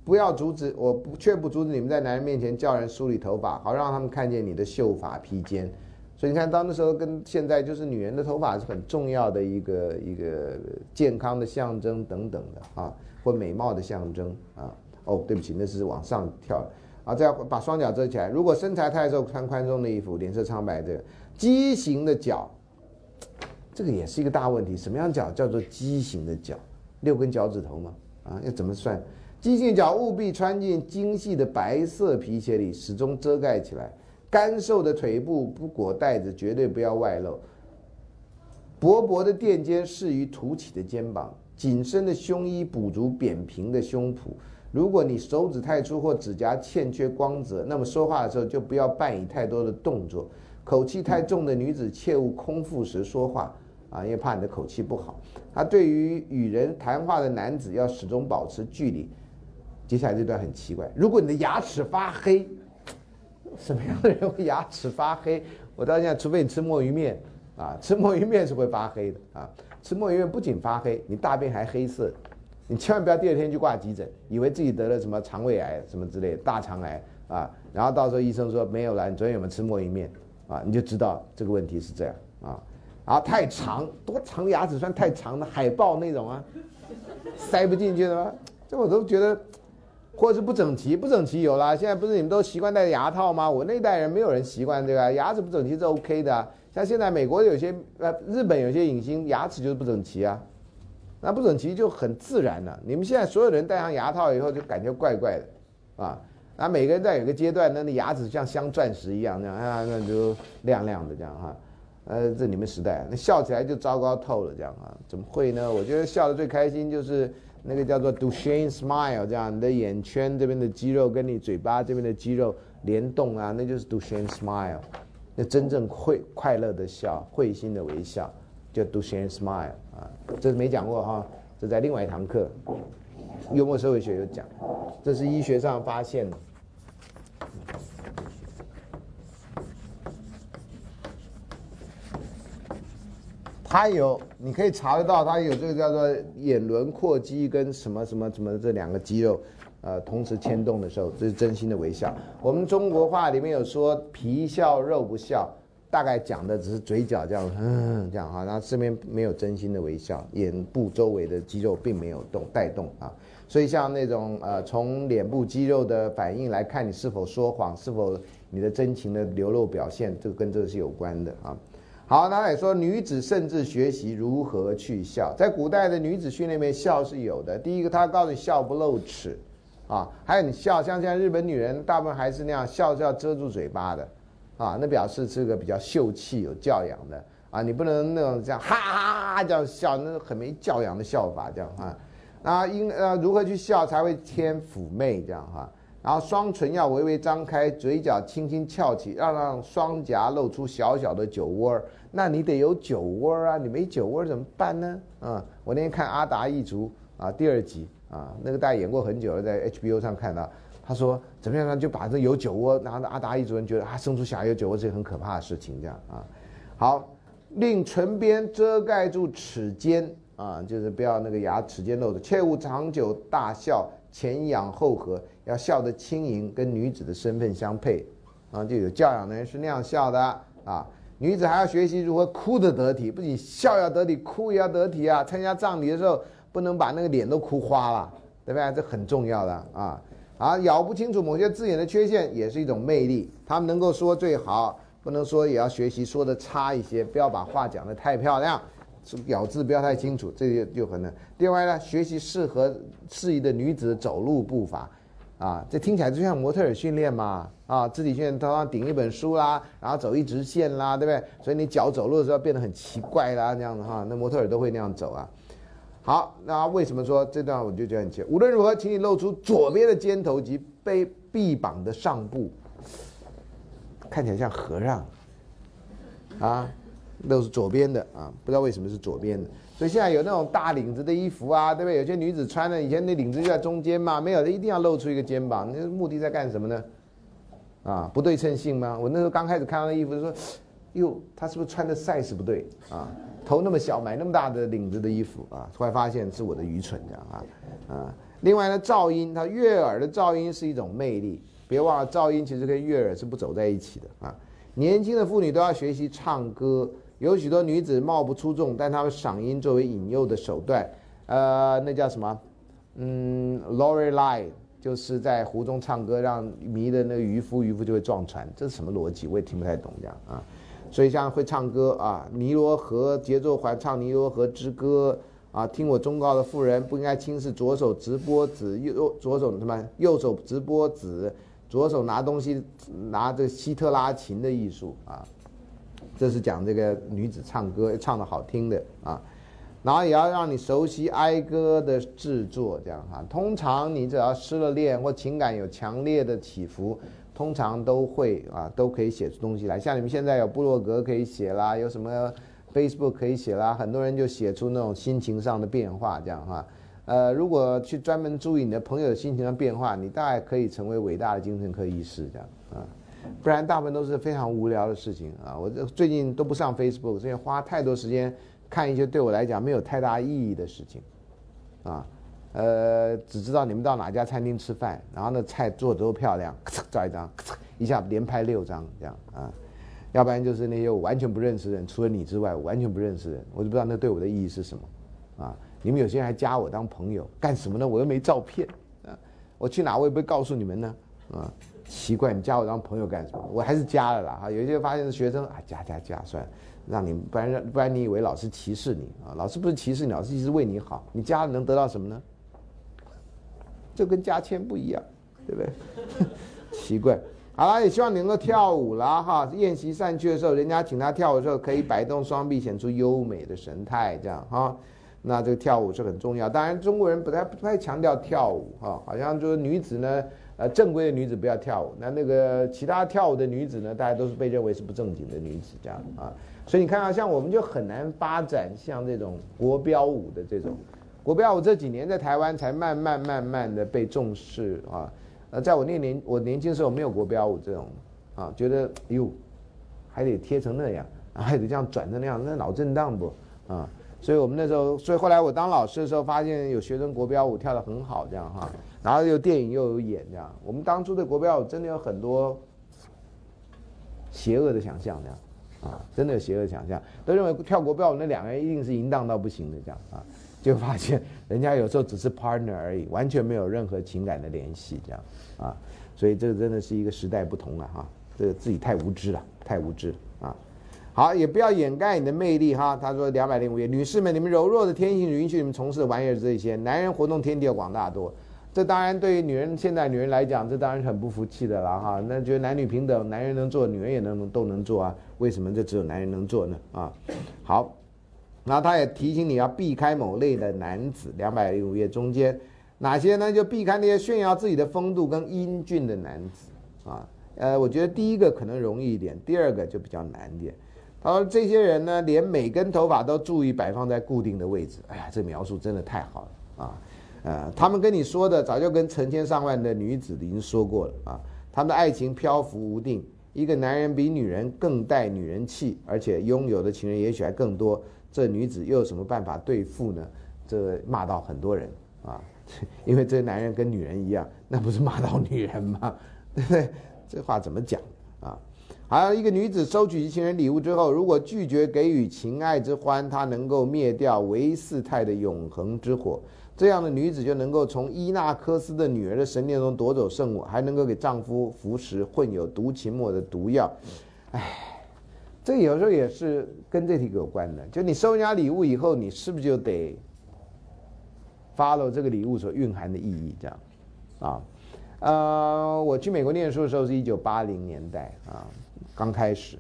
不要阻止我，不却不阻止你们在男人面前叫人梳理头发，好让他们看见你的秀发披肩。所以你看到那时候跟现在就是女人的头发是很重要的一个一个健康的象征等等的啊，或美貌的象征啊。哦，对不起，那是往上跳啊，再把双脚遮起来。如果身材太瘦，穿宽松的衣服，脸色苍白的畸形的脚。这个也是一个大问题。什么样脚叫做畸形的脚？六根脚趾头吗？啊，要怎么算？畸形脚务必穿进精细的白色皮鞋里，始终遮盖起来。干瘦的腿部不裹带子，绝对不要外露。薄薄的垫肩适于凸起的肩膀，紧身的胸衣补足扁平的胸脯。如果你手指太粗或指甲欠缺光泽，那么说话的时候就不要扮以太多的动作。口气太重的女子切勿空腹时说话啊，因为怕你的口气不好。他对于与人谈话的男子要始终保持距离。接下来这段很奇怪，如果你的牙齿发黑。什么样的人会牙齿发黑？我到现在，除非你吃墨鱼面，啊，吃墨鱼面是会发黑的啊。吃墨鱼面不仅发黑，你大便还黑色，你千万不要第二天去挂急诊，以为自己得了什么肠胃癌什么之类大肠癌啊。然后到时候医生说没有了，你昨天有没有吃墨鱼面？啊，你就知道这个问题是这样啊。然后太长，多长牙齿算太长的？海豹那种啊，塞不进去的吗？这我都觉得。或者是不整齐，不整齐有啦。现在不是你们都习惯戴牙套吗？我那代人没有人习惯这个，牙齿不整齐是 OK 的。像现在美国有些呃，日本有些影星牙齿就是不整齐啊，那不整齐就很自然了。你们现在所有人戴上牙套以后就感觉怪怪的，啊，那每个人在有个阶段，那那牙齿像镶钻石一样那样啊，那就亮亮的这样哈。呃，这你们时代，那笑起来就糟糕透了这样啊？怎么会呢？我觉得笑的最开心就是。那个叫做 Duchene smile，这样你的眼圈这边的肌肉跟你嘴巴这边的肌肉联动啊，那就是 Duchene smile，那真正会快乐的笑，会心的微笑，叫 Duchene smile 啊，这是没讲过哈，这在另外一堂课，幽默社会学有讲，这是医学上发现的。它有，你可以查得到，它有这个叫做眼轮廓肌跟什么什么什么这两个肌肉，呃，同时牵动的时候，这是真心的微笑。我们中国话里面有说皮笑肉不笑，大概讲的只是嘴角这样，嗯，这样哈，然后这边没有真心的微笑，眼部周围的肌肉并没有动带动啊。所以像那种呃，从脸部肌肉的反应来看，你是否说谎，是否你的真情的流露表现，这个跟这个是有关的啊。好，那也说女子甚至学习如何去笑，在古代的女子训练面，笑是有的。第一个，他告诉你笑不露齿，啊，还有你笑，像现在日本女人大部分还是那样，笑是要遮住嘴巴的，啊，那表示是个比较秀气、有教养的，啊，你不能那种这样哈哈哈这样笑，那很没教养的笑法，这样啊，那应呃如何去笑才会添妩媚这样哈？然后双唇要微微张开，嘴角轻轻翘起，要让双颊露出小小的酒窝儿。那你得有酒窝啊，你没酒窝怎么办呢？啊，我那天看《阿达一族》啊第二集啊，那个大家演过很久了，在 HBO 上看到，他说怎么样呢？就把这有酒窝，然后阿达一族人觉得啊，生出小孩有酒窝是很可怕的事情，这样啊。好，令唇边遮盖住齿尖啊，就是不要那个牙齿尖露着，切勿长久大笑。前仰后合，要笑得轻盈，跟女子的身份相配，啊，就有教养的人是那样笑的啊。女子还要学习如何哭得得体，不仅笑要得体，哭也要得体啊。参加葬礼的时候，不能把那个脸都哭花了，对不对？这很重要的啊。啊，咬不清楚某些字眼的缺陷也是一种魅力。他们能够说最好，不能说也要学习说的差一些，不要把话讲得太漂亮。咬字不要太清楚，这就就可能。另外呢，学习适合适宜的女子走路步伐，啊，这听起来就像模特儿训练嘛，啊，肢体训练，头上顶一本书啦，然后走一直线啦，对不对？所以你脚走路的时候变得很奇怪啦，这样子哈，那模特儿都会那样走啊。好，那为什么说这段我就觉得很奇？无论如何，请你露出左边的肩头及背臂膀的上部，看起来像和尚，啊。都是左边的啊，不知道为什么是左边的，所以现在有那种大领子的衣服啊，对不对？有些女子穿的以前那领子就在中间嘛，没有的一定要露出一个肩膀，那目的在干什么呢？啊，不对称性吗？我那时候刚开始看到那衣服，说，哟，他是不是穿的 size 不对啊？头那么小，买那么大的领子的衣服啊？后来发现是我的愚蠢这样啊啊！另外呢，噪音，它悦耳的噪音是一种魅力，别忘了噪音其实跟悦耳是不走在一起的啊。年轻的妇女都要学习唱歌。有许多女子貌不出众，但她们嗓音作为引诱的手段，呃，那叫什么？嗯，Lorelei 就是在湖中唱歌，让迷的那个渔夫，渔夫就会撞船。这是什么逻辑？我也听不太懂这样啊。所以像会唱歌啊，尼罗河节奏环唱尼罗河之歌啊，听我忠告的妇人不应该轻视左手直播子，右左手什么右手直播子，左手拿东西拿着希特拉琴的艺术啊，这是讲这个女子唱歌唱的好听的啊，然后也要让你熟悉哀歌的制作，这样哈，通常你只要失了恋或情感有强烈的起伏。通常都会啊，都可以写出东西来。像你们现在有部落格可以写啦，有什么 Facebook 可以写啦，很多人就写出那种心情上的变化，这样哈。呃，如果去专门注意你的朋友的心情上变化，你大概可以成为伟大的精神科医师这样啊。不然大部分都是非常无聊的事情啊。我这最近都不上 Facebook，因为花太多时间看一些对我来讲没有太大意义的事情啊。呃，只知道你们到哪家餐厅吃饭，然后那菜做的都漂亮，咔嚓照一张，咔嚓一下连拍六张这样啊，要不然就是那些我完全不认识的人，除了你之外，我完全不认识的人，我就不知道那对我的意义是什么啊。你们有些人还加我当朋友，干什么呢？我又没照片啊，我去哪我也不会告诉你们呢啊。奇怪，你加我当朋友干什么？我还是加了啦哈。有一些发现是学生啊，加加加，算了，让你不然不然你以为老师歧视你啊？老师不是歧视你，老师其实为你好，你加了能得到什么呢？就跟加签不一样，对不对？奇怪。好了，也希望你能够跳舞啦哈。宴席散去的时候，人家请他跳舞的时候，可以摆动双臂，显出优美的神态，这样哈。那这个跳舞是很重要。当然，中国人不太不太强调跳舞哈，好像就是女子呢，呃，正规的女子不要跳舞。那那个其他跳舞的女子呢，大家都是被认为是不正经的女子这样啊。所以你看啊，像我们就很难发展像这种国标舞的这种。国标舞这几年在台湾才慢慢慢慢的被重视啊，呃，在我那年我年轻时候没有国标舞这种啊，觉得哟，还得贴成那样，还得这样转成那样，那脑震荡不啊？所以我们那时候，所以后来我当老师的时候，发现有学生国标舞跳得很好，这样哈，然后又电影又有演这样，我们当初的国标舞真的有很多邪恶的想象这样，啊，真的有邪恶想象，都认为跳国标舞那两个人一定是淫荡到不行的这样啊。就发现人家有时候只是 partner 而已，完全没有任何情感的联系，这样啊，所以这个真的是一个时代不同了哈，这个自己太无知了，太无知啊。好，也不要掩盖你的魅力哈。他说两百零五页，女士们，你们柔弱的天性允许你们从事的玩意儿这些，男人活动天地要广大多。这当然对于女人，现在女人来讲，这当然是很不服气的了哈。那觉得男女平等，男人能做，女人也能都能做啊，为什么这只有男人能做呢？啊，好。然后他也提醒你要避开某类的男子，两百零五页中间哪些呢？就避开那些炫耀自己的风度跟英俊的男子啊。呃，我觉得第一个可能容易一点，第二个就比较难点。他说这些人呢，连每根头发都注意摆放在固定的位置。哎呀，这描述真的太好了啊！呃，他们跟你说的早就跟成千上万的女子已经说过了啊。他们的爱情漂浮无定，一个男人比女人更带女人气，而且拥有的情人也许还更多。这女子又有什么办法对付呢？这骂到很多人啊，因为这男人跟女人一样，那不是骂到女人吗？对不对？这话怎么讲啊？还有一个女子收取情人礼物之后，如果拒绝给予情爱之欢，她能够灭掉维斯泰的永恒之火。这样的女子就能够从伊纳克斯的女儿的神殿中夺走圣物，还能够给丈夫服食混有毒芹末的毒药。唉。这有时候也是跟这题有关的，就你收人家礼物以后，你是不是就得 follow 这个礼物所蕴含的意义？这样，啊，呃，我去美国念书的时候是一九八零年代啊，刚开始，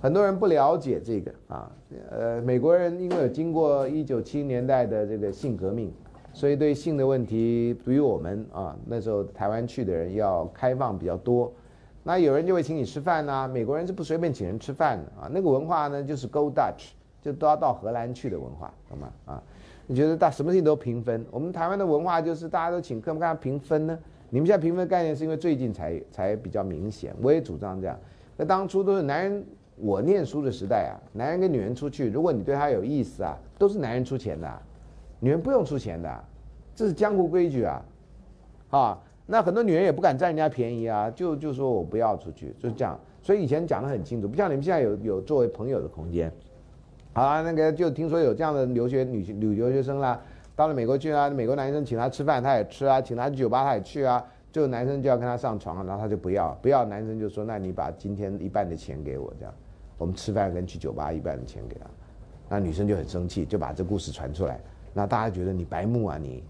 很多人不了解这个啊，呃，美国人因为有经过一九七零年代的这个性革命，所以对性的问题对于我们啊那时候台湾去的人要开放比较多。那有人就会请你吃饭呐，美国人是不随便请人吃饭的啊。那个文化呢，就是 Go Dutch，就都要到荷兰去的文化，懂吗？啊，你觉得大什么事情都平分？我们台湾的文化就是大家都请客，干嘛平分呢？你们现在平分概念是因为最近才才比较明显，我也主张这样。那当初都是男人，我念书的时代啊，男人跟女人出去，如果你对他有意思啊，都是男人出钱的，女人不用出钱的，这是江湖规矩啊，啊。那很多女人也不敢占人家便宜啊，就就说我不要出去，就是这样。所以以前讲的很清楚，不像你们现在有有作为朋友的空间。好啊，那个就听说有这样的留学女女留学生啦，到了美国去啊，美国男生请她吃饭，她也吃啊，请她去酒吧，她也去啊。就男生就要跟她上床，然后她就不要，不要，男生就说那你把今天一半的钱给我这样。我们吃饭跟去酒吧一半的钱给他，那女生就很生气，就把这故事传出来，那大家觉得你白目啊你，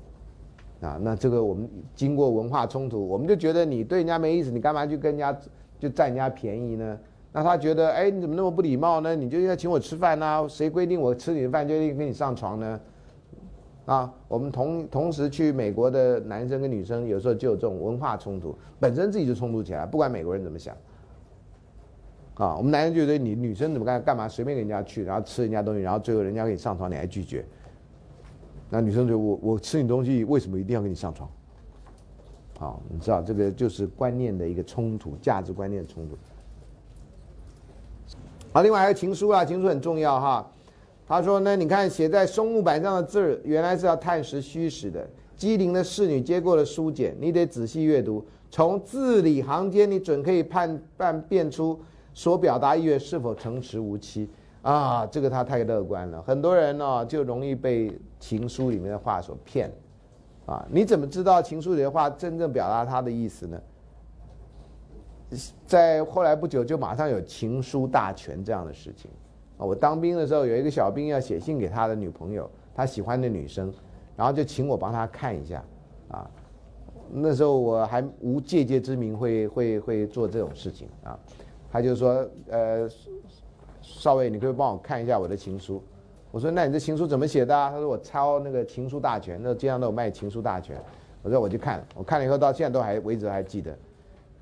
啊，那这个我们经过文化冲突，我们就觉得你对人家没意思，你干嘛去跟人家就占人家便宜呢？那他觉得，哎，你怎么那么不礼貌呢？你就应该请我吃饭呐？谁规定我吃你的饭就一定跟你上床呢？啊，我们同同时去美国的男生跟女生，有时候就有这种文化冲突，本身自己就冲突起来，不管美国人怎么想。啊，我们男人觉得你女生怎么干干嘛随便跟人家去，然后吃人家东西，然后最后人家给你上床，你还拒绝。那女生就我我吃你东西，为什么一定要跟你上床？好，你知道这个就是观念的一个冲突，价值观念的冲突。好，另外还有情书啊，情书很重要哈。他说呢，你看写在松木板上的字，原来是要探实虚实的。机灵的侍女接过了书简，你得仔细阅读，从字里行间，你准可以判判辨出所表达意愿是否诚实无欺啊。这个他太乐观了，很多人呢就容易被情书里面的话所骗啊。你怎么知道情书里的话真正表达他的意思呢？在后来不久，就马上有情书大全这样的事情。啊，我当兵的时候，有一个小兵要写信给他的女朋友，他喜欢的女生，然后就请我帮他看一下，啊，那时候我还无借借之名，会会会做这种事情啊，他就说，呃，少尉，你可以帮我看一下我的情书。我说，那你这情书怎么写的？他说，我抄那个情书大全，那街上都有卖情书大全。我说，我去看，我看了以后，到现在都还为止还记得，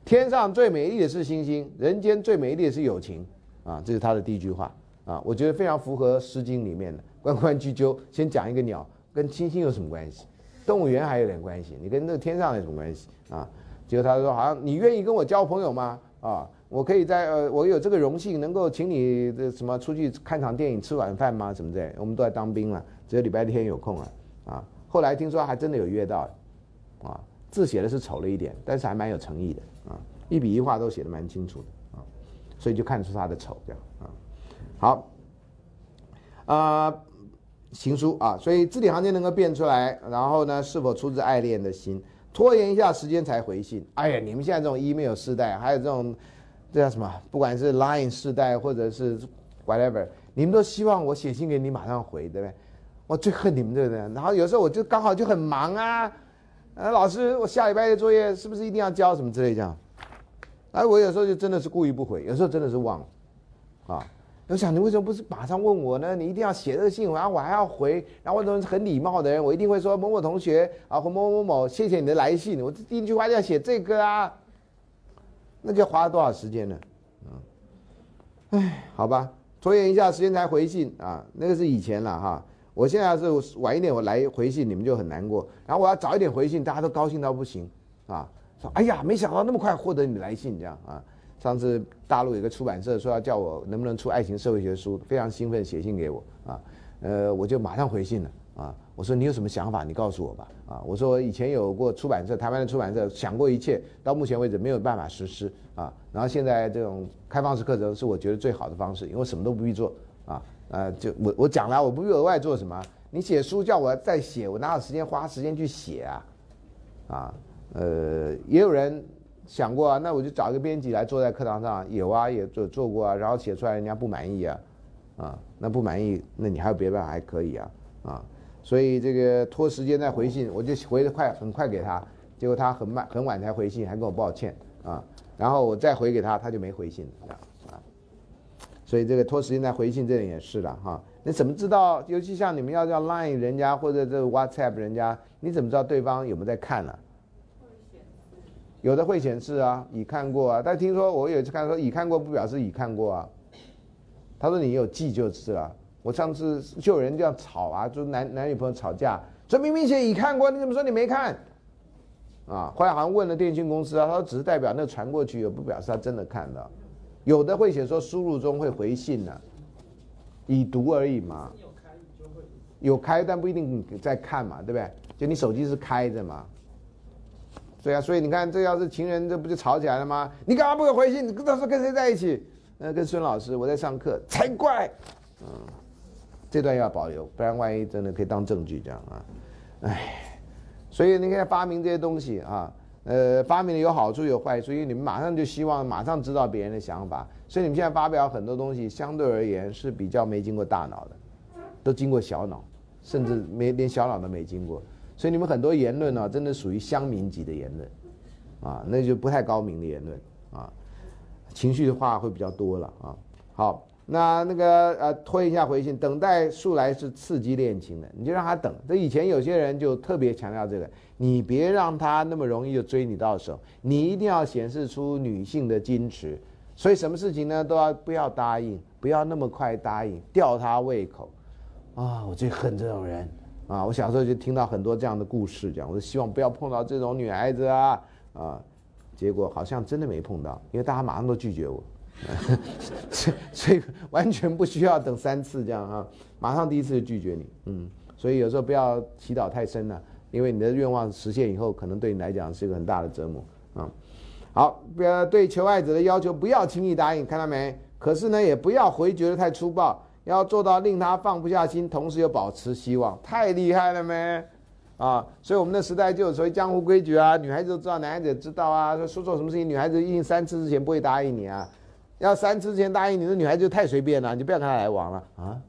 天上最美丽的是星星，人间最美丽的是友情，啊，这是他的第一句话。啊，我觉得非常符合《诗经》里面的“关关雎鸠”。先讲一个鸟，跟星星有什么关系？动物园还有点关系，你跟那个天上有什么关系啊？结果他说：“好像你愿意跟我交朋友吗？啊，我可以在呃，我有这个荣幸能够请你的什么出去看场电影、吃晚饭吗？什么的？我们都在当兵了，只有礼拜天有空啊。啊，后来听说还真的有约到，啊，字写的是丑了一点，但是还蛮有诚意的啊，一笔一画都写的蛮清楚的啊，所以就看出他的丑这样啊。”好，啊，情书啊，所以字里行间能够变出来，然后呢，是否出自爱恋的心？拖延一下时间才回信。哎呀，你们现在这种 email 时代，还有这种这叫什么？不管是 line 世代，或者是 whatever，你们都希望我写信给你马上回，对不对？我最恨你们这个人。然后有时候我就刚好就很忙啊，呃，老师，我下礼拜的作业是不是一定要交什么之类这样？哎，我有时候就真的是故意不回，有时候真的是忘了，啊。我想你为什么不是马上问我呢？你一定要写这个信，然后我还要回，然后我种很礼貌的人，我一定会说某某同学啊，或某某某，谢谢你的来信。我第一句话就要写这个啊，那就花了多少时间呢？嗯，哎，好吧，拖延一下时间才回信啊，那个是以前了哈。我现在是晚一点我来回信，你们就很难过。然后我要早一点回信，大家都高兴到不行啊，说哎呀，没想到那么快获得你的来信这样啊。上次大陆有个出版社说要叫我能不能出爱情社会学书，非常兴奋写信给我啊，呃，我就马上回信了啊，我说你有什么想法，你告诉我吧。啊，我说以前有过出版社，台湾的出版社想过一切，到目前为止没有办法实施。啊，然后现在这种开放式课程是我觉得最好的方式，因为什么都不必做。啊，呃，就我我讲了，我不必额外做什么，你写书叫我再写，我哪有时间花时间去写啊，啊，呃，也有人。想过啊，那我就找一个编辑来坐在课堂上，有啊，也做做过啊，然后写出来人家不满意啊，啊，那不满意，那你还有别的办法还可以啊，啊，所以这个拖时间再回信，我就回的快，很快给他，结果他很慢很晚才回信，还跟我抱歉啊，然后我再回给他，他就没回信这样啊，所以这个拖时间再回信这点也是了哈，你怎么知道？尤其像你们要叫 Line 人家或者这 WhatsApp 人家，你怎么知道对方有没有在看呢？有的会显示啊，已看过啊，但听说我有一次看说已看过不表示已看过啊。他说你有记就是了。我上次就有人这样吵啊，就男男女朋友吵架，说明明写已看过，你怎么说你没看？啊，后来好像问了电信公司啊，他说只是代表那传过去，也不表示他真的看了。有的会写说输入中会回信呢，已读而已嘛。有开就会有开，但不一定在看嘛，对不对？就你手机是开着嘛。对啊，所以你看，这要是情人，这不就吵起来了吗？你干嘛不回信？你当时跟谁在一起？呃，跟孙老师，我在上课，才怪。嗯，这段要保留，不然万一真的可以当证据这样啊。唉，所以你看发明这些东西啊，呃，发明的有好处有坏处，因为你们马上就希望马上知道别人的想法，所以你们现在发表很多东西，相对而言是比较没经过大脑的，都经过小脑，甚至没连小脑都没经过，所以你们很多言论呢，真的属于乡民级的言论，啊，那就不太高明的言论啊，情绪化会比较多了啊。好，那那个呃，推一下回信，等待素来是刺激恋情的，你就让他等。这以前有些人就特别强调这个。你别让他那么容易就追你到手，你一定要显示出女性的矜持，所以什么事情呢都要不要答应，不要那么快答应，吊他胃口。啊，我最恨这种人啊！我小时候就听到很多这样的故事，讲我就希望不要碰到这种女孩子啊啊，结果好像真的没碰到，因为大家马上都拒绝我，所以所以完全不需要等三次这样啊，马上第一次就拒绝你，嗯，所以有时候不要祈祷太深了。因为你的愿望实现以后，可能对你来讲是一个很大的折磨啊。好，不要，对求爱者的要求不要轻易答应，看到没？可是呢，也不要回绝的太粗暴，要做到令他放不下心，同时又保持希望。太厉害了没？啊，所以我们的时代就有所谓江湖规矩啊，女孩子都知道，男孩子也知道啊。说说错什么事情，女孩子一定三次之前不会答应你啊。要三次之前答应你，的女孩子就太随便了，你就不要跟她来往了啊。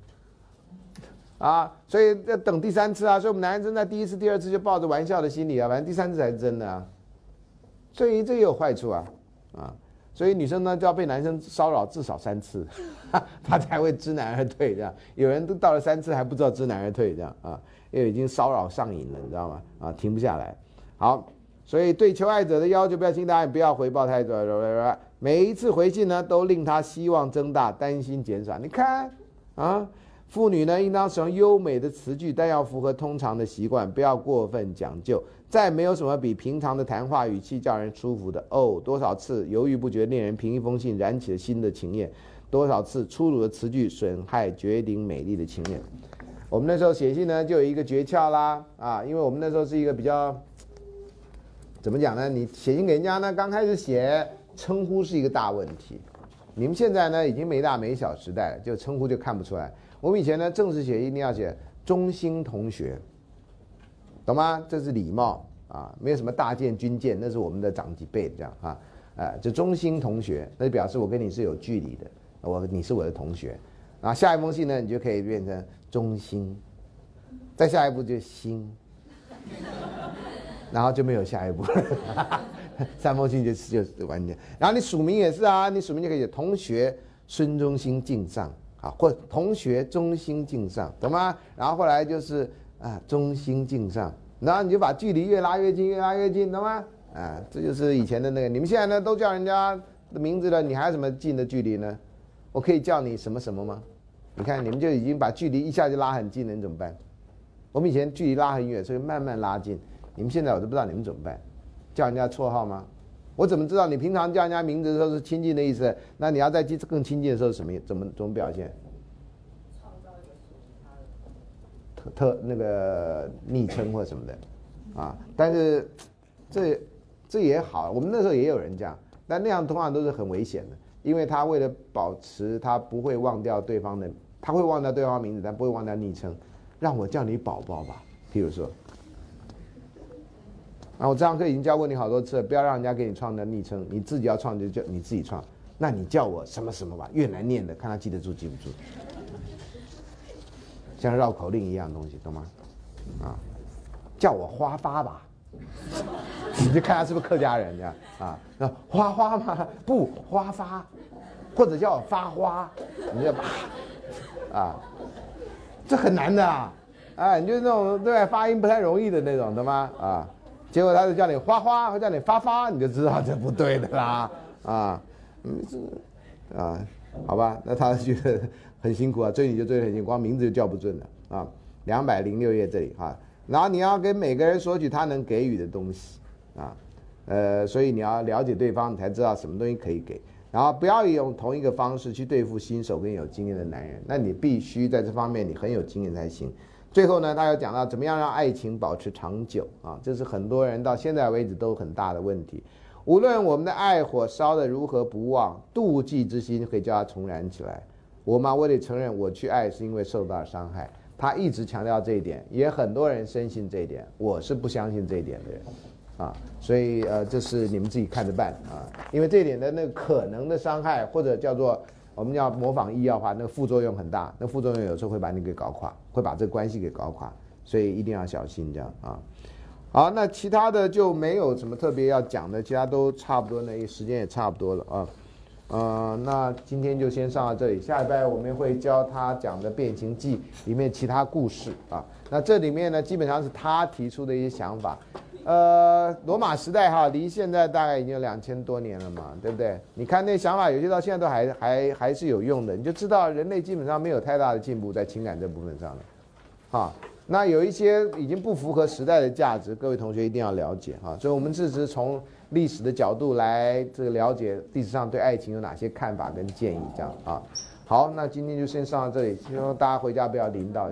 啊，所以要等第三次啊，所以我们男生在第一次、第二次就抱着玩笑的心理啊，反正第三次才是真的啊。所以这也有坏处啊，啊，所以女生呢就要被男生骚扰至少三次，她才会知难而退这样。有人都到了三次还不知道知难而退这样啊，因为已经骚扰上瘾了，你知道吗？啊，停不下来。好，所以对求爱者的要求不要轻答应，不要回报太多，每一次回信呢都令他希望增大，担心减少。你看啊。妇女呢，应当使用优美的词句，但要符合通常的习惯，不要过分讲究。再没有什么比平常的谈话语气叫人舒服的哦。多少次犹豫不决，令人凭一封信燃起了新的情念；多少次粗鲁的词句损害绝顶美丽的情念。我们那时候写信呢，就有一个诀窍啦啊，因为我们那时候是一个比较怎么讲呢？你写信给人家呢，刚开始写称呼是一个大问题。你们现在呢，已经没大没小时代了，就称呼就看不出来。我们以前呢，正式写一定要写“中兴同学”，懂吗？这是礼貌啊，没有什么大舰军舰，那是我们的长几辈这样啊，哎，就“中兴同学”，那就表示我跟你是有距离的，我你是我的同学。然后下一封信呢，你就可以变成“中兴”，再下一步就“心”，然后就没有下一步，三封信就是就是完全。然后你署名也是啊，你署名就可以写“同学孙中兴敬上”。啊，或同学中心敬上，懂吗？然后后来就是啊，中心敬上，然后你就把距离越拉越近，越拉越近，懂吗？啊，这就是以前的那个。你们现在呢，都叫人家的名字了，你还有什么近的距离呢？我可以叫你什么什么吗？你看，你们就已经把距离一下就拉很近了，你怎么办？我们以前距离拉很远，所以慢慢拉近。你们现在我都不知道你们怎么办，叫人家绰号吗？我怎么知道你平常叫人家名字的时候是亲近的意思？那你要在更亲近的时候什么怎么怎么表现？特特那个昵称或什么的，啊！但是这这也好，我们那时候也有人这样，但那样通常都是很危险的，因为他为了保持他不会忘掉对方的，他会忘掉对方名字，但不会忘掉昵称。让我叫你宝宝吧，譬如说。啊，我这堂课已经教过你好多次了，不要让人家给你创的昵称，你自己要创就叫你自己创。那你叫我什么什么吧，越难念的，看他记得住记不住，像绕口令一样东西，懂吗？啊，叫我花发吧，你就看他是不是客家人，这样啊？那花花吗？不，花发，或者叫我发花，你就把啊，这很难的啊，哎，你就那种对发音不太容易的那种，懂吗？啊。结果他就叫你花花，或叫你发发，你就知道这不对的啦，啊，嗯，啊，好吧，那他觉得很辛苦啊，追你就追得很辛苦，光名字就叫不准了啊。两百零六页这里哈，然后你要跟每个人索取他能给予的东西啊，呃，所以你要了解对方，你才知道什么东西可以给，然后不要用同一个方式去对付新手跟有经验的男人，那你必须在这方面你很有经验才行。最后呢，他又讲到怎么样让爱情保持长久啊，这是很多人到现在为止都很大的问题。无论我们的爱火烧得如何不旺，妒忌之心可以叫它重燃起来。我嘛，我得承认，我去爱是因为受到伤害。他一直强调这一点，也很多人深信这一点，我是不相信这一点的人。啊，所以呃，这是你们自己看着办啊，因为这一点的那个可能的伤害或者叫做我们要模仿医药化，那个副作用很大，那副作用有时候会把你给搞垮，会把这个关系给搞垮，所以一定要小心这样啊。好，那其他的就没有什么特别要讲的，其他都差不多，那时间也差不多了啊。呃，那今天就先上到这里，下礼拜我们会教他讲的《变形记》里面其他故事啊。那这里面呢，基本上是他提出的一些想法。呃，罗马时代哈，离现在大概已经有两千多年了嘛，对不对？你看那想法，有些到现在都还还还是有用的，你就知道人类基本上没有太大的进步在情感这部分上了。哈，那有一些已经不符合时代的价值，各位同学一定要了解哈。所以我们这只是从。历史的角度来这个了解历史上对爱情有哪些看法跟建议，这样啊。好，那今天就先上到这里，希望大家回家不要淋到。